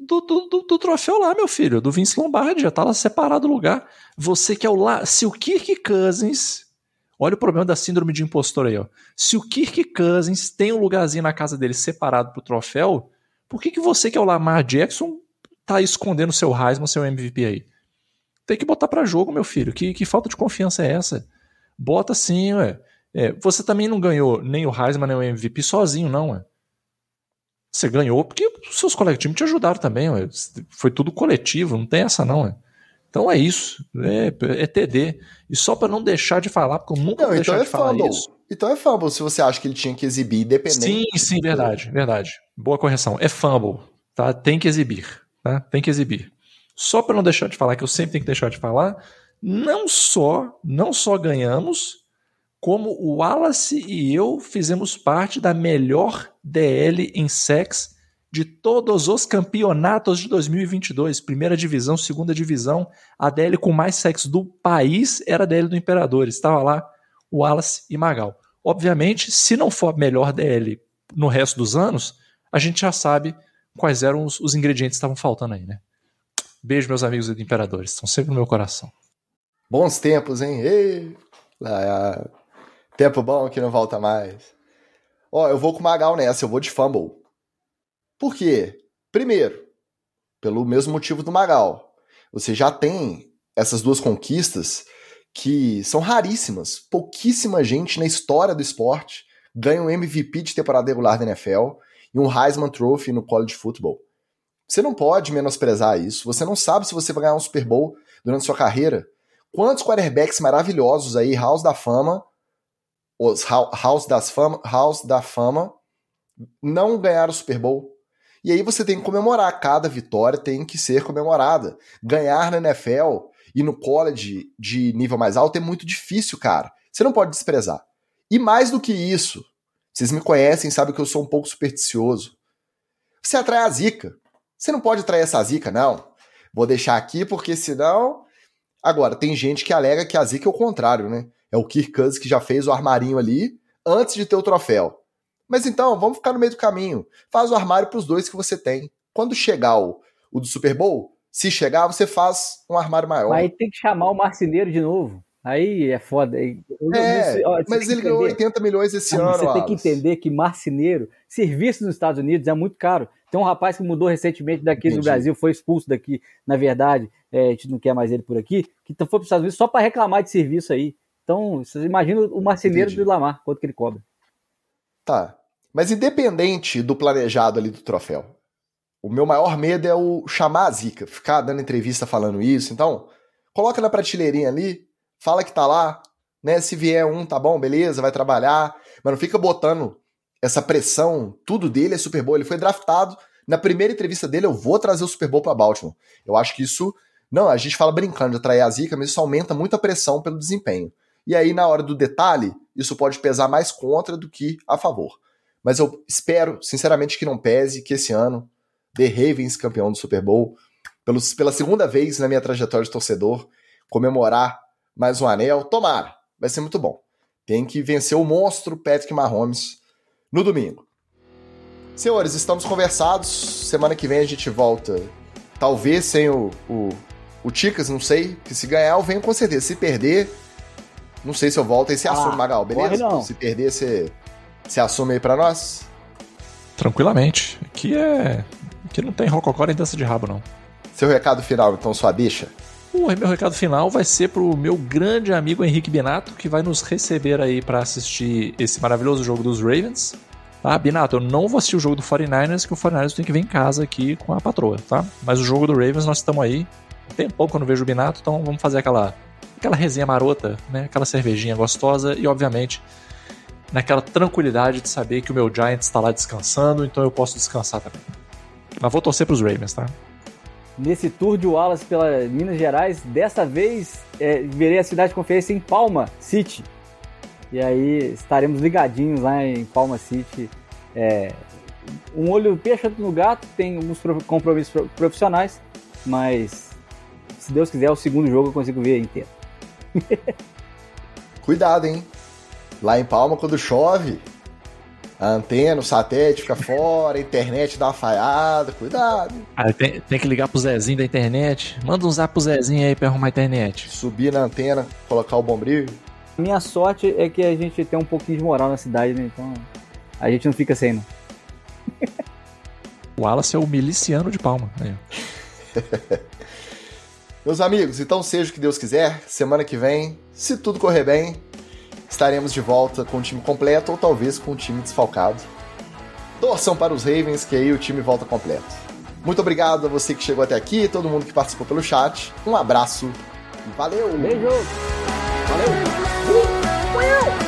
do, do, do, troféu lá, meu filho, do Vince Lombardi, já tá lá separado o lugar. Você que é o lá. Se o Kirk Cousins. Olha o problema da síndrome de impostor aí, ó. Se o Kirk Cousins tem um lugarzinho na casa dele separado pro troféu, por que, que você que é o Lamar Jackson tá escondendo seu Heisman, seu MVP aí? tem que botar para jogo, meu filho. Que, que falta de confiança é essa? Bota sim, ué. É, você também não ganhou nem o Heisman nem o MVP sozinho, não, ué. Você ganhou porque os seus time te ajudaram também, ué. Foi tudo coletivo, não tem essa não, ué. Então é isso, é, é TD. E só para não deixar de falar, porque eu nunca não, vou então deixar é de falar fumble. isso. Então é fumble se você acha que ele tinha que exibir independente. Sim, sim, verdade, verdade. Boa correção. É fumble, tá? Tem que exibir, tá? Tem que exibir só para não deixar de falar, que eu sempre tenho que deixar de falar, não só, não só ganhamos, como o Wallace e eu fizemos parte da melhor DL em sex de todos os campeonatos de 2022, primeira divisão, segunda divisão, a DL com mais sexo do país era a DL do Imperador, estava lá o Wallace e Magal. Obviamente, se não for a melhor DL no resto dos anos, a gente já sabe quais eram os, os ingredientes que estavam faltando aí, né? Beijo, meus amigos do Imperadores. Estão sempre no meu coração. Bons tempos, hein? Ei, ah, tempo bom que não volta mais. Ó, eu vou com o Magal nessa, eu vou de fumble. Por quê? Primeiro, pelo mesmo motivo do Magal. Você já tem essas duas conquistas que são raríssimas. Pouquíssima gente na história do esporte ganha um MVP de temporada regular da NFL e um Heisman Trophy no college football. Você não pode menosprezar isso. Você não sabe se você vai ganhar um Super Bowl durante sua carreira. Quantos quarterbacks maravilhosos aí, House da Fama, os House, das fama, House da Fama, não ganharam o Super Bowl. E aí você tem que comemorar. Cada vitória tem que ser comemorada. Ganhar na NFL e no college de nível mais alto é muito difícil, cara. Você não pode desprezar. E mais do que isso, vocês me conhecem, sabem que eu sou um pouco supersticioso. Você atrai a zica. Você não pode trair essa zica, não. Vou deixar aqui porque senão. Agora, tem gente que alega que a zica é o contrário, né? É o Kirk Cousins que já fez o armarinho ali antes de ter o troféu. Mas então, vamos ficar no meio do caminho. Faz o armário para os dois que você tem. Quando chegar o, o do Super Bowl, se chegar, você faz um armário maior. Aí tem que chamar o marceneiro de novo. Aí é foda. é, mas ele ganhou 80 milhões esse ano. Você tem que entender que marceneiro, serviço nos Estados Unidos é muito caro. Tem um rapaz que mudou recentemente daqui Entendi. do Brasil, foi expulso daqui, na verdade, é, a gente não quer mais ele por aqui, que foi para os Estados Unidos só para reclamar de serviço aí. Então, vocês imaginam o marceneiro Entendi. do Lamar, quanto que ele cobra. Tá. Mas independente do planejado ali do troféu, o meu maior medo é o chamar a zica, ficar dando entrevista falando isso. Então, coloca na prateleirinha ali, fala que tá lá, né? Se vier um, tá bom, beleza, vai trabalhar, mas não fica botando essa pressão, tudo dele é Super Bowl. Ele foi draftado. Na primeira entrevista dele, eu vou trazer o Super Bowl para Baltimore. Eu acho que isso. Não, a gente fala brincando de atrair a zica, mas isso aumenta muito a pressão pelo desempenho. E aí, na hora do detalhe, isso pode pesar mais contra do que a favor. Mas eu espero, sinceramente, que não pese, que esse ano The Ravens campeão do Super Bowl, pelos, pela segunda vez na minha trajetória de torcedor, comemorar mais um anel. Tomara, vai ser muito bom. Tem que vencer o monstro Patrick Mahomes no domingo. Senhores, estamos conversados. Semana que vem a gente volta. Talvez sem o, o, o Ticas, não sei. Que se ganhar, eu venho com certeza. Se perder, não sei se eu volto. Aí você ah, assume, Magal, beleza? Se perder, você, você assume aí pra nós? Tranquilamente. Aqui é. Aqui não tem rococó nem dança de rabo, não. Seu recado final, então, sua bicha? O meu recado final vai ser pro meu grande amigo Henrique Binato, que vai nos receber aí para assistir esse maravilhoso jogo dos Ravens. Tá, Binato, eu não vou assistir o jogo do 49ers, que o 49ers tem que vir em casa aqui com a patroa, tá? Mas o jogo do Ravens nós estamos aí. Tem pouco que eu não vejo o Binato, então vamos fazer aquela, aquela resenha marota, né? Aquela cervejinha gostosa e, obviamente, naquela tranquilidade de saber que o meu Giants está lá descansando, então eu posso descansar também. Mas vou torcer pros Ravens, tá? nesse tour de Wallace pela Minas Gerais. Dessa vez, é, verei a cidade de conferência em Palma City. E aí estaremos ligadinhos lá em Palma City. É, um olho peixe, no gato, tem alguns compromissos profissionais, mas se Deus quiser, o segundo jogo eu consigo ver inteiro. Cuidado, hein? Lá em Palma, quando chove, a antena, o satélite fica fora, a internet dá uma falhada, cuidado. Ah, tem, tem, que ligar pro Zezinho da internet. Manda um zap pro Zezinho aí pra arrumar a internet. Subir na antena, colocar o bombril. Minha sorte é que a gente tem um pouquinho de moral na cidade, né? Então a gente não fica sem, não. o Wallace é o miliciano de palma. Meus amigos, então seja o que Deus quiser, semana que vem, se tudo correr bem, estaremos de volta com o time completo ou talvez com o time desfalcado. Torçam para os Ravens, que aí o time volta completo. Muito obrigado a você que chegou até aqui, todo mundo que participou pelo chat. Um abraço e valeu! Beijo! Valeu! Uh, valeu.